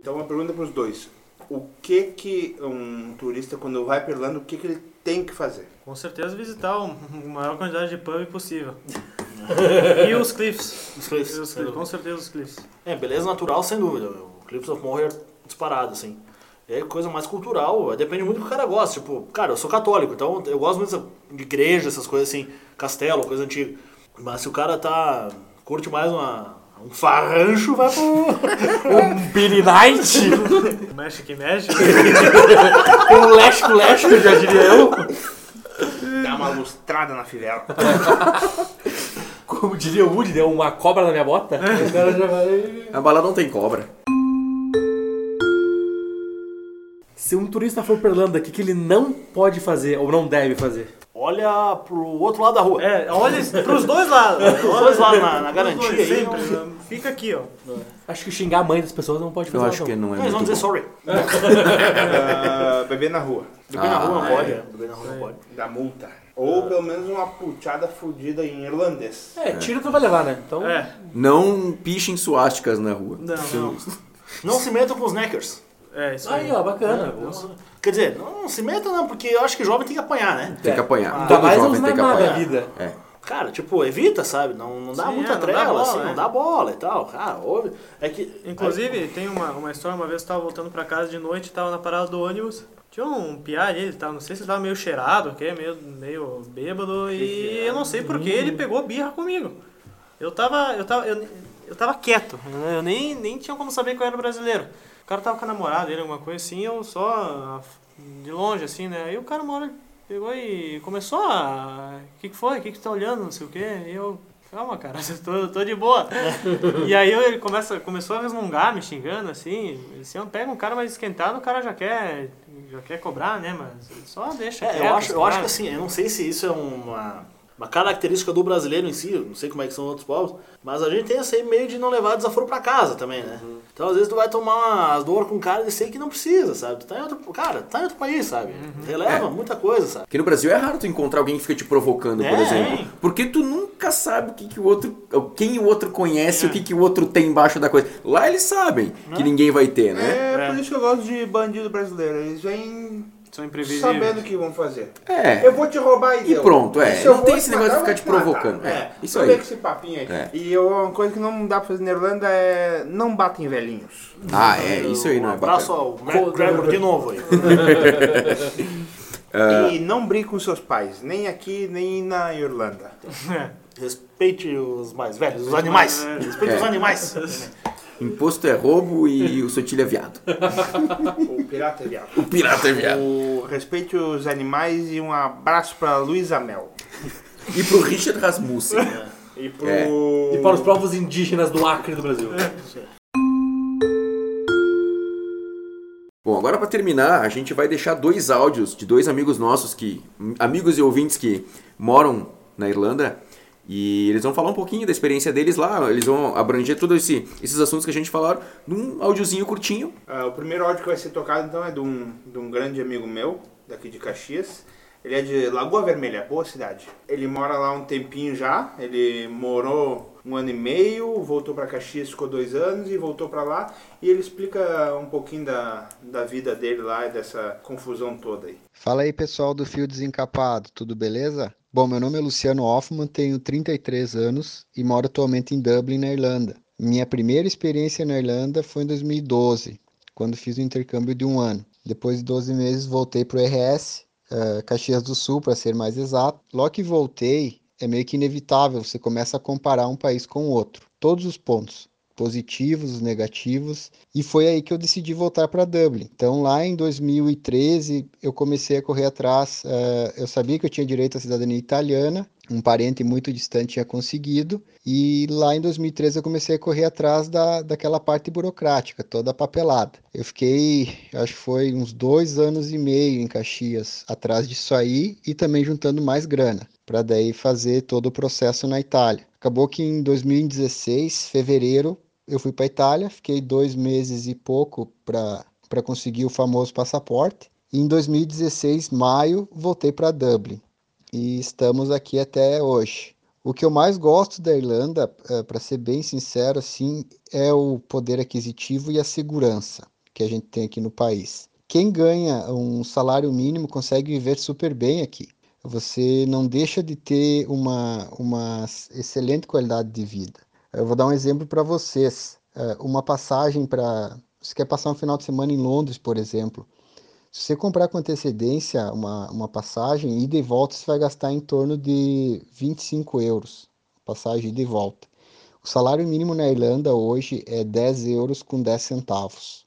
Então uma pergunta para os dois. O que que um turista quando vai para Irlanda, o que que ele tem que fazer? Com certeza visitar o- a maior quantidade de pub possível. e os cliffs. Os Cliffs, E os cliffs, com certeza os cliffs. É, beleza natural, sem dúvida. O Cliffs of Moher disparado, assim. É coisa mais cultural, depende muito do que o cara gosta. Tipo, cara, eu sou católico, então eu gosto muito de igreja, essas coisas assim, castelo, coisa antiga. Mas se o cara tá. curte mais uma, um farrancho, vai pro. Um Billy Knight. Mexe que mexe. um Leste Leste, já diria eu. Dá uma lustrada na fivela. Como diria o Woody, deu uma cobra na minha bota. O cara já vai... A bala não tem cobra. Se um turista for pra Irlanda, o que, que ele não pode fazer ou não deve fazer? Olha pro outro lado da rua. É, olha pros dois lados. Os dois lados na, na garantia dois, aí. sempre. não- Fica aqui, ó. Acho que xingar a mãe das pessoas não pode fazer Eu acho não. que não é Eles vão dizer bom. sorry. Ah, beber na rua. Beber na Ah, rua não é. pode. Beber na rua não pode. Da multa. Ou pelo menos uma puteada fudida em irlandês. É, tiro tu vai levar, né? Então, É. Não pichem suásticas na rua. Não, não. Não se metam com os neckers. É, isso aí. aí ó, bacana. Quer dizer, não se metam não, porque eu acho que jovem tem que apanhar, né? Tem que apanhar. Ainda Todo jovem tem que apanhar. vida. É. Cara, tipo, evita, sabe? Não, não dá Sim, muita é, não dá trela, bola, assim, né? não dá bola e tal. Cara, ouve. É que. Inclusive, tem uma, uma história, uma vez eu tava voltando pra casa de noite, tava na parada do ônibus, Tinha um piá ali, ele tava, não sei se ele tava meio cheirado, que meio, meio bêbado, e eu não sei por que ele pegou birra comigo. Eu tava, eu tava, eu, eu tava quieto, eu nem, nem tinha como saber que eu era brasileiro. O cara tava com a namorada dele, alguma coisa assim, eu só de longe, assim, né? Aí o cara uma hora pegou e começou a. O que, que foi? O que, que tá olhando? Não sei o quê. E eu. Calma, cara, eu tô, tô de boa. e aí ele começa, começou a resmungar, me xingando, assim. Se eu pego um cara mais esquentado, o cara já quer, já quer cobrar, né? Mas só deixa. É, quieto, eu acho, eu acho que assim, eu não sei se isso é uma, uma característica do brasileiro em si, eu não sei como é que são outros povos, mas a gente tem esse meio de não levar desaforo pra casa também, né? Então às vezes tu vai tomar as dor com um cara e sei que não precisa, sabe? Tu tá em outro, cara, tá em outro país, sabe? Releva muita coisa, sabe? Aqui no Brasil é raro tu encontrar alguém que fica te provocando, por É, exemplo. hein? Porque tu nunca sabe o que, que o outro. quem o outro conhece, o que, que o outro tem embaixo da coisa. Lá eles sabem que ninguém vai ter, né? É, por isso que eu gosto de bandido brasileiro. Eles vêm São imprevisíveis. sabendo o que vão fazer. É. Eu vou te roubar e E deu. pronto, é. Não tem te esse negócio de ficar te provocando. É, É, isso aí. esse papinho aí. É. E eu- uma coisa que não dá pra fazer na Irlanda é não batem velhinhos. Ah, é, isso aí não um é abraço bacana. ao McGregor de novo aí. É. E não brigue com seus pais, nem aqui, nem na Irlanda. Respeite os mais velhos, os animais. Respeite É. os animais. Imposto é roubo e o sotilho é viado. O pirata é viado. O pirata é viado. O respeite os animais e um abraço pra Luísa Mel. E pro Richard Rasmussen. E pro. É. E para os povos indígenas do Acre do Brasil. Bom, agora para terminar, a gente vai deixar dois áudios de dois amigos nossos que amigos e ouvintes que moram na Irlanda e eles vão falar um pouquinho da experiência deles lá, eles vão abranger todos esse, esses assuntos que a gente falaram num áudiozinho curtinho. Ah, o primeiro áudio que vai ser tocado então é de um, de um grande amigo meu, daqui de Caxias. Ele é de Lagoa Vermelha, boa cidade. Ele mora lá um tempinho já, ele morou um ano e meio, voltou para Caxias, ficou dois anos e voltou para lá. E ele explica um pouquinho da, da vida dele lá e dessa confusão toda aí. Fala aí pessoal do Fio Desencapado, tudo beleza? Bom, meu nome é Luciano Hoffman, tenho 33 anos e moro atualmente em Dublin, na Irlanda. Minha primeira experiência na Irlanda foi em 2012, quando fiz o intercâmbio de um ano. Depois de 12 meses voltei para o RS, eh, Caxias do Sul para ser mais exato. Logo que voltei, é meio que inevitável, você começa a comparar um país com o outro. Todos os pontos, positivos, negativos, e foi aí que eu decidi voltar para Dublin. Então, lá em 2013, eu comecei a correr atrás. eh, eu sabia que eu tinha direito à cidadania italiana, um parente muito distante tinha conseguido, e lá em 2013 eu comecei a correr atrás da, daquela parte burocrática, toda papelada. Eu fiquei, acho que foi uns dois anos e meio em Caxias atrás disso aí e também juntando mais grana, para daí fazer todo o processo na Itália. Acabou que em 2016, fevereiro, eu fui para Itália, fiquei dois meses e pouco para conseguir o famoso passaporte. E em 2016, maio, voltei para Dublin e estamos aqui até hoje. O que eu mais gosto da Irlanda, para ser bem sincero, assim, é o poder aquisitivo e a segurança que a gente tem aqui no país. Quem ganha um salário mínimo consegue viver super bem aqui. Você não deixa de ter uma, uma excelente qualidade de vida. Eu vou dar um exemplo para vocês. É, Uma passagem para. Você quer passar um final de semana em Londres, por exemplo. Se você comprar com antecedência uma, uma passagem, ida e volta, você vai gastar em torno de 25 euros. Passagem ida e volta. O salário mínimo na Irlanda hoje é 10 euros com 10 centavos.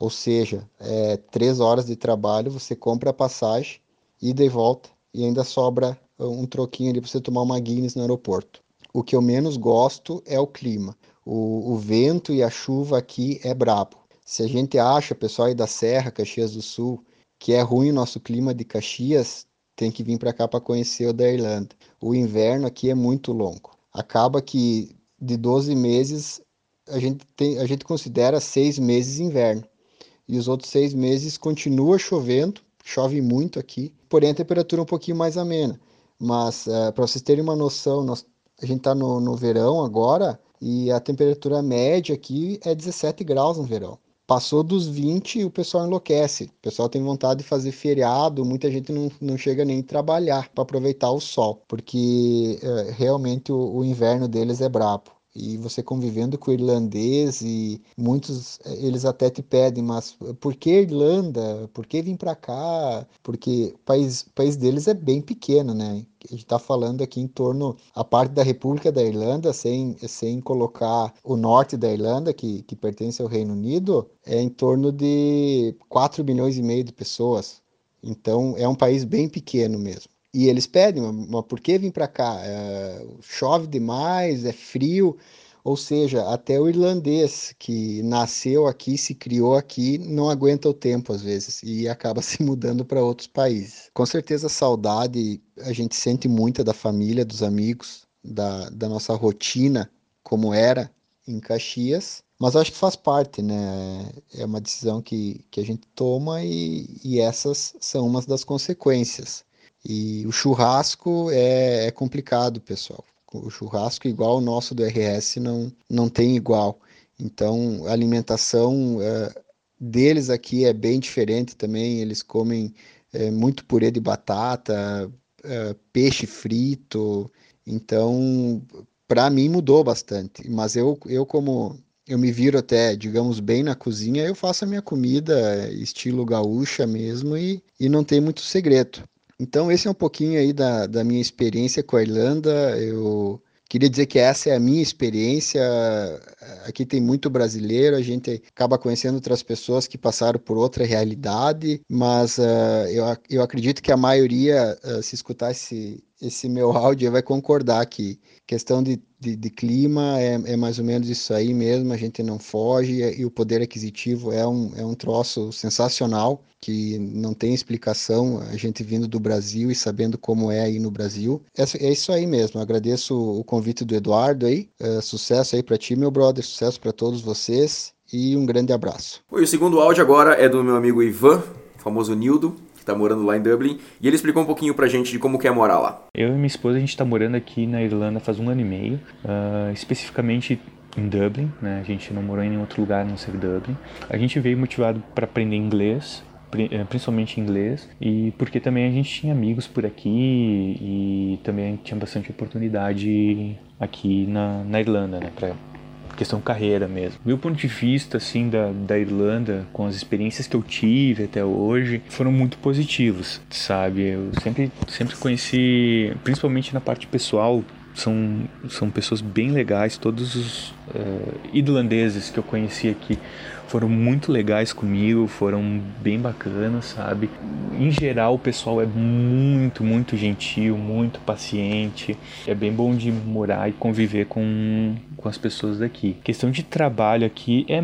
Ou seja, é 3 horas de trabalho, você compra a passagem, ida e volta, e ainda sobra um troquinho ali para você tomar uma Guinness no aeroporto. O que eu menos gosto é o clima. O, o vento e a chuva aqui é brabo. Se a gente acha, pessoal aí da Serra, Caxias do Sul, que é ruim o nosso clima de Caxias, tem que vir para cá para conhecer o da Irlanda. O inverno aqui é muito longo. Acaba que de 12 meses a gente, tem, a gente considera seis meses inverno. E os outros seis meses continua chovendo, chove muito aqui, porém a temperatura é um pouquinho mais amena. Mas uh, para vocês terem uma noção, nós, a gente está no, no verão agora e a temperatura média aqui é 17 graus no verão. Passou dos 20 e o pessoal enlouquece. O pessoal tem vontade de fazer feriado, muita gente não, não chega nem trabalhar para aproveitar o sol, porque uh, realmente o, o, inverno deles é brabo. E você convivendo com irlandês e muitos eles até te pedem, mas por que Irlanda? Por que vir para cá? Porque o país, o país deles é bem pequeno, né? A gente está falando aqui em torno a parte da República da Irlanda, sem, sem colocar o norte da Irlanda, que, que pertence ao Reino Unido, é em torno de 4 milhões e meio de pessoas. Então é um país bem pequeno mesmo. E eles pedem, mas por que vir para cá? É, chove demais, é frio. Ou seja, até o irlandês que nasceu aqui, se criou aqui, não aguenta o tempo às vezes e acaba se mudando para outros países. Com certeza, saudade a gente sente muita da família, dos amigos, da, da nossa rotina, como era em Caxias. Mas acho que faz parte, né? É uma decisão que, que a gente toma e, e essas são umas das consequências. E o churrasco é, é complicado, pessoal. O churrasco igual o nosso do RS não, não tem igual. Então, a alimentação é, deles aqui é bem diferente também. Eles comem é, muito purê de batata, é, peixe frito. Então, para mim mudou bastante. Mas eu, eu como eu me viro até, digamos, bem na cozinha, eu faço a minha comida estilo gaúcha mesmo e, e não tem muito segredo. Então, esse é um pouquinho aí da, da minha experiência com a Irlanda. Eu queria dizer que essa é a minha experiência. Aqui tem muito brasileiro, a gente acaba conhecendo outras pessoas que passaram por outra realidade, mas uh, eu, eu acredito que a maioria, uh, se escutar esse, esse meu áudio, vai concordar que questão de de, de clima é, é, mais ou menos isso aí mesmo, a gente não foge e o poder aquisitivo é um, é um troço sensacional que não tem explicação, a gente vindo do Brasil e sabendo como é aí no Brasil. É, é isso aí mesmo, agradeço o convite do Eduardo aí, é, sucesso aí para ti, meu brother, sucesso para todos vocês e um grande abraço. O segundo áudio agora é do meu amigo Ivan, famoso Nildo que tá morando lá em Dublin, e ele explicou um pouquinho pra gente de como que é morar lá. Eu e minha esposa, a gente tá morando aqui na Irlanda faz um ano e meio, uh, especificamente em Dublin, né? A gente não morou em nenhum outro lugar a não ser Dublin. A gente veio motivado para aprender inglês, eh, principalmente inglês, e porque também a gente tinha amigos por aqui e também tinha bastante oportunidade aqui na, na Irlanda, né, para questão carreira mesmo. Meu ponto de vista, assim, da, da Irlanda, com as experiências que eu tive até hoje, foram muito positivos, sabe? Eu sempre, sempre conheci, principalmente na parte pessoal, são, são pessoas bem legais, todos os uh, irlandeses que eu conheci aqui foram muito legais comigo, foram bem bacanas, sabe? Em geral, o pessoal é muito, muito gentil, muito paciente. É bem bom de morar e conviver com, com as pessoas daqui. Questão de trabalho aqui é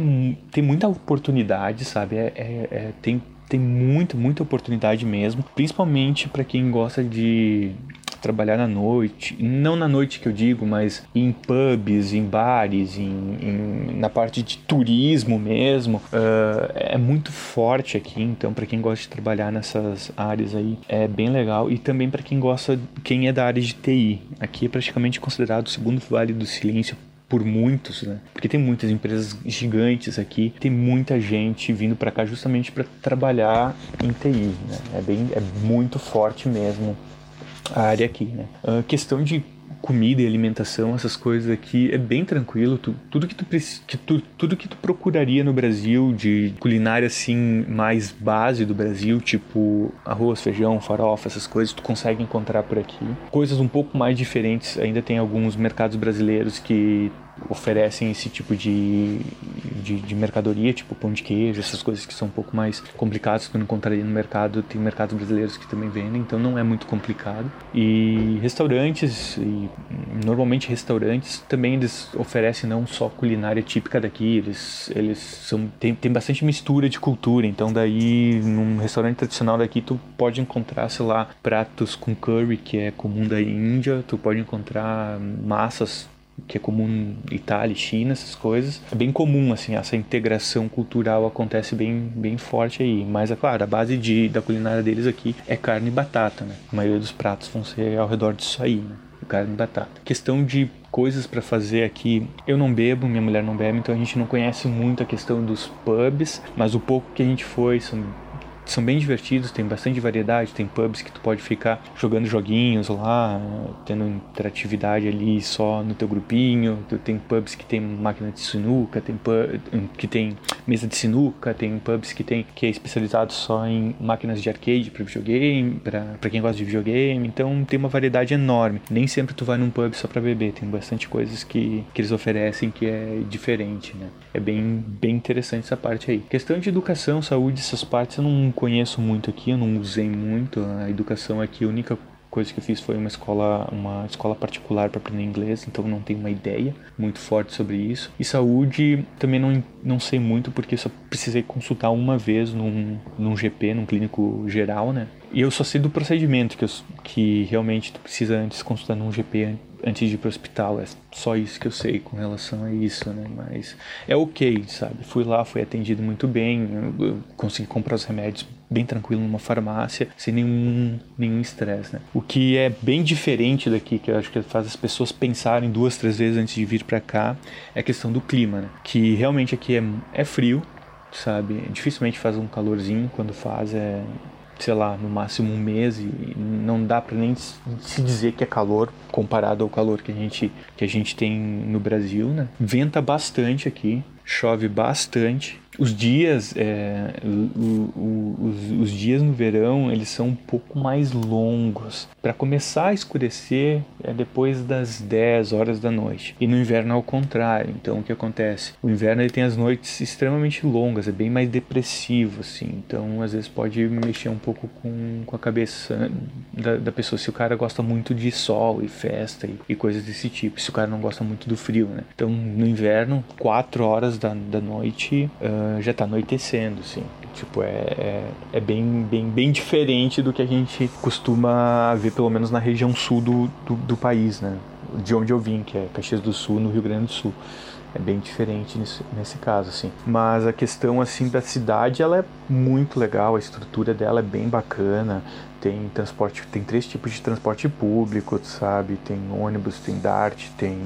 tem muita oportunidade, sabe? É, é, é tem tem muita, muita oportunidade mesmo, principalmente para quem gosta de trabalhar na noite, não na noite que eu digo, mas em pubs, em bares, em, em na parte de turismo mesmo, uh, é muito forte aqui. Então, para quem gosta de trabalhar nessas áreas aí, é bem legal. E também para quem gosta, quem é da área de TI, aqui é praticamente considerado o segundo Vale do Silêncio por muitos, né? Porque tem muitas empresas gigantes aqui, tem muita gente vindo para cá justamente para trabalhar em TI, né? É bem, é muito forte mesmo a área aqui, né? A questão de comida e alimentação, essas coisas aqui, é bem tranquilo. Tu, tudo, que tu, que tu, tudo que tu procuraria no Brasil de culinária assim mais base do Brasil, tipo arroz, feijão, farofa, essas coisas, tu consegue encontrar por aqui. Coisas um pouco mais diferentes, ainda tem alguns mercados brasileiros que oferecem esse tipo de, de, de, mercadoria, tipo pão de queijo, essas coisas que são um pouco mais complicadas que eu encontraria no mercado. Tem mercados brasileiros que também vendem, então não é muito complicado. E restaurantes, e normalmente restaurantes também eles oferecem não só culinária típica daqui, eles, eles são, tem, tem bastante mistura de cultura, então daí num restaurante tradicional daqui tu pode encontrar, sei lá, pratos com curry, que é comum da Índia, tu pode encontrar massas que é comum Itália, China, essas coisas. É bem comum, assim, essa integração cultural acontece bem, bem forte aí. Mas, é claro, a base de, da culinária deles aqui é carne e batata, né? A maioria dos pratos vão ser ao redor disso aí, né? Carne e batata. Questão de coisas para fazer aqui. Eu não bebo, minha mulher não bebe, então a gente não conhece muito a questão dos pubs, mas o pouco que a gente foi são são bem divertidos, tem bastante variedade, tem pubs que tu pode ficar jogando joguinhos lá, tendo interatividade ali só no teu grupinho, tu tem pubs que tem máquina de sinuca, tem pub, que tem mesa de sinuca, tem pubs que tem que é especializado só em máquinas de arcade para videogame, para quem gosta de videogame, então tem uma variedade enorme. Nem sempre tu vai num pub só para beber, tem bastante coisas que, que eles oferecem que é diferente, né? É bem, bem interessante essa parte aí. Questão de educação, saúde, essas partes eu não conheço muito aqui, eu não usei muito. A educação aqui, a única coisa que eu fiz foi uma escola, uma escola particular para aprender inglês, então não tenho uma ideia muito forte sobre isso. E saúde também não, não sei muito porque só precisei consultar uma vez num, num GP, num clínico geral, né? E eu só sei do procedimento que, eu, que realmente tu precisa antes consultar num GP antes de ir para o hospital. É só isso que eu sei com relação a isso, né? Mas é ok, sabe? Fui lá, fui atendido muito bem, consegui comprar os remédios bem tranquilo numa farmácia, sem nenhum nenhum estresse, né? O que é bem diferente daqui, que eu acho que faz as pessoas pensarem duas, três vezes antes de vir para cá, é a questão do clima, né? Que realmente aqui é, é frio, sabe? Dificilmente faz um calorzinho, quando faz é sei lá, no máximo um mês e não dá para nem se dizer que é calor comparado ao calor que a gente que a gente tem no Brasil, né? Venta bastante aqui, chove bastante os dias, é, o, o, os, os, dias no verão, eles são um pouco mais longos. Para começar a escurecer é depois das 10 horas da noite. E no inverno é o contrário. Então o que acontece? O inverno ele tem as noites extremamente longas, é bem mais depressivo, assim. Então às vezes pode mexer um pouco com, com a cabeça da, da pessoa. Se o cara gosta muito de sol e festa e, e coisas desse tipo. Se o cara não gosta muito do frio, né? Então no inverno, 4 horas da, da noite. Uh, já está anoitecendo, assim. Tipo, é, é, é, bem, bem, bem diferente do que a gente costuma ver, pelo menos na região sul do, do, do país, né? De onde eu vim, que é Caxias do Sul, no Rio Grande do Sul é bem diferente nesse, nesse caso, assim. Mas a questão, assim, da cidade, ela é muito legal, a estrutura dela é bem bacana, tem transporte, tem três tipos de transporte público, sabe? Tem ônibus, tem DART, tem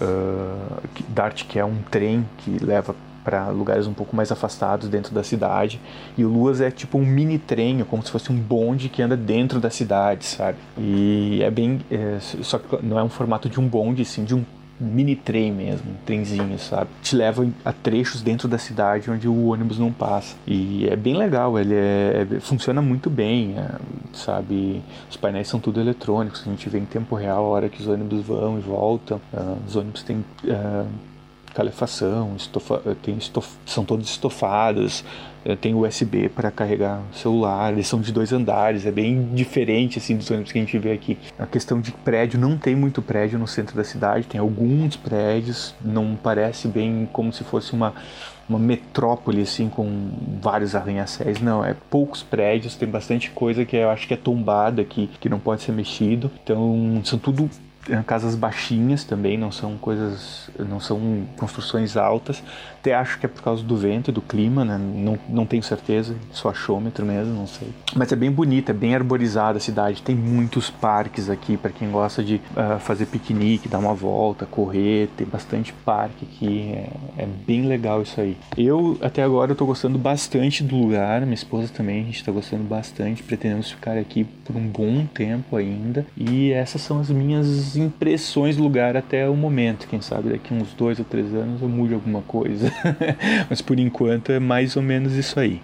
uh, DART que é um trem que leva para lugares um pouco mais afastados dentro da cidade. E o Luas é tipo um mini trem, como se fosse um bonde que anda dentro da cidade, sabe? E é bem. É, só que não é um formato de um bonde, sim, de um mini trem mesmo, um trenzinho, sabe? Te leva a trechos dentro da cidade onde o ônibus não passa. E é bem legal, ele é, é, funciona muito bem, é, sabe? Os painéis são tudo eletrônicos, a gente vê em tempo real a hora que os ônibus vão e voltam. Uh, os ônibus têm. Uh, calefação, estofa, eh, tem estof, são todos estofados, eh, tem USB para carregar celular, eles são de dois andares, é bem diferente assim dos ônibus que a gente vê aqui. A questão de prédio, não tem muito prédio no centro da cidade, tem alguns prédios, não parece bem como se fosse uma uma metrópole assim com vários arranha-céus, não, é poucos prédios, tem bastante coisa que eu acho que é tombada aqui, que não pode ser mexido. Então, são tudo casas baixinhas também, não são coisas, não são construções altas. Até acho que é por causa do vento e do clima, né? Não, não tenho certeza, só achômetro mesmo, não sei. Mas é bem bonita, é bem arborizada a cidade. Tem muitos parques aqui para quem gosta de uh, fazer piquenique, dar uma volta, correr. Tem bastante parque aqui, é, é bem legal isso aí. Eu até agora tô gostando bastante do lugar, minha esposa também, a gente tá gostando bastante, pretendemos ficar aqui por um bom tempo ainda. E essas são as minhas impressões do lugar até o momento. Quem sabe daqui uns dois ou três anos eu mude alguma coisa. Mas por enquanto é mais ou menos isso aí.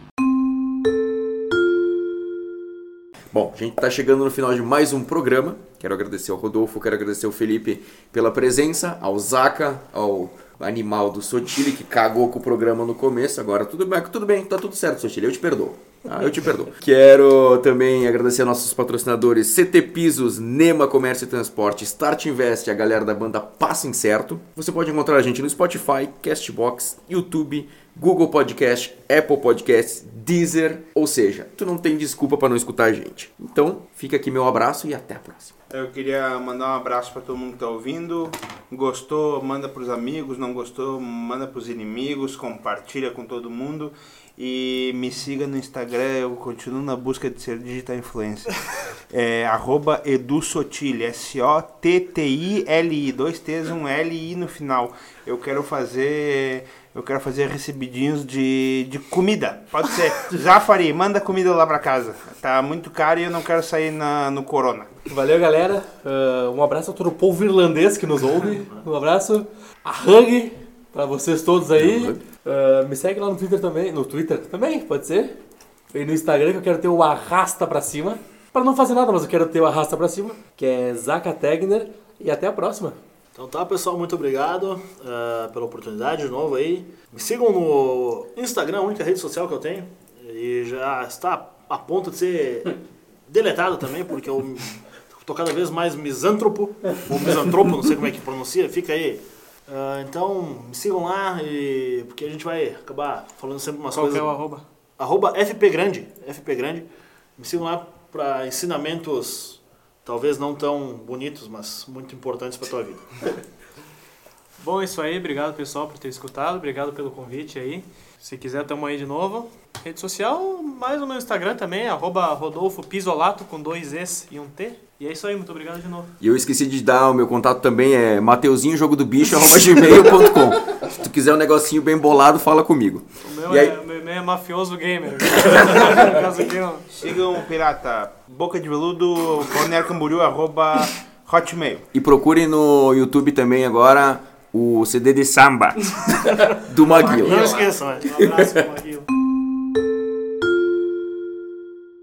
Bom, a gente está chegando no final de mais um programa. Quero agradecer ao Rodolfo, quero agradecer ao Felipe pela presença, ao Zaca, ao animal do Sotile que cagou com o programa no começo. Agora tudo bem, tudo bem, tá tudo certo, Sotile, eu te perdoo. Ah, eu te perdoo. Quero também agradecer nossos patrocinadores CT Pisos, Nema Comércio e Transporte, Start Invest, a galera da banda Passo Incerto. Você pode encontrar a gente no Spotify, Castbox, YouTube, Google Podcast, Apple Podcasts, Deezer, ou seja, tu não tem desculpa para não escutar a gente. Então, fica aqui meu abraço e até a próxima. Eu queria mandar um abraço para todo mundo que está ouvindo. Gostou, manda para os amigos. Não gostou, manda para os inimigos. Compartilha com todo mundo. E me siga no Instagram, eu continuo na busca de ser digital influencer. É arroba edusotili, S-O-T-T-I-L-I, dois T's, um L-I no final. Eu quero fazer eu quero fazer recebidinhos de, de comida. Pode ser. Zafari, manda comida lá pra casa. Tá muito caro e eu não quero sair na, no corona. Valeu, galera. Uh, um abraço a todo o povo irlandês que nos ouve. Um abraço. A Hug pra vocês todos aí. Uh, me segue lá no Twitter também. No Twitter também, pode ser. E no Instagram que eu quero ter o arrasta pra cima. Pra não fazer nada, mas eu quero ter o arrasta pra cima. Que é Zaka Tegner. E até a próxima. Então tá, pessoal, muito obrigado uh, pela oportunidade de novo aí. Me sigam no Instagram, a única rede social que eu tenho. E já está a ponto de ser deletado também, porque eu tô cada vez mais misântropo, ou misantropo, não sei como é que pronuncia, fica aí. Uh, então, me sigam lá, e, porque a gente vai acabar falando sempre umas Qual que coisas. é o arroba? Arroba FP Grande, FP Grande. Me sigam lá para ensinamentos, talvez não tão bonitos, mas muito importantes para tua vida. Bom, é isso aí. Obrigado, pessoal, por ter escutado. Obrigado pelo convite aí. Se quiser, tamo aí de novo. Rede social, mais no meu Instagram também, arroba Rodolfo Pisolato, com dois S e um T. E é isso aí, muito obrigado de novo. E eu esqueci de dar o meu contato também, é mateuzinho jogo do bicho, gmail.com. Se tu quiser um negocinho bem bolado, fala comigo. O meu, E aí- é, o meu e-mail é mafioso gamer. Sigam o Pirata Boca de Veludo, Balneário Camboriú, arroba hotmail. E procure no YouTube também agora o CD de samba do Maguila. Não esqueçam, né? Um abraço, Maguila.